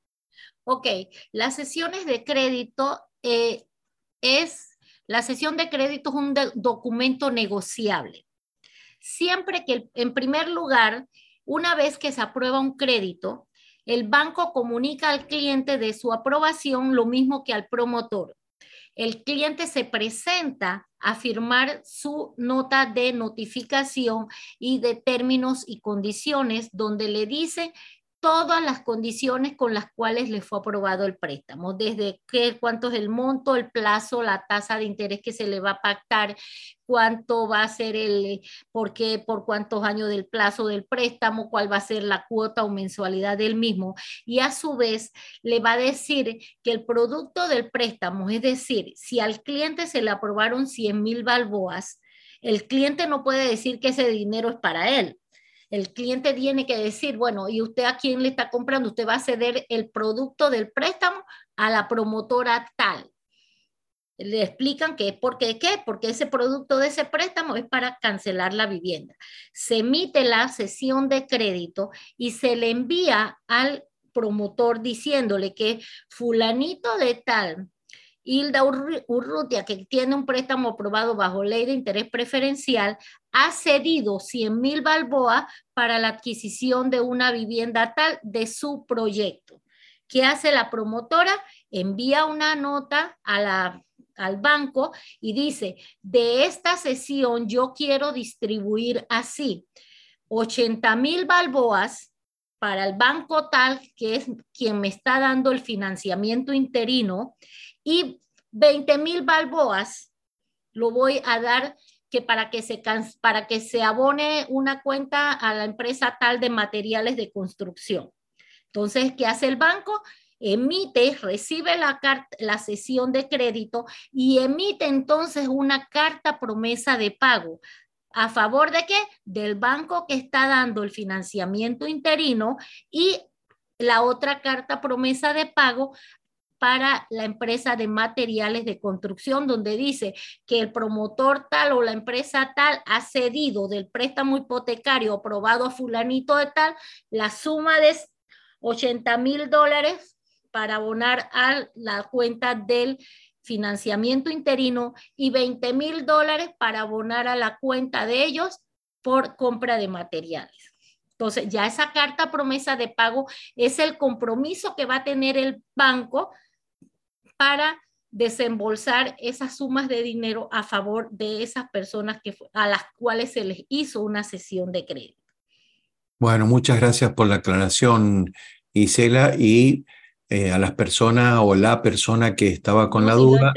Ok, las sesiones de crédito eh, es, la sesión de crédito es un documento negociable. Siempre que, en primer lugar, una vez que se aprueba un crédito, el banco comunica al cliente de su aprobación lo mismo que al promotor. El cliente se presenta a firmar su nota de notificación y de términos y condiciones donde le dice todas las condiciones con las cuales le fue aprobado el préstamo, desde qué, cuánto es el monto, el plazo, la tasa de interés que se le va a pactar, cuánto va a ser el, por qué, por cuántos años del plazo del préstamo, cuál va a ser la cuota o mensualidad del mismo. Y a su vez le va a decir que el producto del préstamo, es decir, si al cliente se le aprobaron 100 mil balboas, El cliente no puede decir que ese dinero es para él. El cliente tiene que decir, bueno, ¿y usted a quién le está comprando? Usted va a ceder el producto del préstamo a la promotora tal. Le explican que es porque qué, porque ese producto de ese préstamo es para cancelar la vivienda. Se emite la sesión de crédito y se le envía al promotor diciéndole que fulanito de tal Hilda Urrutia, que tiene un préstamo aprobado bajo ley de interés preferencial, ha cedido 100 mil balboas para la adquisición de una vivienda tal de su proyecto. ¿Qué hace la promotora? Envía una nota al banco y dice, de esta sesión yo quiero distribuir así 80 mil balboas para el banco tal, que es quien me está dando el financiamiento interino, y 20 mil balboas lo voy a dar que para que, se, para que se abone una cuenta a la empresa tal de materiales de construcción. Entonces, ¿qué hace el banco? Emite, recibe la, la sesión de crédito y emite entonces una carta promesa de pago. ¿A favor de qué? Del banco que está dando el financiamiento interino y la otra carta promesa de pago para la empresa de materiales de construcción, donde dice que el promotor tal o la empresa tal ha cedido del préstamo hipotecario aprobado a fulanito de tal la suma de 80 mil dólares para abonar a la cuenta del financiamiento interino y 20 mil dólares para abonar a la cuenta de ellos por compra de materiales. Entonces, ya esa carta promesa de pago es el compromiso que va a tener el banco para desembolsar esas sumas de dinero a favor de esas personas que, a las cuales se les hizo una sesión de crédito. Bueno, muchas gracias por la aclaración, Isela, y eh, a las personas o la persona que estaba con la duda.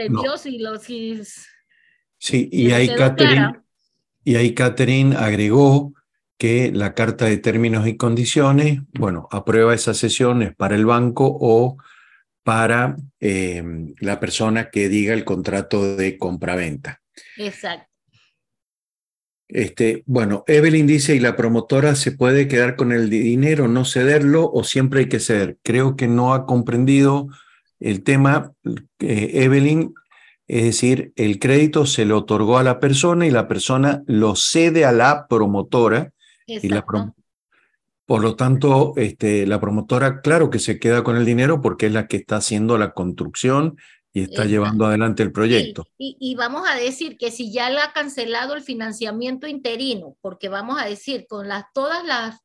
sí, y ahí, Catherine, y ahí Catherine agregó que la carta de términos y condiciones, bueno, aprueba esas sesiones para el banco o para eh, la persona que diga el contrato de compraventa. Exacto. Este, bueno, Evelyn dice, ¿y la promotora se puede quedar con el dinero, no cederlo o siempre hay que ceder? Creo que no ha comprendido el tema, eh, Evelyn, es decir, el crédito se le otorgó a la persona y la persona lo cede a la promotora y la, por lo tanto, este, la promotora, claro que se queda con el dinero porque es la que está haciendo la construcción y está llevando adelante el proyecto. Y, vamos a decir que si ya le ha cancelado el financiamiento interino, porque vamos a decir, con las, todas las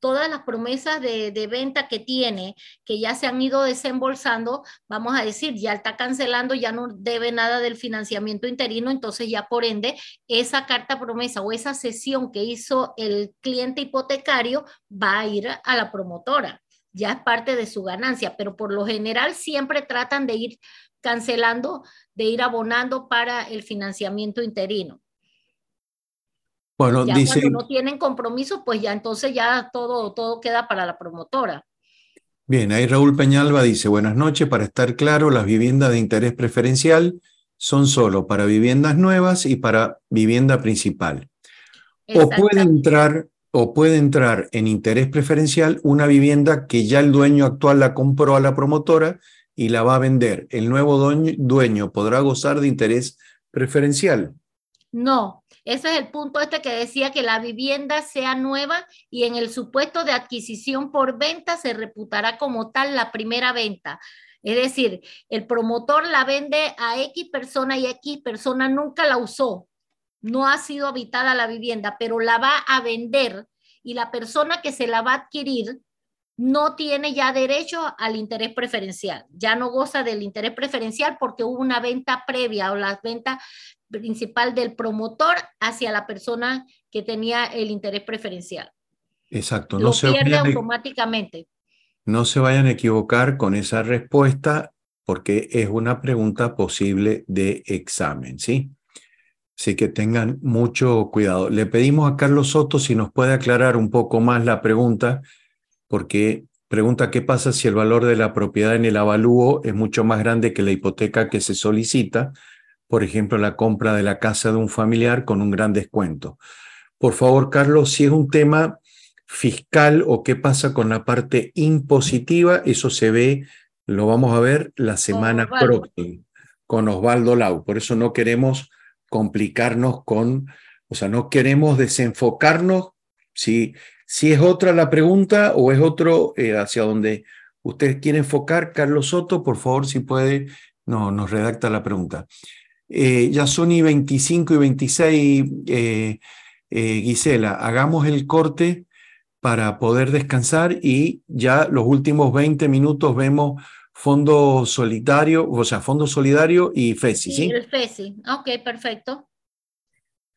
todas las promesas de, venta que tiene, que ya se han ido desembolsando, vamos a decir, ya está cancelando, ya no debe nada del financiamiento interino, entonces ya por ende, esa carta promesa o esa sesión que hizo el cliente hipotecario va a ir a la promotora ya es parte de su ganancia, pero por lo general siempre tratan de ir cancelando, de ir abonando para el financiamiento interino. Bueno, ya dice, cuando no tienen compromiso, pues ya entonces ya todo, todo queda para la promotora. Bien, ahí Raúl Peñalba dice, buenas noches, para estar claro, las viviendas de interés preferencial son solo para viviendas nuevas y para vivienda principal. O puede entrar o puede entrar en interés preferencial una vivienda que ya el dueño actual la compró a la promotora y la va a vender. El nuevo dueño, dueño podrá gozar de interés preferencial. No, ese es el punto este que decía que la vivienda sea nueva y en el supuesto de adquisición por venta se reputará como tal la primera venta. Es decir, el promotor la vende a X persona y X persona nunca la usó. No ha sido habitada la vivienda, pero la va a vender y la persona que se la va a adquirir no tiene ya derecho al interés preferencial, ya no goza del interés preferencial porque hubo una venta previa o la venta principal del promotor hacia la persona que tenía el interés preferencial. Exacto, no se pierde automáticamente. No se vayan a equivocar con esa respuesta porque es una pregunta posible de examen, ¿sí? Así que tengan mucho cuidado. Le pedimos a Carlos Soto si nos puede aclarar un poco más la pregunta porque pregunta qué pasa si el valor de la propiedad en el avalúo es mucho más grande que la hipoteca que se solicita. Por ejemplo, la compra de la casa de un familiar con un gran descuento. Por favor, Carlos, si es un tema fiscal o qué pasa con la parte impositiva, eso se ve, lo vamos a ver la semana próxima con Osvaldo Lau. Por eso no queremos complicarnos con, o sea, no queremos desenfocarnos si, si es otra la pregunta o es otro eh, hacia donde usted quiere enfocar. Carlos Soto, por favor, si puede, no, nos redacta la pregunta. Eh, ya son y 25 y 26, eh, Gisela, hagamos el corte para poder descansar y ya los últimos 20 minutos vemos Fondo Solidario, o sea, Fondo Solidario y FESI, ¿sí? El FESI, ok, perfecto.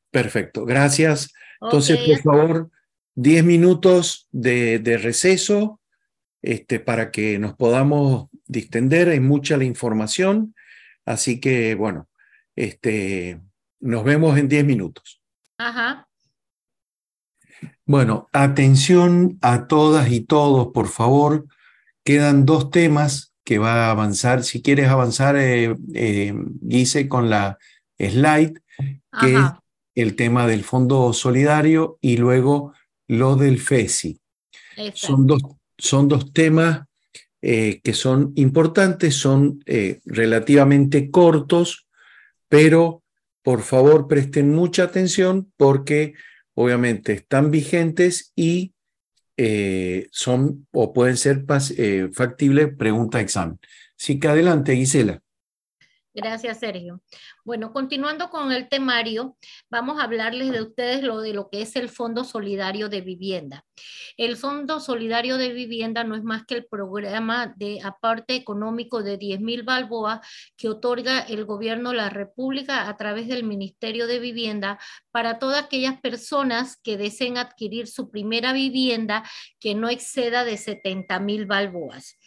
Perfecto, gracias. Entonces, por favor, 10 minutos de, de, receso este, para que nos podamos distender. Hay mucha la información, así que, bueno, este, nos vemos en 10 minutos. Ajá. Bueno, atención a todas y todos, por favor. Quedan dos temas que va a avanzar. Si quieres avanzar, eh, eh con la slide, que es el tema del Fondo Solidario y luego lo del FESI. Son dos, son dos temas eh, que son importantes, son eh, relativamente cortos, pero por favor presten mucha atención porque obviamente están vigentes y eh, son o pueden ser eh, factibles pregunta examen. Así que adelante, Gisela. Gracias, Sergio. Bueno, continuando con el temario, vamos a hablarles de ustedes lo de lo que es el Fondo Solidario de Vivienda. El Fondo Solidario de Vivienda no es más que el programa de aparte económico de 10 mil balboas que otorga el gobierno de la República a través del Ministerio de Vivienda para todas aquellas personas que deseen adquirir su primera vivienda que no exceda de 70 mil balboas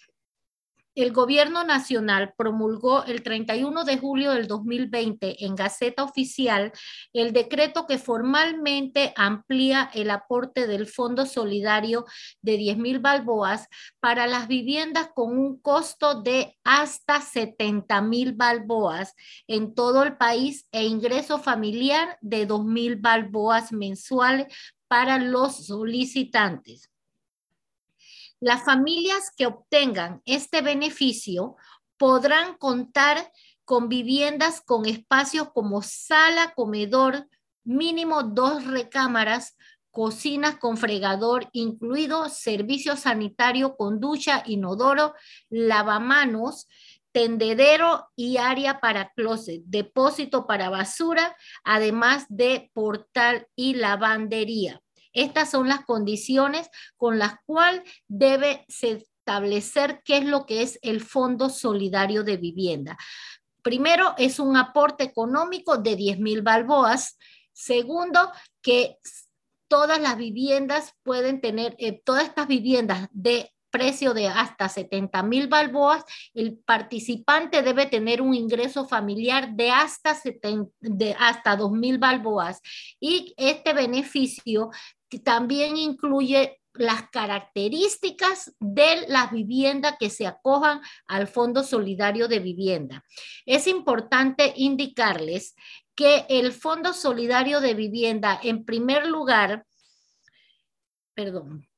el Gobierno Nacional promulgó el 31 de julio del 2020 en Gaceta Oficial el decreto que formalmente amplía el aporte del Fondo Solidario de 10 mil balboas para las viviendas con un costo de hasta 70 mil balboas en todo el país e ingreso familiar de 2 mil balboas mensuales para los solicitantes. Las familias que obtengan este beneficio podrán contar con viviendas con espacios como sala, comedor, mínimo dos recámaras, cocinas con fregador, incluido servicio sanitario con ducha, inodoro, lavamanos, tendedero y área para closet, depósito para basura, además de portal y lavandería. Estas son las condiciones con las cuales debe establecer qué es lo que es el Fondo Solidario de Vivienda. Primero, es un aporte económico de 10 mil balboas. Segundo, que todas las viviendas pueden tener, eh, todas estas viviendas de precio de hasta 70 mil balboas, el participante debe tener un ingreso familiar de hasta, de hasta 2 mil balboas y este beneficio también incluye las características de las viviendas que se acojan al Fondo Solidario de Vivienda. Es importante indicarles que el Fondo Solidario de Vivienda, en primer lugar, perdón,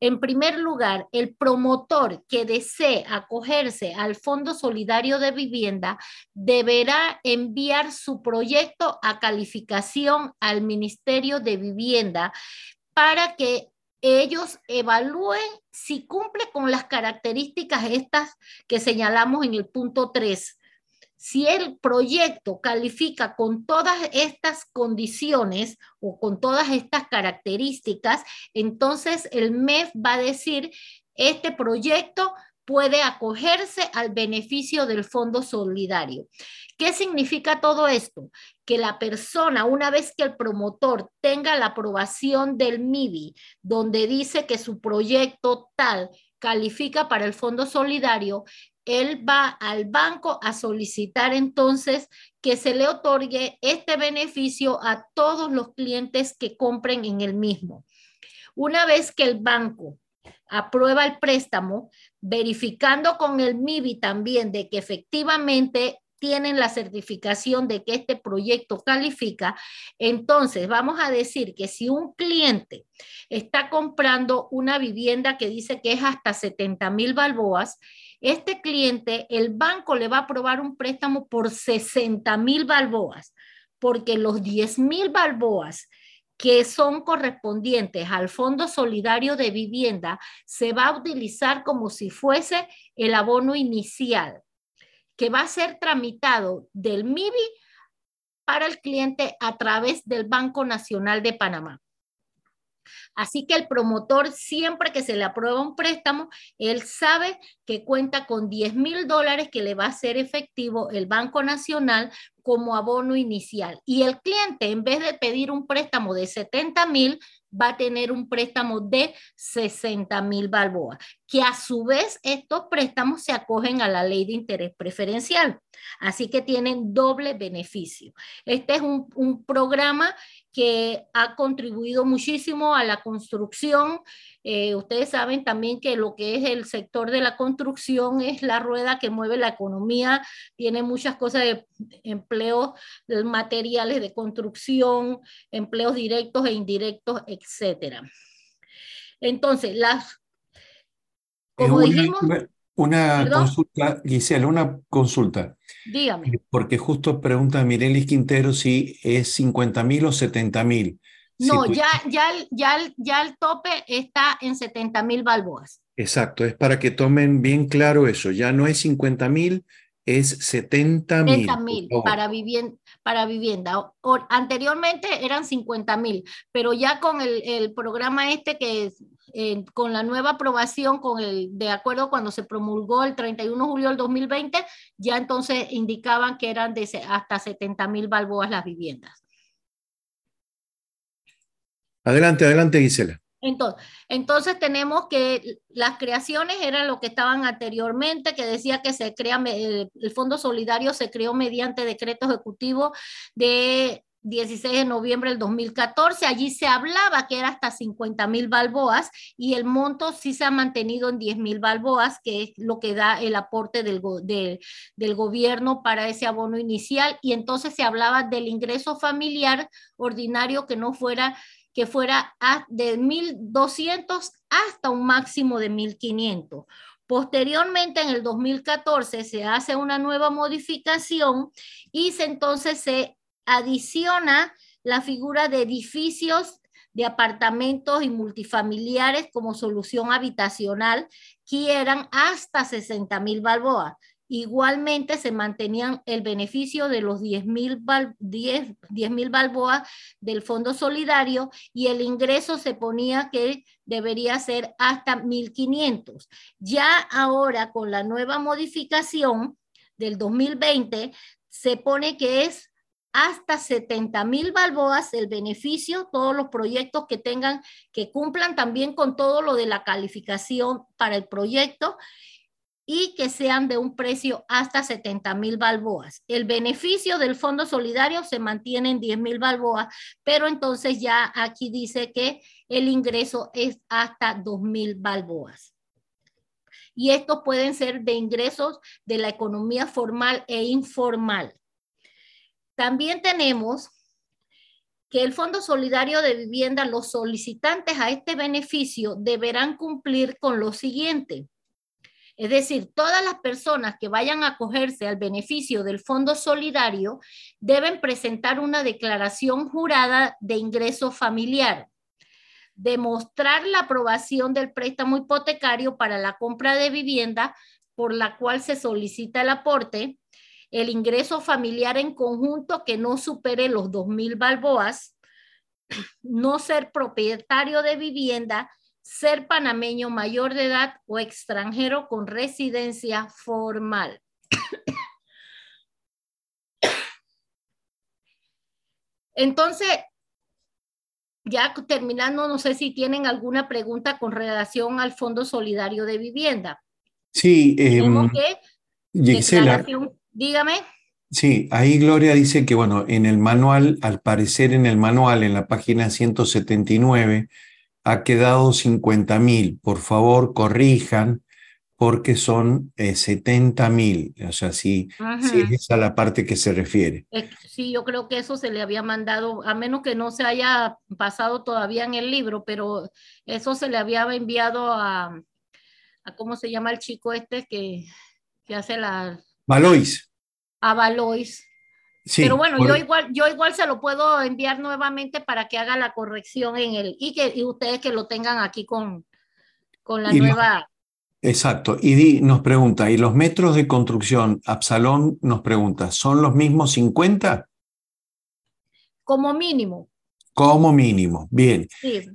En primer lugar, el promotor que desee acogerse al Fondo Solidario de Vivienda deberá enviar su proyecto a calificación al Ministerio de Vivienda para que ellos evalúen si cumple con las características estas que señalamos en el punto 3 si el proyecto califica con todas estas condiciones o con todas estas características, entonces el MEF va a decir, este proyecto puede acogerse al beneficio del Fondo Solidario. ¿Qué significa todo esto? Que la persona, una vez que el promotor tenga la aprobación del MIBI, donde dice que su proyecto tal califica para el Fondo Solidario, él va al banco a solicitar entonces que se le otorgue este beneficio a todos los clientes que compren en el mismo. Una vez que el banco aprueba el préstamo, verificando con el MIBI también de que efectivamente tienen la certificación de que este proyecto califica, entonces vamos a decir que si un cliente está comprando una vivienda que dice que es hasta 70 mil balboas, este cliente, el banco le va a aprobar un préstamo por 60 mil balboas, porque los 10 mil balboas que son correspondientes al Fondo Solidario de Vivienda se va a utilizar como si fuese el abono inicial, que va a ser tramitado del MIBI para el cliente a través del Banco Nacional de Panamá. Así que el promotor, siempre que se le aprueba un préstamo, él sabe que cuenta con 10 mil dólares que le va a ser efectivo el Banco Nacional como abono inicial. Y el cliente, en vez de pedir un préstamo de 70 mil, va a tener un préstamo de 60 mil balboas, que a su vez estos préstamos se acogen a la ley de interés preferencial. Así que tienen doble beneficio. Este es un, un programa que ha contribuido muchísimo a la construcción. Eh, ustedes saben también que lo que es el sector de la construcción es la rueda que mueve la economía, tiene muchas cosas de empleos materiales de construcción, empleos directos e indirectos, etc. Entonces, las... Como dijimos... Una consulta, Gisela, una consulta. Dígame. Eh, porque justo pregunta Mirelis Quintero si es 50 mil o 70 mil. No, ya, ya, ya, ya el tope está en 70 mil balboas. Exacto, es para que tomen bien claro eso. Ya no es 50 mil, es 70 mil. 70 mil para, vivienda, para vivienda. anteriormente eran 50 mil, pero ya con el, el programa este que con la nueva aprobación, con el, de acuerdo cuando se promulgó el 31 de julio del 2020, ya entonces indicaban que eran de hasta 70 mil balboas las viviendas. Adelante, adelante, Gisela. Entonces, entonces, tenemos que las creaciones eran lo que estaban anteriormente, que decía que se crea, el, el Fondo Solidario se creó mediante decreto ejecutivo de 16 de noviembre del 2014. Allí se hablaba que era hasta 50 mil balboas y el monto sí se ha mantenido en 10 mil balboas, que es lo que da el aporte del, del gobierno para ese abono inicial. Y entonces se hablaba del ingreso familiar ordinario que no fuera que fuera de 1.200 hasta un máximo de 1.500. Posteriormente, en el 2014, se hace una nueva modificación y se, entonces se adiciona la figura de edificios de apartamentos y multifamiliares como solución habitacional que eran hasta 60 mil balboas. Igualmente se mantenían el beneficio de los 10 mil balboas del Fondo Solidario y el ingreso se ponía que debería ser hasta 1.500. Ya ahora con la nueva modificación del 2020 se pone que es hasta 70 mil balboas el beneficio, todos los proyectos que tengan, que cumplan también con todo lo de la calificación para el proyecto y que sean de un precio hasta 70 mil balboas. El beneficio del Fondo Solidario se mantiene en 10 mil balboas, pero entonces ya aquí dice que el ingreso es hasta 2 mil balboas. Y estos pueden ser de ingresos de la economía formal e informal. También tenemos que el Fondo Solidario de Vivienda, los solicitantes a este beneficio deberán cumplir con lo siguiente. Es decir, todas las personas que vayan a acogerse al beneficio del Fondo Solidario deben presentar una declaración jurada de ingreso familiar, demostrar la aprobación del préstamo hipotecario para la compra de vivienda por la cual se solicita el aporte, el ingreso familiar en conjunto que no supere los 2.000 balboas, no ser propietario de vivienda, ser panameño mayor de edad o extranjero con residencia formal. Entonces, ya terminando, no sé si tienen alguna pregunta con relación al Fondo Solidario de Vivienda. Sí, eh, Gisela, Dígame. Sí, ahí Gloria dice que, bueno, en el manual, al parecer en el manual, en la página 179, ha quedado 50 mil. Por favor, corrijan porque son 70 mil. O sea, si, si es esa la parte que se refiere. Sí, yo creo que eso se le había mandado, a menos que no se haya pasado todavía en el libro, pero eso se le había enviado a, a ¿cómo se llama el chico este que, que hace la... Valois. A Valois. Sí, pero bueno, yo igual, yo igual se lo puedo enviar nuevamente para que haga la corrección en el, y que y ustedes que lo tengan aquí con, con la nueva... Exacto. Y nos pregunta, ¿y los metros de construcción? Absalón nos pregunta, ¿son los mismos 50? Como mínimo. Como mínimo, bien.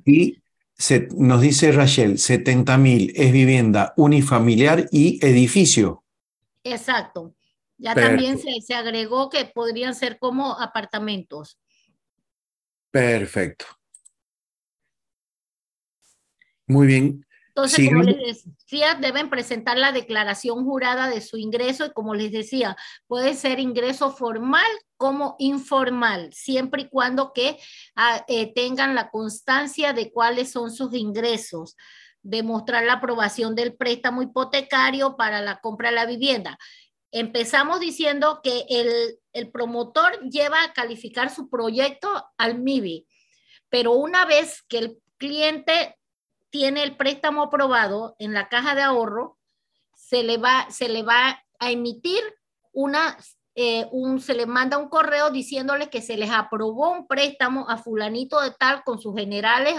Y se, nos dice Rachel, 70 mil es vivienda unifamiliar y edificio. Exacto. Ya también se, se agregó que podrían ser como apartamentos. Perfecto. Muy bien. Entonces, como les decía, deben presentar la declaración jurada de su ingreso y como les decía, puede ser ingreso formal como informal, siempre y cuando que ah, eh, tengan la constancia de cuáles son sus ingresos, demostrar la aprobación del préstamo hipotecario para la compra de la vivienda. Empezamos diciendo que el, el promotor lleva a calificar su proyecto al MIBI, pero una vez que el cliente tiene el préstamo aprobado en la caja de ahorro, se le va, se le va a emitir una, eh, un, se le manda un correo diciéndole que se les aprobó un préstamo a fulanito de tal con sus generales,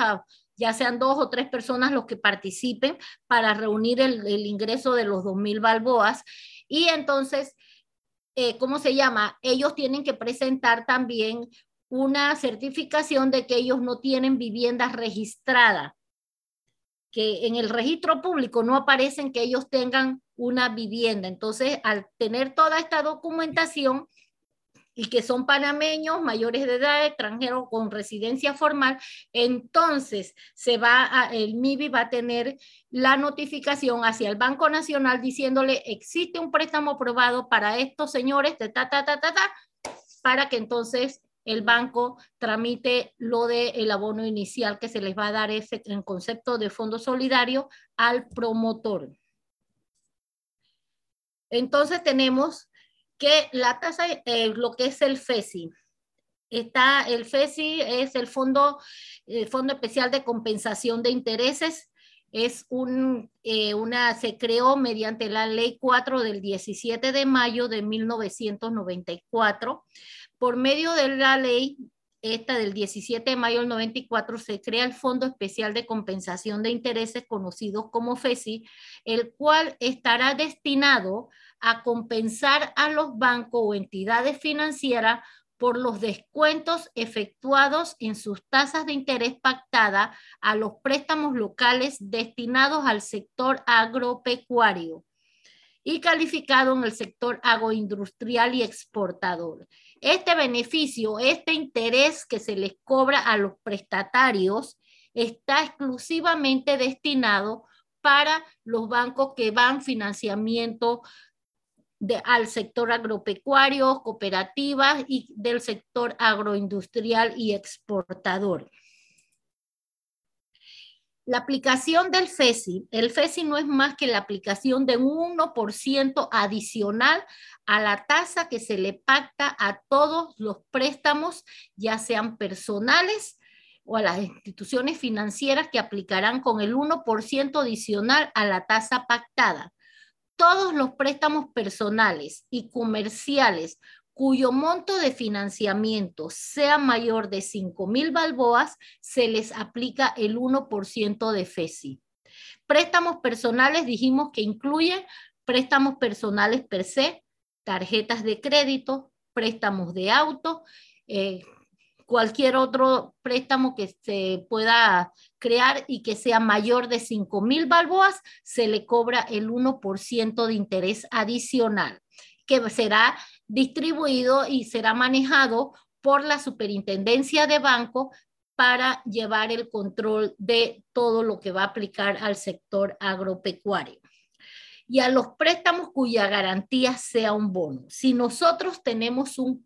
ya sean dos o tres personas los que participen para reunir el, ingreso de los dos mil balboas. Y entonces, eh, ¿cómo se llama? Ellos tienen que presentar también una certificación de que ellos no tienen viviendas registradas que en el registro público no aparecen que ellos tengan una vivienda. Entonces, al tener toda esta documentación y que son panameños, mayores de edad, extranjeros con residencia formal, entonces se va a, el MIBI va a tener la notificación hacia el Banco Nacional diciéndole existe un préstamo aprobado para estos señores de ta, ta, ta, ta, ta, para que entonces el banco tramite lo del el abono inicial que se les va a dar ese en concepto de fondo solidario al promotor. Entonces tenemos que la tasa, eh, lo que es el FESI. Está, el FESI es el fondo, el fondo Especial de Compensación de Intereses. Es un, eh, una, se creó mediante la Ley 4 del 17 de mayo de 1994 por medio de la ley esta del 17 de mayo del 94 se crea el Fondo Especial de Compensación de Intereses, conocido como FESI, el cual estará destinado a compensar a los bancos o entidades financieras por los descuentos efectuados en sus tasas de interés pactada a los préstamos locales destinados al sector agropecuario y calificado en el sector agroindustrial y exportador. Este beneficio, este interés que se les cobra a los prestatarios está exclusivamente destinado para los bancos que van financiamiento de, al sector agropecuario, cooperativas y del sector agroindustrial y exportador. La aplicación del FESI, el FESI no es más que la aplicación de un 1% adicional a la tasa que se le pacta a todos los préstamos, ya sean personales o a las instituciones financieras que aplicarán con el 1% adicional a la tasa pactada. Todos los préstamos personales y comerciales cuyo monto de financiamiento sea mayor de 5 mil balboas, se les aplica el 1% de FESI. Préstamos personales dijimos que incluyen préstamos personales per se, tarjetas de crédito, préstamos de auto, eh, cualquier otro préstamo que se pueda crear y que sea mayor de 5 mil balboas, se le cobra el 1% de interés adicional, que será distribuido y será manejado por la superintendencia de banco para llevar el control de todo lo que va a aplicar al sector agropecuario. y a los préstamos cuya garantía sea un bono. Si nosotros tenemos un,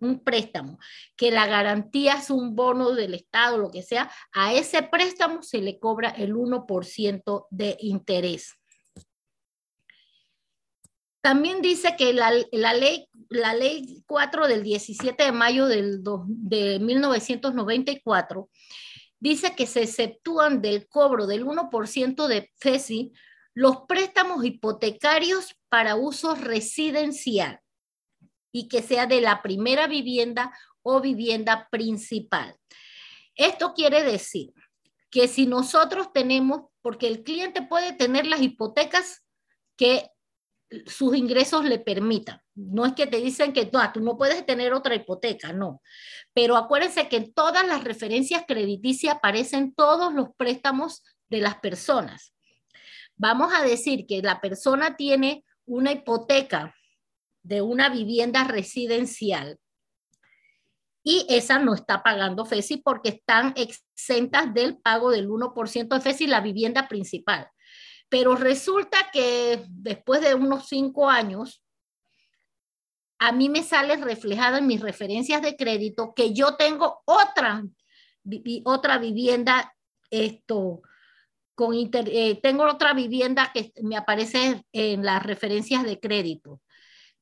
un préstamo que la garantía es un bono del Estado, lo que sea, a ese préstamo se le cobra el 1% de interés. También dice que la, ley, la ley 4 del 17 de mayo del, de 1994 dice que se exceptúan del cobro del 1% de FESI los préstamos hipotecarios para uso residencial y que sea de la primera vivienda o vivienda principal. Esto quiere decir que si nosotros tenemos, porque el cliente puede tener las hipotecas que sus ingresos le permitan. No es que te dicen que no, tú no puedes tener otra hipoteca, no. Pero acuérdense que en todas las referencias crediticias aparecen todos los préstamos de las personas. Vamos a decir que la persona tiene una hipoteca de una vivienda residencial y esa no está pagando FESI porque están exentas del pago del 1% de FESI la vivienda principal. Pero resulta que después de unos cinco años, a mí me sale reflejado en mis referencias de crédito que yo tengo otra, otra vivienda, esto, con eh, tengo otra vivienda que me aparece en las referencias de crédito.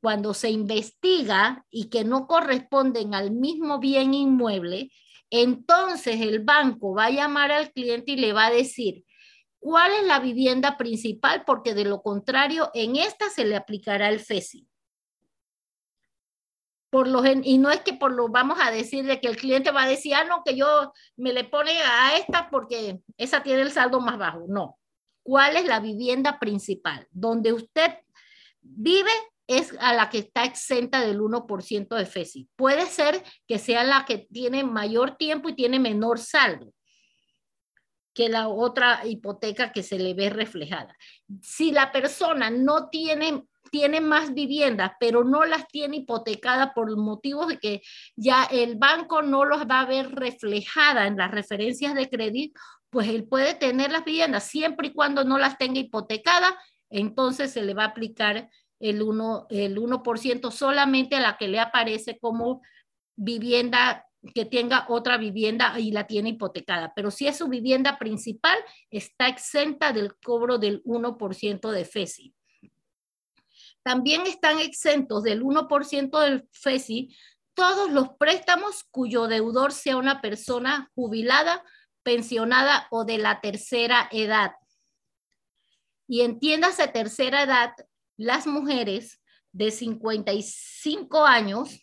Cuando se investiga y que no corresponden al mismo bien inmueble, entonces el banco va a llamar al cliente y le va a decir, cuál es la vivienda principal, porque de lo contrario, en esta se le aplicará el FESI. Por lo, y no es que por lo vamos a decir de que el cliente va a decir, ah, no, que yo me le pone a esta porque esa tiene el saldo más bajo. No. ¿Cuál es la vivienda principal? Donde usted vive es a la que está exenta del 1% de FESI. Puede ser que sea la que tiene mayor tiempo y tiene menor saldo que la otra hipoteca que se le ve reflejada. Si la persona no tiene tiene más viviendas, pero no las tiene hipotecadas por motivos de que ya el banco no los va a ver reflejadas en las referencias de crédito, pues él puede tener las viviendas siempre y cuando no las tenga hipotecadas, entonces se le va a aplicar el 1%, el 1 solamente a la que le aparece como vivienda que tenga otra vivienda y la tiene hipotecada, pero si es su vivienda principal, está exenta del cobro del 1% de FESI. También están exentos del 1% del FESI todos los préstamos cuyo deudor sea una persona jubilada, pensionada o de la tercera edad. Y entiéndase tercera edad, las mujeres de 55 años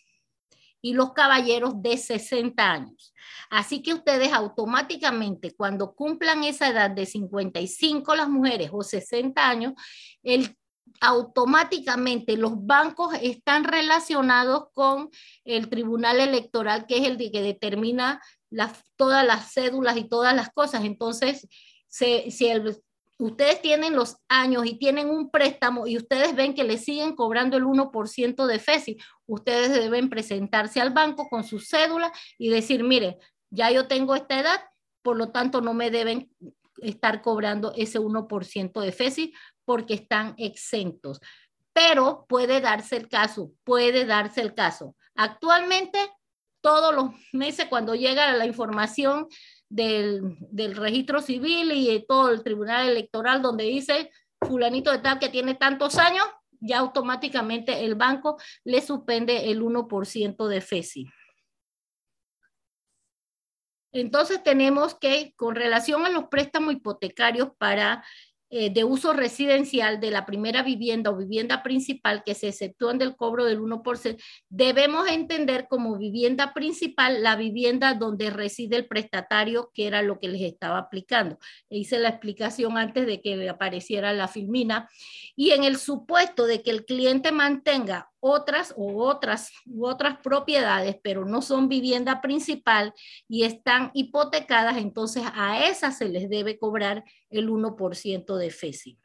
y los caballeros de 60 años. Así que ustedes automáticamente, cuando cumplan esa edad de 55 las mujeres o 60 años, el, automáticamente los bancos están relacionados con el tribunal electoral, que es el que determina todas las cédulas y todas las cosas. Entonces, si el ustedes tienen los años y tienen un préstamo y ustedes ven que le siguen cobrando el 1% de FESI, ustedes deben presentarse al banco con su cédula y decir, mire, ya yo tengo esta edad, por lo tanto no me deben estar cobrando ese 1% de FESI porque están exentos. Pero puede darse el caso, puede darse el caso. Actualmente, todos los meses cuando llega la información del, del, registro civil y todo el tribunal electoral donde dice fulanito de tal que tiene tantos años, ya automáticamente el banco le suspende el 1% de FESI. Entonces tenemos que, con relación a los préstamos hipotecarios para eh, de uso residencial de la primera vivienda o vivienda principal que se exceptúan del cobro del 1%, debemos entender como vivienda principal la vivienda donde reside el prestatario, que era lo que les estaba aplicando. Hice la explicación antes de que apareciera la filmina. Y en el supuesto de que el cliente mantenga otras o otras u otras propiedades, pero no son vivienda principal y están hipotecadas, entonces a esas se les debe cobrar el 1% de FESI.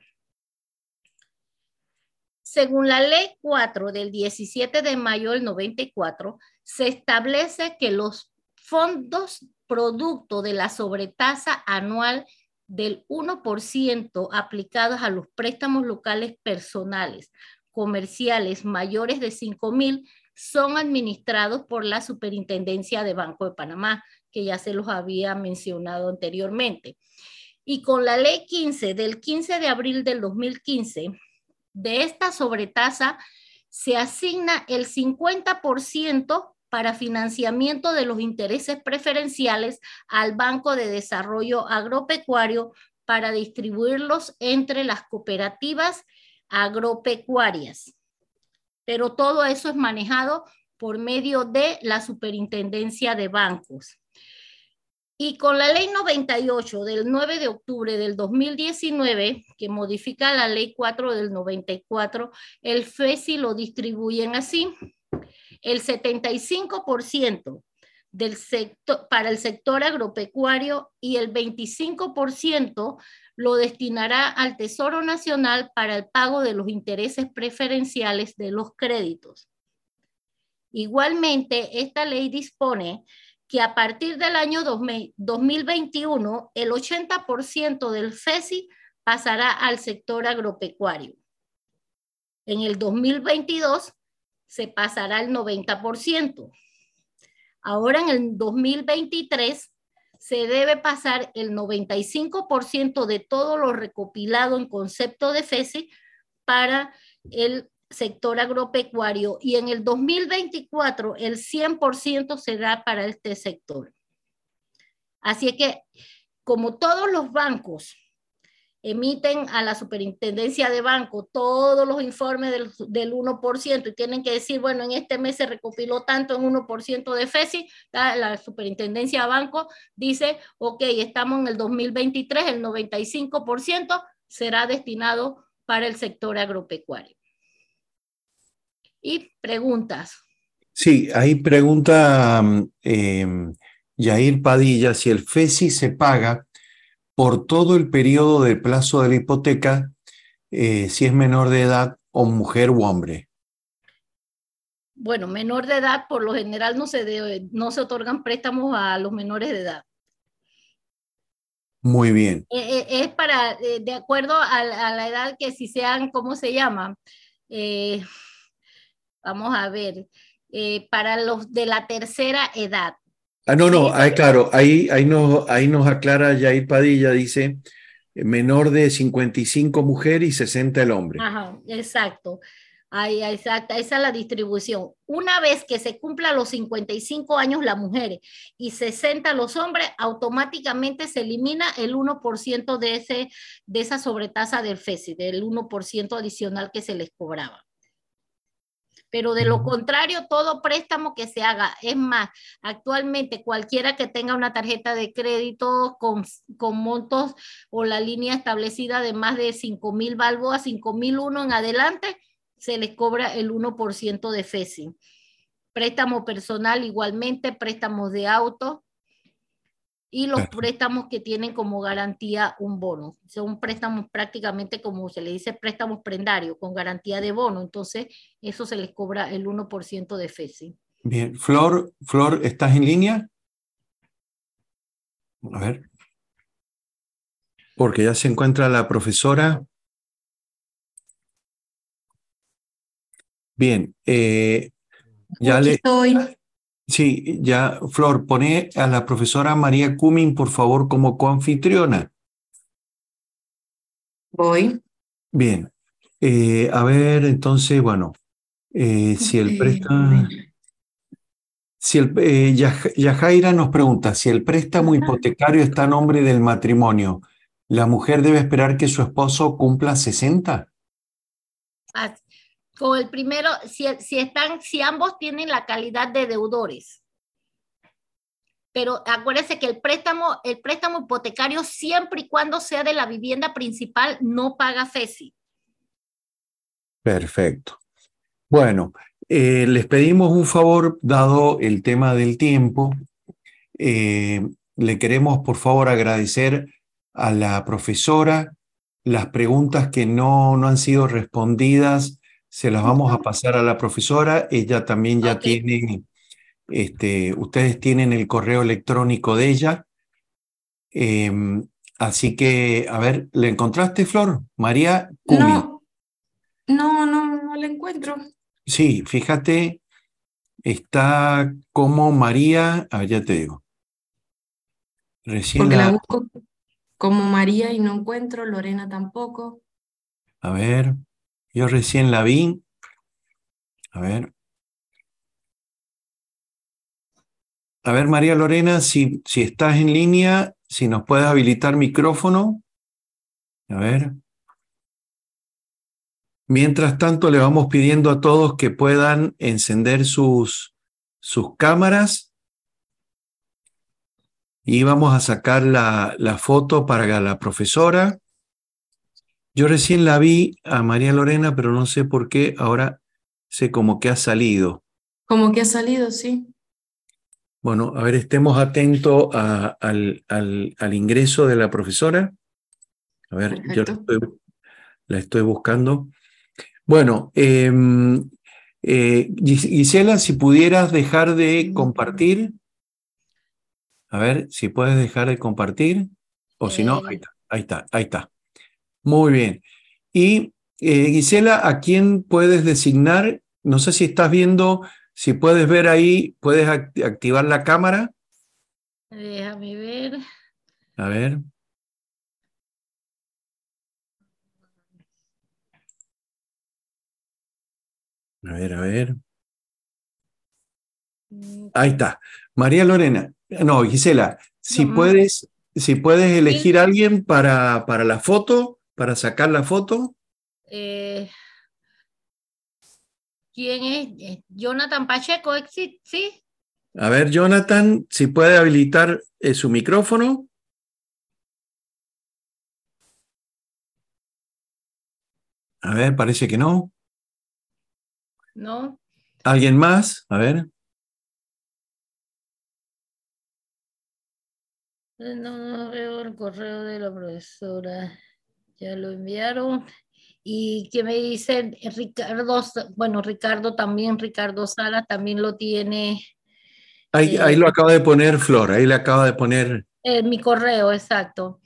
Según la ley 4 del 17 de mayo del 94, se establece que los fondos producto de la sobretasa anual del 1% aplicadas a los préstamos locales personales comerciales mayores de 5 mil son administrados por la Superintendencia de Banco de Panamá, que ya se los había mencionado anteriormente. Y con la ley 15 del 15 de abril del 2015, de esta sobretasa se asigna el 50% para financiamiento de los intereses preferenciales al Banco de Desarrollo Agropecuario para distribuirlos entre las cooperativas agropecuarias. Pero todo eso es manejado por medio de la Superintendencia de Bancos. Y con la ley 98 del 9 de octubre del 2019, que modifica la ley 4 del 94, el FESI lo distribuyen así el 75% del sector, para el sector agropecuario y el 25% lo destinará al Tesoro Nacional para el pago de los intereses preferenciales de los créditos. Igualmente, esta ley dispone que a partir del año 2021, el 80% del FESI pasará al sector agropecuario. En el 2022 se pasará al 90%. Ahora en el 2023 se debe pasar el 95% de todo lo recopilado en concepto de FESI para el sector agropecuario y en el 2024 el 100% será para este sector. Así que como todos los bancos emiten a la superintendencia de banco todos los informes del, del 1% y tienen que decir, bueno, en este mes se recopiló tanto en 1% de FESI, la superintendencia de banco dice, ok, estamos en el 2023, el 95% será destinado para el sector agropecuario. Y preguntas. Sí, ahí pregunta eh, Yair Padilla si el FESI se paga por todo el periodo de plazo de la hipoteca, eh, si es menor de edad o mujer u hombre. Bueno, menor de edad, por lo general no se, no se otorgan préstamos a los menores de edad. Muy bien. Eh, eh, es para, de acuerdo a, la edad que si sean, ¿cómo se llama? vamos a ver, para los de la tercera edad. Ah, no, no, claro, ahí, ahí, nos, ahí nos aclara Jair Padilla, dice, menor de 55 mujer y 60 el hombre. Ajá, exacto. Ahí, exacta, esa es la distribución. Una vez que se cumpla los 55 años las mujeres y 60 los hombres, automáticamente se elimina el 1% de, ese, de esa sobretasa del FESI, del 1% adicional que se les cobraba pero de lo contrario, todo préstamo que se haga, es más, actualmente cualquiera que tenga una tarjeta de crédito con, con montos o la línea establecida de más de 5 mil balboas, 5 mil uno en adelante, se les cobra el 1% de FESI. Préstamo personal igualmente, préstamos de auto, y los préstamos que tienen como garantía un bono. Son préstamos prácticamente como se le dice préstamos prendarios con garantía de bono. Entonces, eso se les cobra el 1% de FESI. Bien, Flor, Flor, ¿estás en línea? A ver. Porque ya se encuentra la profesora. Bien, eh, ya le... Estoy. Sí, ya, Flor, pone a la profesora María Cumin, por favor, como coanfitriona. Voy. Bien. Eh, a ver, entonces, bueno, eh, si el préstamo... Si el, eh, Yajaira nos pregunta, si el préstamo hipotecario está a nombre del matrimonio, ¿la mujer debe esperar que su esposo cumpla 60? Con el primero, si, si, están, si ambos tienen la calidad de deudores. Pero acuérdense que el préstamo, el préstamo hipotecario, siempre y cuando sea de la vivienda principal, no paga FESI. Perfecto. Bueno, eh, les pedimos un favor, dado el tema del tiempo. Eh, le queremos, por favor, agradecer a la profesora las preguntas que no, no han sido respondidas se las vamos a pasar a la profesora. Ella también ya tiene, este, ustedes tienen el correo electrónico de ella. Em, Así que, a ver, ¿le encontraste, Flor? María Cumi. No, no, no, no la encuentro. Sí, fíjate, está como María, a ver, ya te digo. Recién Porque la la, busco como María y no encuentro, Lorena tampoco. a ver, yo recién la vi. A ver. A ver, María Lorena, si, si estás en línea, si nos puedes habilitar micrófono. A ver. Mientras tanto, le vamos pidiendo a todos que puedan encender sus, sus cámaras. Y vamos a sacar la, la foto para la profesora. Yo recién la vi a María Lorena, pero no sé por qué ahora sé como que ha salido. Como que ha salido, sí. Bueno, a ver, estemos atentos a- al, al- al ingreso de la profesora. A ver, yo la estoy, la estoy buscando. Bueno, em, eh, Gis- Gisela, si pudieras dejar de compartir. A ver, si puedes dejar de compartir. O si no, ahí Eh. está, ahí está, ahí está. Muy bien. Y eh, Gisela, ¿a quién puedes designar? No sé si estás viendo, si puedes ver ahí, puedes act- activar la cámara. Déjame ver. A ver. A ver, a ver. Ahí está. María Lorena. No, Gisela, si No, puedes, si puedes elegir a alguien para, para la foto, para sacar la foto. eh, ¿Quién es? Eh, Jonathan Pacheco, ¿exi- ¿sí? A ver, Jonathan, si puede habilitar eh, su micrófono. A ver, parece que no. ¿No? ¿Alguien más? A ver. No, no veo el correo de la profesora. Ya lo enviaron. Y que me dicen eh, Ricardo, bueno, Ricardo también, Ricardo Sala también lo tiene Ahí, Eh, ahí lo acaba de poner Flor, ahí le acaba de poner. en mi correo, exacto.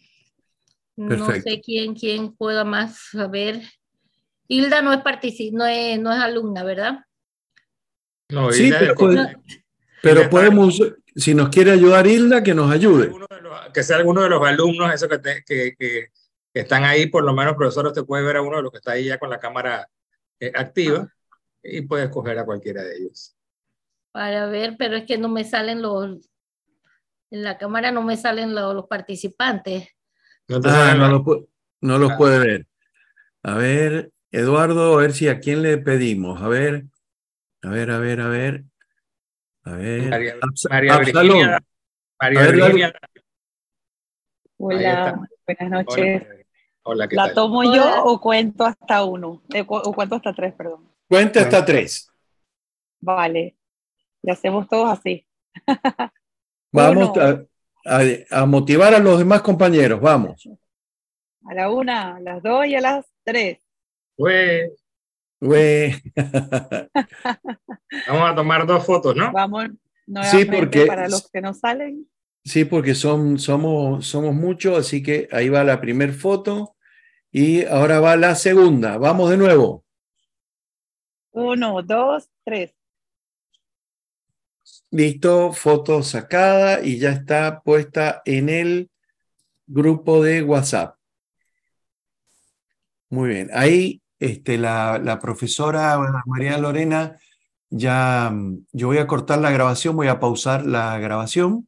No sé quién, quién pueda más saber. Hilda no es no es, no es alumna, ¿verdad? No, Sí, Hilda pero puede-. Pero podemos, si nos quiere ayudar Hilda, que nos ayude. Alguno de los- que sea alguno de los alumnos, esos que, te- que, que- que están ahí, por lo menos, profesor, usted puede ver a uno de los que está ahí ya con la cámara eh, activa y puede escoger a cualquiera de ellos. Para ver, pero es que no me salen los, en la cámara no me salen lo- los participantes. No Ah, no, los- no los Ah. puede ver. A ver, Eduardo, a ver si a quién le pedimos. A ver, a ver, a ver, a ver. A ver. María- María. Virginia. María. Virginia. Hola, buenas noches. Hola, ¿qué ¿La tal? tomo Hola. yo o cuento hasta uno? Eh, cu- ¿O cuento hasta tres, perdón? Cuenta hasta tres. Vale. Y hacemos todos así. Vamos a, a- a motivar a los demás compañeros. Vamos. A la una, a las dos y a las tres. Pues, Güey. vamos a tomar dos fotos, ¿no? Vamos nuevamente porque- para los que no salen. Sí, porque son, somos, somos muchos, así que ahí va la primera foto y ahora va la segunda. Vamos de nuevo. Uno, dos, tres. Listo, foto sacada y ya está puesta en el grupo de WhatsApp. Muy bien, ahí este, la, la profesora María Lorena, ya yo voy a cortar la grabación, voy a pausar la grabación.